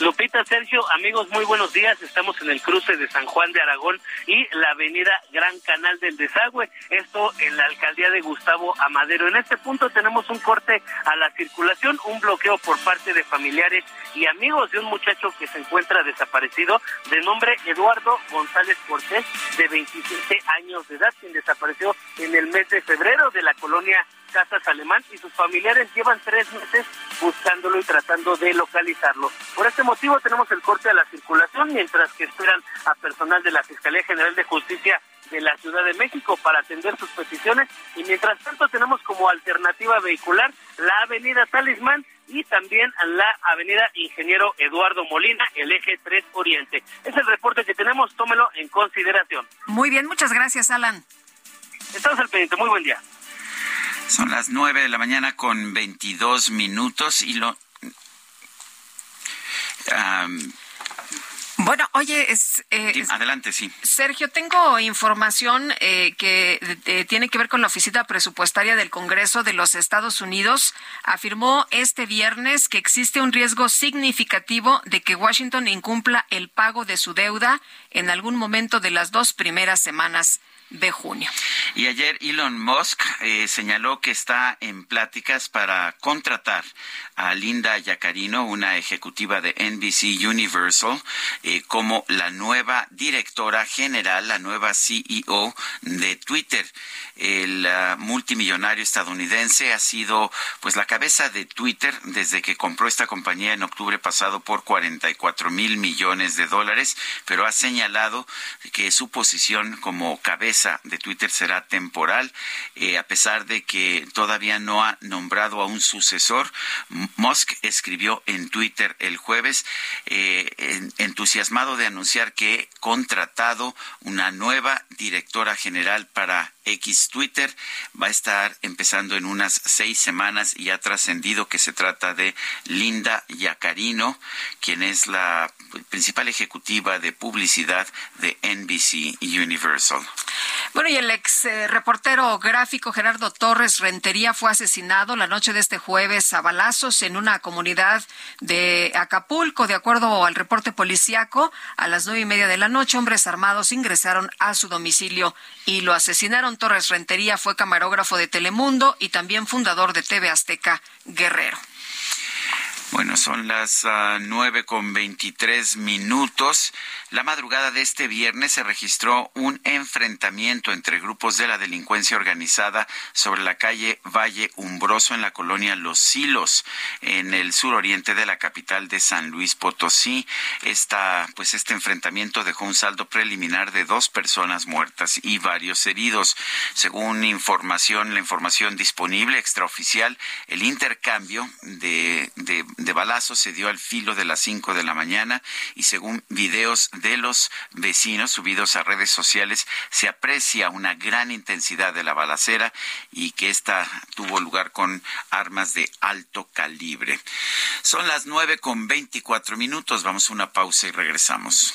Lupita, Sergio, amigos, muy buenos días. Estamos en el cruce de San Juan de Aragón y la avenida Gran Canal del Desagüe. Esto en la alcaldía de Gustavo Amadero. En este punto tenemos un corte a la circulación, un bloqueo por parte de familiares y amigos de un muchacho que se encuentra desaparecido de nombre Eduardo González Cortés, de 27 años de edad, quien desapareció en el mes de febrero de la colonia Casas Alemán y sus familiares llevan tres meses buscándolo y tratando de localizarlo. Por este motivo tenemos el corte a la circulación mientras que esperan a personal de la Fiscalía General de Justicia de la Ciudad de México para atender sus peticiones y mientras tanto tenemos como alternativa vehicular la avenida Talismán y también la avenida Ingeniero Eduardo Molina, el eje 3 Oriente. Es el reporte que tenemos, tómelo en consideración. Muy bien, muchas gracias Alan. Estamos al pendiente, muy buen día. Son las nueve de la mañana con 22 minutos y lo... Bueno, oye, es, eh, adelante, sí. Sergio, tengo información eh, que eh, tiene que ver con la oficina presupuestaria del Congreso de los Estados Unidos. Afirmó este viernes que existe un riesgo significativo de que Washington incumpla el pago de su deuda en algún momento de las dos primeras semanas de junio. Y ayer Elon Musk eh, señaló que está en pláticas para contratar a Linda Yacarino, una ejecutiva de NBC Universal, eh, como la nueva directora general, la nueva CEO de Twitter. El uh, multimillonario estadounidense ha sido pues la cabeza de Twitter desde que compró esta compañía en octubre pasado por 44 mil millones de dólares, pero ha señalado que su posición como cabeza de Twitter será temporal, eh, a pesar de que todavía no ha nombrado a un sucesor. Musk escribió en Twitter el jueves, eh, entusiasmado de anunciar que he contratado una nueva directora general para X Twitter. Va a estar empezando en unas seis semanas y ha trascendido que se trata de Linda Yacarino, quien es la principal ejecutiva de publicidad de NBC Universal. Bueno, y el ex eh, reportero gráfico Gerardo Torres Rentería fue asesinado la noche de este jueves a balazos en una comunidad de Acapulco. De acuerdo al reporte policiaco, a las nueve y media de la noche, hombres armados ingresaron a su domicilio y lo asesinaron. Torres Rentería fue camarógrafo de Telemundo y también fundador de TV Azteca Guerrero. Bueno, son las uh, nueve con veintitrés minutos. La madrugada de este viernes se registró un enfrentamiento entre grupos de la delincuencia organizada sobre la calle Valle Umbroso en la colonia Los Silos, en el suroriente de la capital de San Luis Potosí. Esta, pues este enfrentamiento dejó un saldo preliminar de dos personas muertas y varios heridos. Según información, la información disponible extraoficial, el intercambio de, de de balazos se dio al filo de las 5 de la mañana y según videos de los vecinos subidos a redes sociales se aprecia una gran intensidad de la balacera y que esta tuvo lugar con armas de alto calibre. Son las 9 con 24 minutos. Vamos a una pausa y regresamos.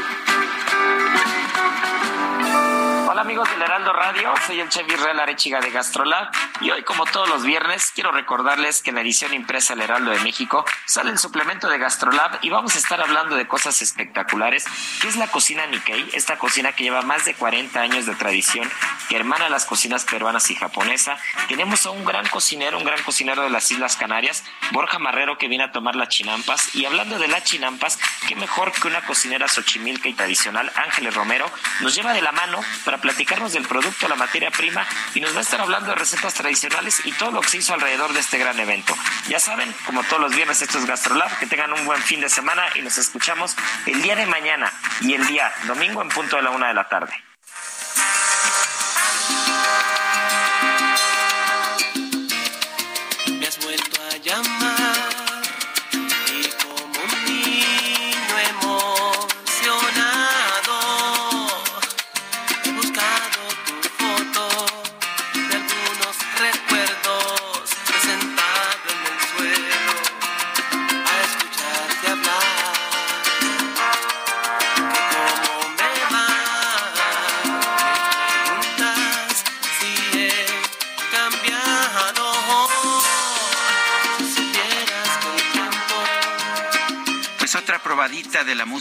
Amigos del Heraldo Radio, soy el chef Israel Arechiga de Gastrolab y hoy como todos los viernes quiero recordarles que en la edición impresa del Heraldo de México sale el suplemento de Gastrolab y vamos a estar hablando de cosas espectaculares, que es la cocina Nikkei, esta cocina que lleva más de 40 años de tradición, que hermana las cocinas peruanas y japonesa. Tenemos a un gran cocinero, un gran cocinero de las Islas Canarias, Borja Marrero, que viene a tomar las chinampas y hablando de las chinampas, qué mejor que una cocinera xochimilca y tradicional, Ángeles Romero, nos lleva de la mano para platicarnos del producto, la materia prima y nos va a estar hablando de recetas tradicionales y todo lo que se hizo alrededor de este gran evento. Ya saben, como todos los viernes, esto es GastroLab, que tengan un buen fin de semana y nos escuchamos el día de mañana y el día domingo en punto de la una de la tarde.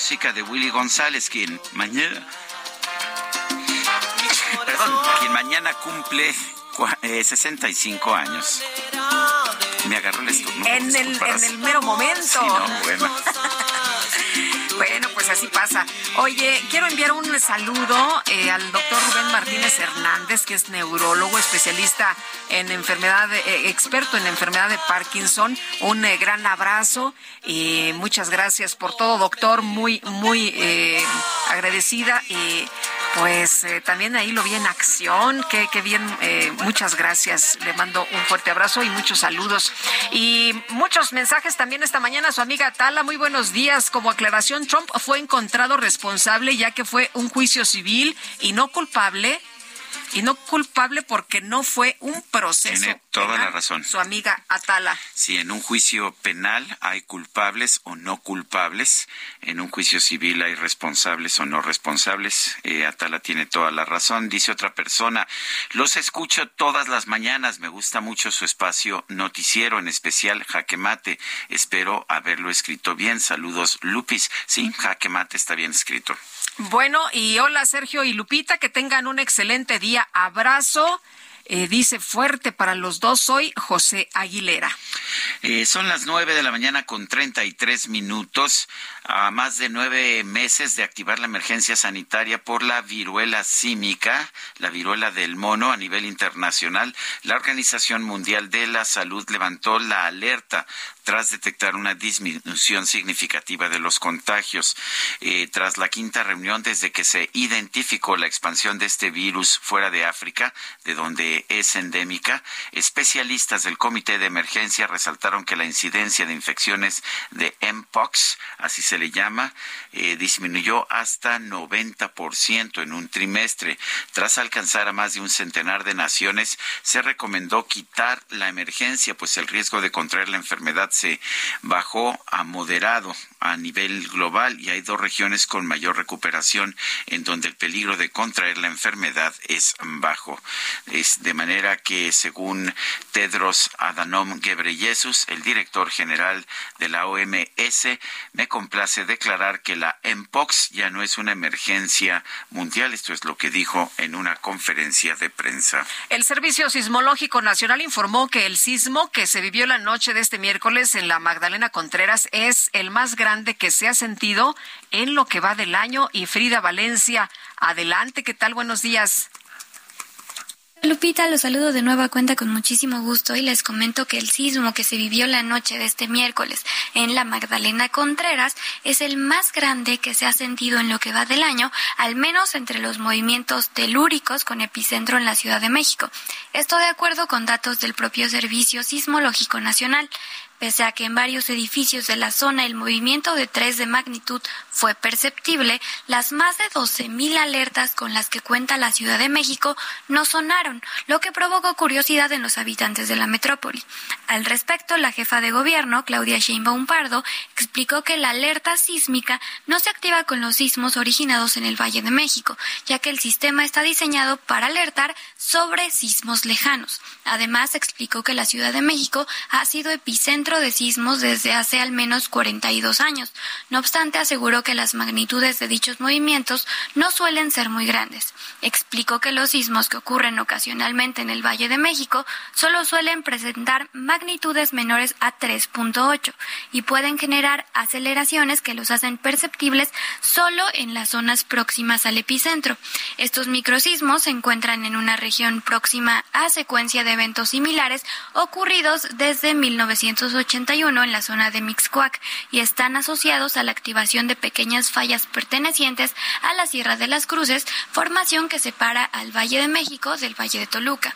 Música de Willy González, quien mañana, perdón, quien mañana cumple 65 eh, años. Me agarró el estómago. En el, en el mero momento. Sí, no, bueno. Pasa. Oye, quiero enviar un saludo eh, al doctor Rubén Martínez Hernández, que es neurólogo, especialista en enfermedad, eh, experto en enfermedad de Parkinson. Un eh, gran abrazo y muchas gracias por todo, doctor. Muy, muy agradecida pues también ahí lo vi en acción. Qué, qué bien. muchas gracias. Le mando un fuerte abrazo y muchos saludos. Y muchos mensajes también esta mañana. Su amiga Tala, muy buenos días. Como aclaración, Trump fue encontrado responsable ya que fue un juicio civil y no culpable y no culpable porque no fue un proceso. Tiene toda la razón. Su amiga Atala. Si en un juicio penal hay culpables o no culpables, en un juicio civil hay responsables o no responsables. Eh, Atala tiene toda la razón. Dice otra persona, los escucho todas las mañanas. Me gusta mucho su espacio noticiero, en especial Jaque Mate. Espero haberlo escrito bien. Saludos, Lupis. Sí, Jaque Mate está bien escrito. Bueno, y hola Sergio y Lupita, que tengan un excelente día. Abrazo. Eh, dice fuerte para los dos, soy José Aguilera. Eh, son las nueve de la mañana con treinta y tres minutos a más de nueve meses de activar la emergencia sanitaria por la viruela símica, la viruela del mono a nivel internacional, la Organización Mundial de la Salud levantó la alerta tras detectar una disminución significativa de los contagios. Eh, tras la quinta reunión desde que se identificó la expansión de este virus fuera de África, de donde es endémica, especialistas del Comité de Emergencia resaltaron que la incidencia de infecciones de Mpox, así se le llama, eh, disminuyó hasta 90% en un trimestre. Tras alcanzar a más de un centenar de naciones, se recomendó quitar la emergencia, pues el riesgo de contraer la enfermedad se bajó a moderado a nivel global y hay dos regiones con mayor recuperación en donde el peligro de contraer la enfermedad es bajo. Es de manera que, según Tedros Adhanom Ghebreyesus, el director general de la OMS, me complace declarar que la MPOX ya no es una emergencia mundial. Esto es lo que dijo en una conferencia de prensa. El Servicio Sismológico Nacional informó que el sismo que se vivió la noche de este miércoles en la Magdalena Contreras es el más grande que se ha sentido en lo que va del año. Y Frida Valencia, adelante, ¿qué tal? Buenos días. Lupita, los saludo de nueva cuenta con muchísimo gusto y les comento que el sismo que se vivió la noche de este miércoles en la Magdalena Contreras es el más grande que se ha sentido en lo que va del año, al menos entre los movimientos telúricos con epicentro en la Ciudad de México. Esto de acuerdo con datos del propio Servicio Sismológico Nacional. Pese a que en varios edificios de la zona el movimiento de tres de magnitud fue perceptible, las más de 12.000 alertas con las que cuenta la Ciudad de México no sonaron, lo que provocó curiosidad en los habitantes de la metrópoli. Al respecto, la jefa de gobierno, Claudia Sheinbaum Pardo, explicó que la alerta sísmica no se activa con los sismos originados en el Valle de México, ya que el sistema está diseñado para alertar sobre sismos lejanos. Además, explicó que la Ciudad de México ha sido epicentro de sismos desde hace al menos 42 años. No obstante, aseguró que las magnitudes de dichos movimientos no suelen ser muy grandes. Explicó que los sismos que ocurren ocasionalmente en el Valle de México solo suelen presentar magnitudes menores a 3.8 y pueden generar aceleraciones que los hacen perceptibles solo en las zonas próximas al epicentro. Estos microsismos se encuentran en una región próxima a secuencia de eventos similares ocurridos desde 1980 81 en la zona de Mixcoac y están asociados a la activación de pequeñas fallas pertenecientes a la Sierra de las Cruces, formación que separa al Valle de México del Valle de Toluca.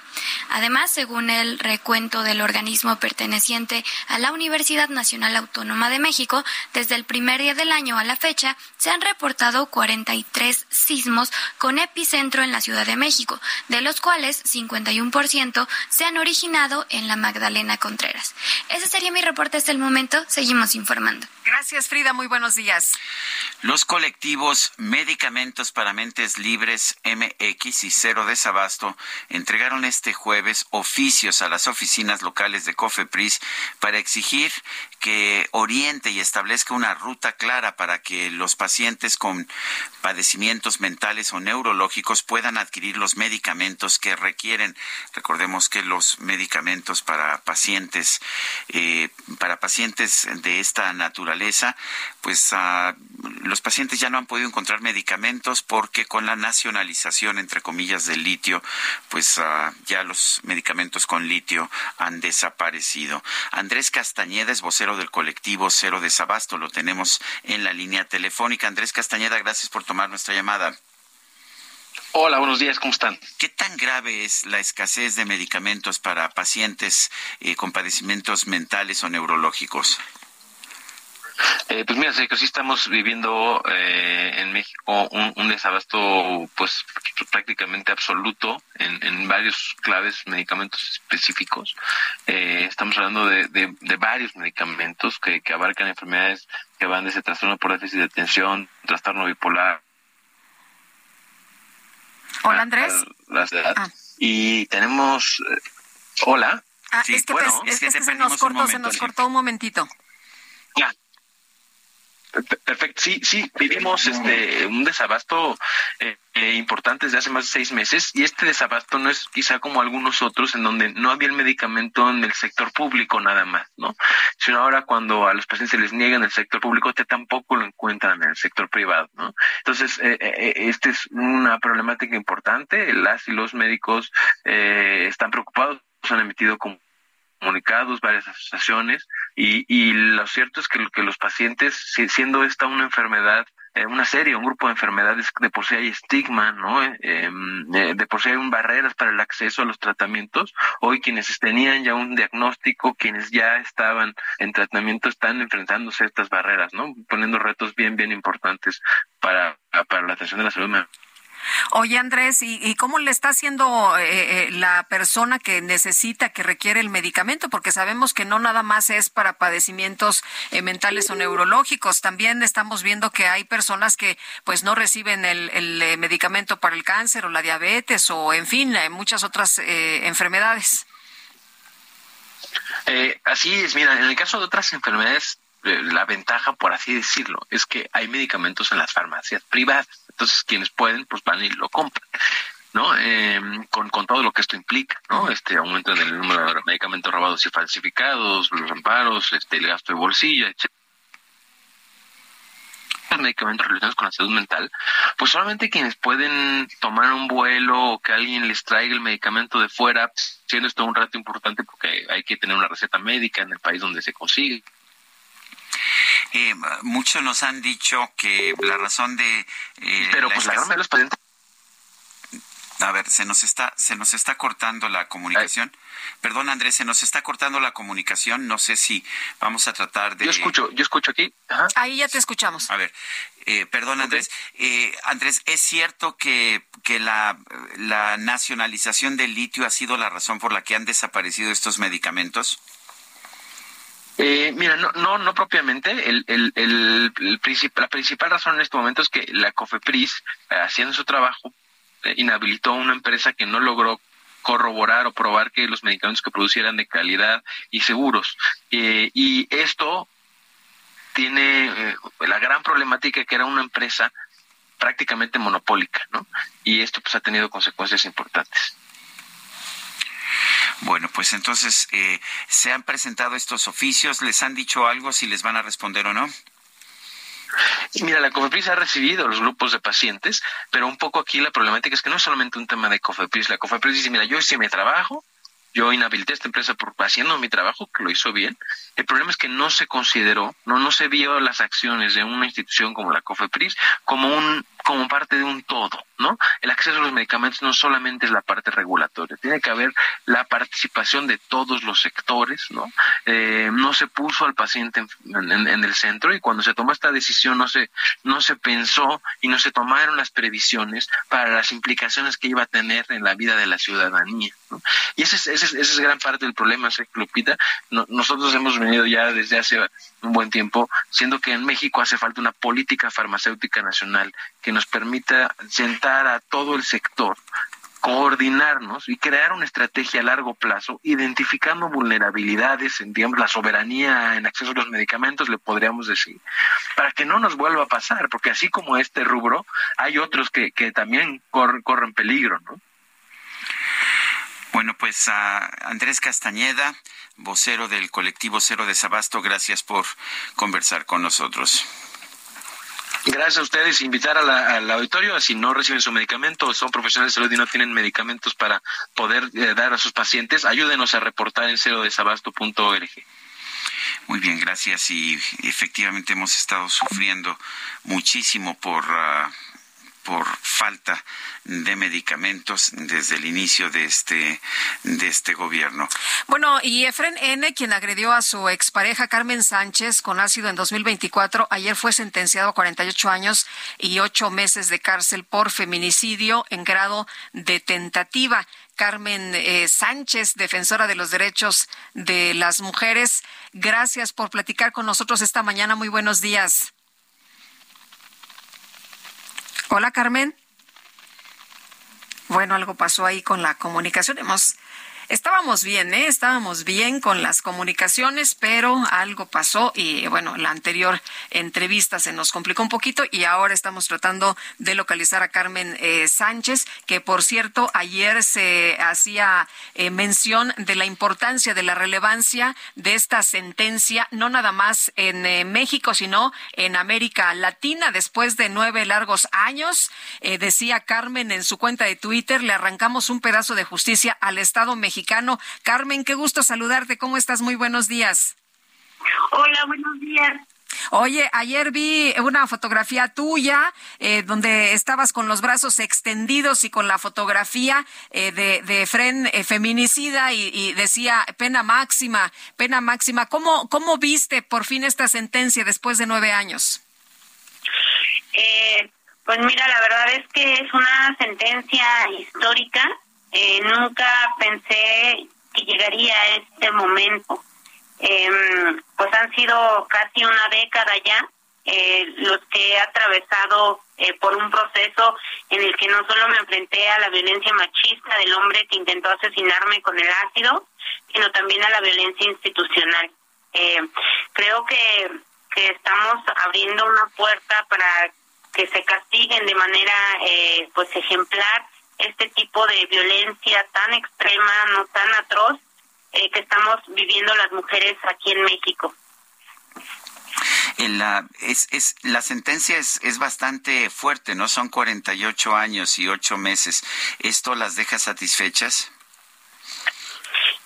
Además, según el recuento del organismo perteneciente a la Universidad Nacional Autónoma de México, desde el primer día del año a la fecha se han reportado 43 sismos con epicentro en la Ciudad de México, de los cuales 51% se han originado en la Magdalena Contreras. Ese sería mi reporte hasta el momento. Seguimos informando. Gracias, Frida. Muy buenos días. Los colectivos Medicamentos para Mentes Libres MX y Cero Desabasto entregaron este jueves oficios a las oficinas locales de COFEPRIS para exigir que oriente y establezca una ruta clara para que los pacientes con padecimientos mentales o neurológicos puedan adquirir los medicamentos que requieren. Recordemos que los medicamentos para pacientes, eh, para pacientes de esta naturaleza, pues uh, los pacientes ya no han podido encontrar medicamentos porque con la nacionalización, entre comillas, del litio, pues uh, ya los medicamentos con litio han desaparecido. Andrés Castañeda es vocero del colectivo Cero Desabasto, lo tenemos en la línea telefónica. Andrés Castañeda, gracias por tomar nuestra llamada. Hola, buenos días, ¿cómo están? ¿Qué tan grave es la escasez de medicamentos para pacientes eh, con padecimientos mentales o neurológicos? Eh, pues mira, sé que sí estamos viviendo eh, en México un, un, desabasto pues prácticamente absoluto en, en varios claves medicamentos específicos. Eh, estamos hablando de, de, de varios medicamentos que, que, abarcan enfermedades que van desde trastorno por déficit de atención, trastorno bipolar. Hola Andrés. ah. Y tenemos... Eh, hola. Ah, sí, es que, bueno, pues, es, es que, que se nos cortó, se nos cortó un momentito. Ya, Perfecto, sí, sí, vivimos este un desabasto eh, eh, importante desde hace más de seis meses y este desabasto no es quizá como algunos otros en donde no había el medicamento en el sector público nada más, ¿no? Sino ahora cuando a los pacientes se les niega en el sector público, te tampoco lo encuentran en el sector privado, ¿no? Entonces, eh, eh, esta es una problemática importante, las y los médicos eh, están preocupados, han emitido como comunicados, varias asociaciones, y, y lo cierto es que, que los pacientes, siendo esta una enfermedad, eh, una serie, un grupo de enfermedades, de por sí hay estigma, ¿no? Eh, eh, de por sí hay barreras para el acceso a los tratamientos. Hoy quienes tenían ya un diagnóstico, quienes ya estaban en tratamiento, están enfrentándose a estas barreras, ¿no? Poniendo retos bien, bien importantes para, para la atención de la salud. Oye, Andrés, ¿y, ¿y, cómo le está haciendo eh, eh, la persona que necesita, que requiere el medicamento? Porque sabemos que no nada más es para padecimientos eh, mentales o neurológicos. También estamos viendo que hay personas que pues no reciben el, el medicamento para el cáncer o la diabetes o, en fin, muchas otras enfermedades. así es, mira, en el caso de otras enfermedades la ventaja, por así decirlo, es que hay medicamentos en las farmacias privadas. Entonces, quienes pueden, pues van y lo compran. ¿no? Eh, con, con todo lo que esto implica, ¿no? Este aumento en el número de medicamentos robados y falsificados, los amparos, este, el gasto de bolsillo, etc. medicamentos relacionados con la salud mental, pues solamente quienes pueden tomar un vuelo o que alguien les traiga el medicamento de fuera, siendo esto un rato importante porque hay que tener una receta médica en el país donde se consigue, eh, muchos nos han dicho que la razón de eh, pero pues la, la los pacientes a ver, se nos está, se nos está cortando la comunicación. Ay. Perdón, Andrés, se nos está cortando la comunicación. No sé si vamos a tratar de. Yo escucho, yo escucho aquí. Ajá. Ahí ya te escuchamos. A ver, eh, perdón, Andrés. Eh, Andrés, ¿es cierto que, que la, la nacionalización del litio ha sido la razón por la que han desaparecido estos medicamentos? Eh, mira, no, no, no propiamente. El, el, el, el la principal razón en este momento es que la COFEPRIS, eh, haciendo su trabajo, eh, inhabilitó a una empresa que no logró corroborar o probar que los medicamentos que producieran de calidad y seguros. Eh, y esto tiene la gran problemática que era una empresa prácticamente monopólica, ¿no? Y esto pues ha tenido consecuencias importantes. Bueno, pues entonces, eh, ¿se han presentado estos oficios? ¿Les han dicho algo si les van a responder o no? Mira, la COFEPRIS ha recibido los grupos de pacientes, pero un poco aquí la problemática es que no es solamente un tema de COFEPRIS. La COFEPRIS dice, mira, yo hice mi trabajo, yo inhabilité a esta empresa por haciendo mi trabajo, que lo hizo bien. El problema es que no se consideró, no, no se vio las acciones de una institución como la COFEPRIS como un como parte de un todo, ¿no? El acceso a los medicamentos no solamente es la parte regulatoria, tiene que haber la participación de todos los sectores, ¿no? Eh, no se puso al paciente en, el centro y cuando se tomó esta decisión no se, no se pensó y no se tomaron las previsiones para las implicaciones que iba a tener en la vida de la ciudadanía, ¿no? Y ese es, ese es, gran parte del problema, Lupita. nosotros hemos venido ya desde hace un buen tiempo, siendo que en México hace falta una política farmacéutica nacional que nos permita sentar a todo el sector coordinarnos y crear una estrategia a largo plazo, identificando vulnerabilidades, en la soberanía en acceso a los medicamentos, le podríamos decir, para que no nos vuelva a pasar, porque así como este rubro, hay otros que, que también corren peligro, ¿no? Bueno, pues a Andrés Castañeda, vocero del colectivo Cero Desabasto, gracias por conversar con nosotros. Gracias a ustedes. Invitar al auditorio, si no reciben su medicamento, son profesionales de salud y no tienen medicamentos para poder eh, dar a sus pacientes, ayúdenos a reportar en cerodesabasto.org. Muy bien, gracias. Y efectivamente hemos estado sufriendo muchísimo por... Ah, por falta de medicamentos desde el inicio de este de este gobierno. Bueno, y Efren N, quien agredió a su expareja Carmen Sánchez con ácido en 2024, ayer fue sentenciado a 48 años y 8 meses de cárcel por feminicidio en grado de tentativa. Carmen eh, Sánchez, defensora de los derechos de las mujeres, gracias por platicar con nosotros esta mañana. Muy buenos días. Hola, Carmen. Bueno, algo pasó ahí con la comunicación. Hemos Estábamos bien, ¿eh? Estábamos bien con las comunicaciones, pero algo pasó y bueno, la anterior entrevista se nos complicó un poquito y ahora estamos tratando de localizar a Carmen eh, Sánchez, que por cierto ayer se hacía eh, mención de la importancia, de la relevancia de esta sentencia, no nada más en eh, México, sino en América Latina, después de nueve largos años. decía Carmen en su cuenta de Twitter, le arrancamos un pedazo de justicia al Estado mexicano mexicano. Carmen, qué gusto saludarte. ¿Cómo estás? Muy buenos días. Hola, buenos días. Oye, ayer vi una fotografía tuya eh, donde estabas con los brazos extendidos y con la fotografía eh, de, de Fren eh, feminicida y, decía pena máxima, pena máxima. ¿Cómo, ¿Cómo viste por fin esta sentencia después de nueve años? pues mira, la verdad es que es una sentencia histórica eh, nunca pensé que llegaría a este momento. Em, pues han sido casi una década ya eh, los que he atravesado eh, por un proceso en el que no solo me enfrenté a la violencia machista del hombre que intentó asesinarme con el ácido, sino también a la violencia institucional. creo que, que estamos abriendo una puerta para que se castiguen de manera pues ejemplar este tipo de violencia tan extrema, no tan atroz, eh, que estamos viviendo las mujeres aquí en México. En la, es, es, la sentencia es, es bastante fuerte, ¿no? Son 48 años y 8 meses. ¿Esto las deja satisfechas?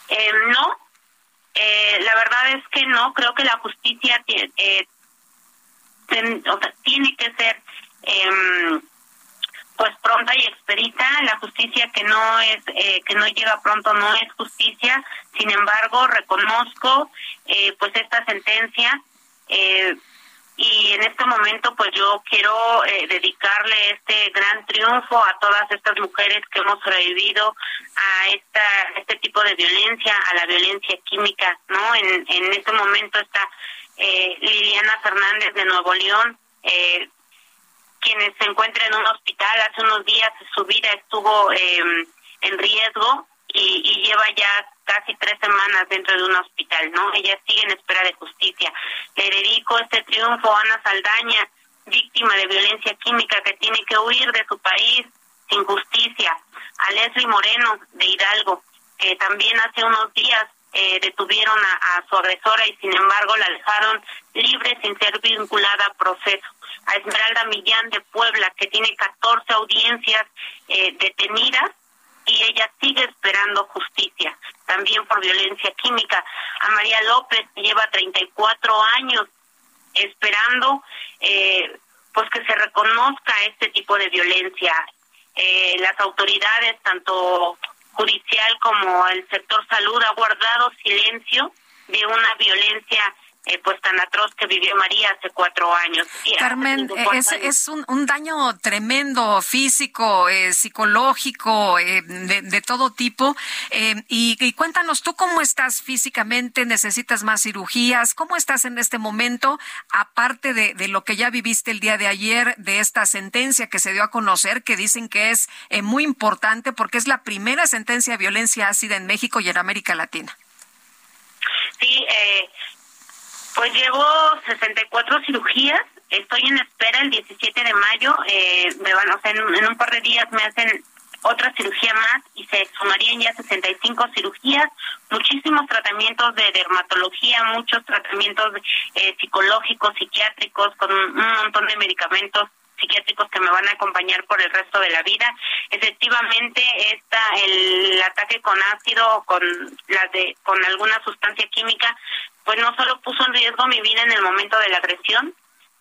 Eh, no, eh, la verdad es que no. Creo que la justicia eh, tiene que ser eh, pues pronta y expedita. La justicia que no es eh, que no llega pronto no es justicia. Sin embargo reconozco eh, pues esta sentencia eh, y en este momento pues yo quiero dedicarle este gran triunfo a todas estas mujeres que hemos sobrevivido a esta este tipo de violencia a la violencia química no en en este momento está Liliana Fernández de Nuevo León eh, quienes se encuentran en un hospital. Hace unos días su vida estuvo em, en riesgo y, lleva ya casi tres semanas dentro de un hospital, ¿no? Ella sigue en espera de justicia. Le dedico este triunfo a Ana Saldaña, víctima de violencia química que tiene que huir de su país sin justicia. A Leslie Moreno, de Hidalgo, que también hace unos días eh, detuvieron a, su agresora y sin embargo la dejaron libre sin ser vinculada a proceso a Esmeralda Millán de Puebla, que tiene 14 audiencias eh, detenidas y ella sigue esperando justicia, también por violencia química. A María López, que lleva 34 años esperando, eh, pues que se reconozca este tipo de violencia. Eh, las autoridades, tanto judicial como el sector salud, ha guardado silencio de una violencia eh, pues tan atroz que vivió María hace cuatro años. Carmen, eh, es, es un, un, daño tremendo físico, eh, psicológico, eh, de, de, todo tipo. Y, y, cuéntanos, ¿tú cómo estás físicamente? ¿Necesitas más cirugías? ¿Cómo estás en este momento? Aparte de, de lo que ya viviste el día de ayer, de esta sentencia que se dio a conocer, que dicen que es muy importante porque es la primera sentencia de violencia ácida en México y en América Latina. Sí, eh, pues llevo 64 cirugías. Estoy en espera el 17 de mayo. Eh, me van, o sea, en, un par de días me hacen otra cirugía más y se sumarían ya 65 cirugías, muchísimos tratamientos de dermatología, muchos tratamientos eh, psicológicos, psiquiátricos, con un montón de medicamentos psiquiátricos que me van a acompañar por el resto de la vida. Efectivamente, está el ataque con ácido, con la de con alguna sustancia química, pues no solo puso en riesgo mi vida en el momento de la agresión,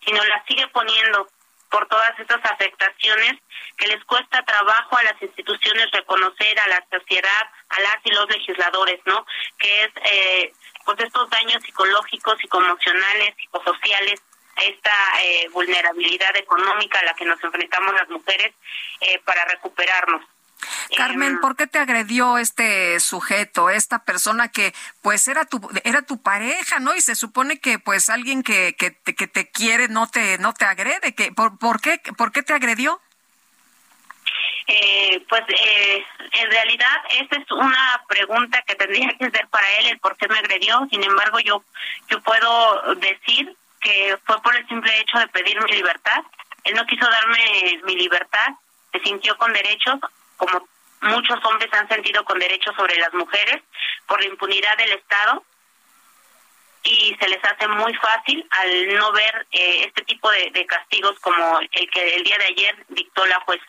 sino la sigue poniendo por todas estas afectaciones que les cuesta trabajo a las instituciones reconocer a la sociedad, a las y los legisladores, ¿no? Que es eh, pues estos daños psicológicos, psicoemocionales, psicosociales esta eh, vulnerabilidad económica a la que nos enfrentamos las mujeres eh, para recuperarnos. Carmen, em, ¿por qué te agredió este sujeto, esta persona que pues era tu era tu pareja, ¿no? Y se supone que pues alguien que, que, te, que te quiere no te no te agrede, que por, por qué por qué te agredió? Eh, pues eh, en realidad esa es una pregunta que tendría que ser para él el por qué me agredió. Sin embargo, yo yo puedo decir que fue por el simple hecho de pedir mi libertad. Él no quiso darme mi libertad, se sintió con derechos, como muchos hombres han sentido con derechos sobre las mujeres, por la impunidad del Estado, y se les hace muy fácil al no ver eh, este tipo de, de castigos como el que el día de ayer dictó la jueza.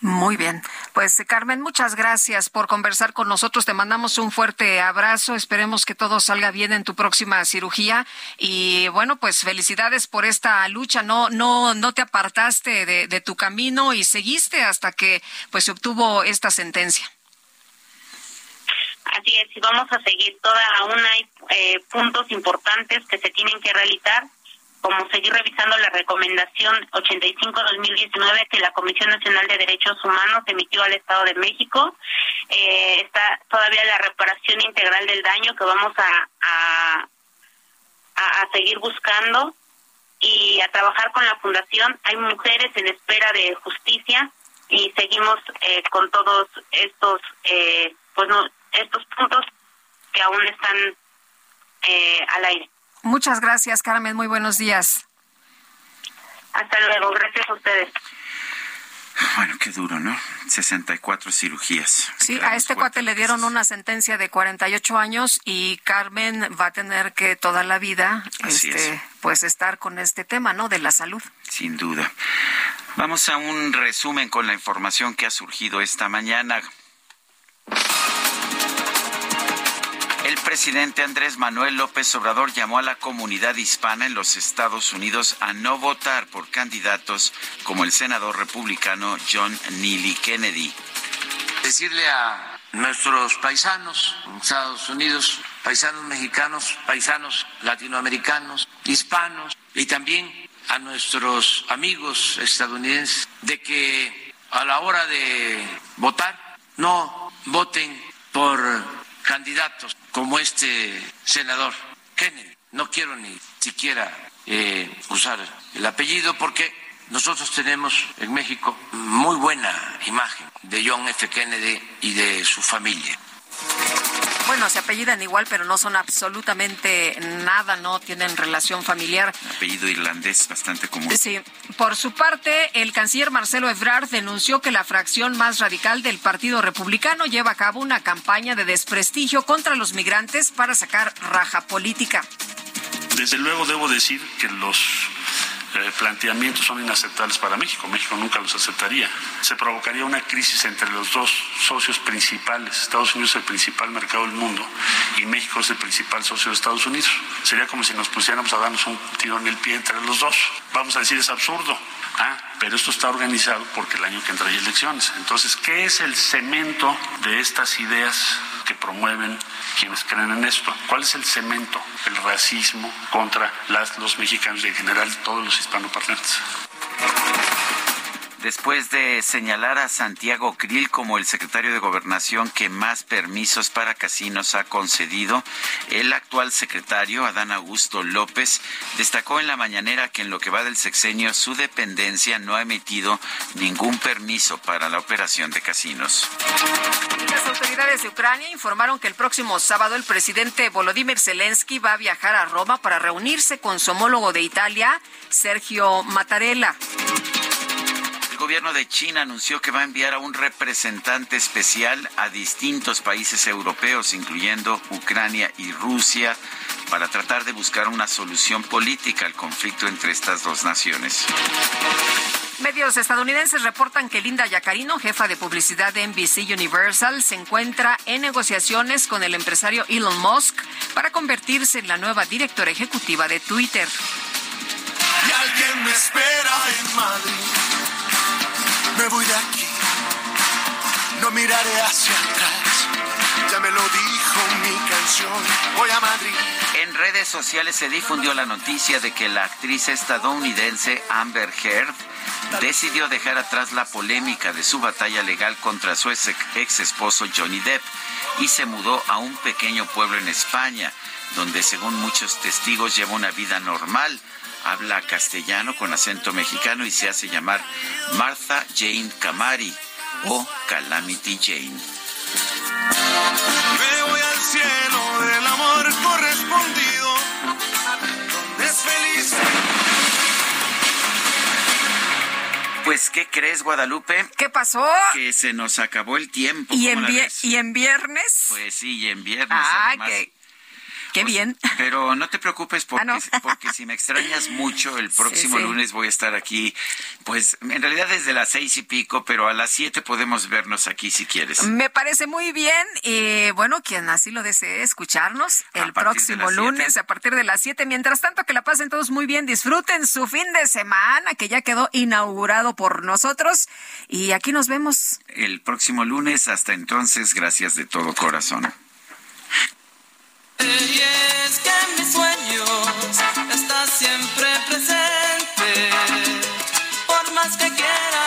Muy bien. Pues Carmen, muchas gracias por conversar con nosotros. Te mandamos un fuerte abrazo. Esperemos que todo salga bien en tu próxima cirugía. Y bueno, pues felicidades por esta lucha. No, no, no te apartaste de, tu camino y seguiste hasta que pues se obtuvo esta sentencia. Así es, y vamos a seguir. Toda aún hay eh, puntos importantes que se tienen que realizar como seguir revisando la recomendación 85-2019 que la Comisión Nacional de Derechos Humanos emitió al Estado de México. Eh, está todavía la reparación integral del daño que vamos a, a, a seguir buscando y a trabajar con la Fundación. Hay mujeres en espera de justicia y seguimos eh, con todos estos, eh, pues no, estos puntos que aún están eh, al aire. Muchas gracias, Carmen. Muy buenos días. Hasta luego. Gracias a ustedes. Bueno, qué duro, ¿no? 64 cirugías. Sí, a este cuate le dieron una sentencia de 48 años y Carmen va a tener que toda la vida este, pues estar con este tema, ¿no? De la salud. Sin duda. Vamos a un resumen con la información que ha surgido esta mañana. El presidente Andrés Manuel López Obrador llamó a la comunidad hispana en los Estados Unidos a no votar por candidatos como el senador republicano John Neely Kennedy. Decirle a nuestros paisanos en Estados Unidos, paisanos mexicanos, paisanos latinoamericanos, hispanos y también a nuestros amigos estadounidenses de que a la hora de votar no voten por candidatos como este senador Kennedy. No quiero ni siquiera eh, usar el apellido porque nosotros tenemos en México muy buena imagen de John F. Kennedy y de su familia. Bueno, se apellidan igual, pero no son absolutamente nada, no tienen relación familiar. Apellido irlandés bastante común. Sí. Por su parte, el canciller Marcelo Ebrard denunció que la fracción más radical del Partido Republicano lleva a cabo una campaña de desprestigio contra los migrantes para sacar raja política. Desde luego debo decir que los eh, planteamientos son inaceptables para México. México nunca los aceptaría. Se provocaría una crisis entre los dos socios principales. Estados Unidos es el principal mercado del mundo y México es el principal socio de Estados Unidos. Sería como si nos pusiéramos a darnos un tiro en el pie entre los dos. Vamos a decir, es absurdo. Ah, pero esto está organizado porque el año que entra hay elecciones. Entonces, ¿qué es el cemento de estas ideas que promueven quienes creen en esto? ¿Cuál es el cemento? El racismo contra las, los mexicanos y en general todos los hispanoparlantes. Después de señalar a Santiago Krill como el secretario de Gobernación que más permisos para casinos ha concedido, el actual secretario, Adán Augusto López, destacó en la mañanera que en lo que va del sexenio su dependencia no ha emitido ningún permiso para la operación de casinos. Las autoridades de Ucrania informaron que el próximo sábado el presidente Volodymyr Zelensky va a viajar a Roma para reunirse con su homólogo de Italia, Sergio Mattarella. El gobierno de China anunció que va a enviar a un representante especial a distintos países europeos, incluyendo Ucrania y Rusia, para tratar de buscar una solución política al conflicto entre estas dos naciones. Medios estadounidenses reportan que Linda Yacarino, jefa de publicidad de NBC Universal, se encuentra en negociaciones con el empresario Elon Musk para convertirse en la nueva directora ejecutiva de Twitter. Y alguien me espera en Madrid. Me voy de aquí, no miraré hacia atrás. Ya me lo dijo mi canción. Voy a Madrid. En redes sociales se difundió la noticia de que la actriz estadounidense Amber Heard decidió dejar atrás la polémica de su batalla legal contra su ex, ex esposo Johnny Depp y se mudó a un pequeño pueblo en España, donde según muchos testigos lleva una vida normal. Habla castellano con acento mexicano y se hace llamar Martha Jane Camari o Calamity Jane. Me voy al cielo del amor correspondido. Donde es feliz. Pues, ¿qué crees, Guadalupe? ¿Qué pasó? Que se nos acabó el tiempo. ¿Y ¿cómo en, ves? y en viernes? Pues sí, y en viernes. Ah, además. qué, qué bien. Pero no te preocupes porque, Ah, no. porque si me extrañas mucho, el próximo sí. lunes voy a estar aquí, pues en realidad desde las seis y pico, pero a las siete podemos vernos aquí si quieres. Me parece muy bien. Y bueno, quien así lo desee escucharnos el próximo siete. lunes a partir de las 7. Mientras tanto, que la pasen todos muy bien. Disfruten su fin de semana que ya quedó inaugurado por nosotros. Y aquí nos vemos. El próximo lunes, hasta entonces, gracias de todo corazón. Y es que en mis sueños estás siempre presente. Por más que quiera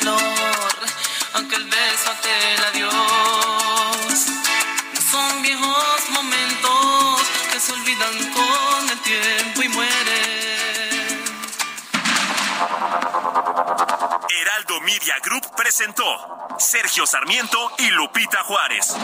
flor, aunque el beso aquel adiós, no son viejos momentos que se olvidan con el tiempo y mueren. Heraldo Media Group presentó Sergio Sarmiento y Lupita Juárez.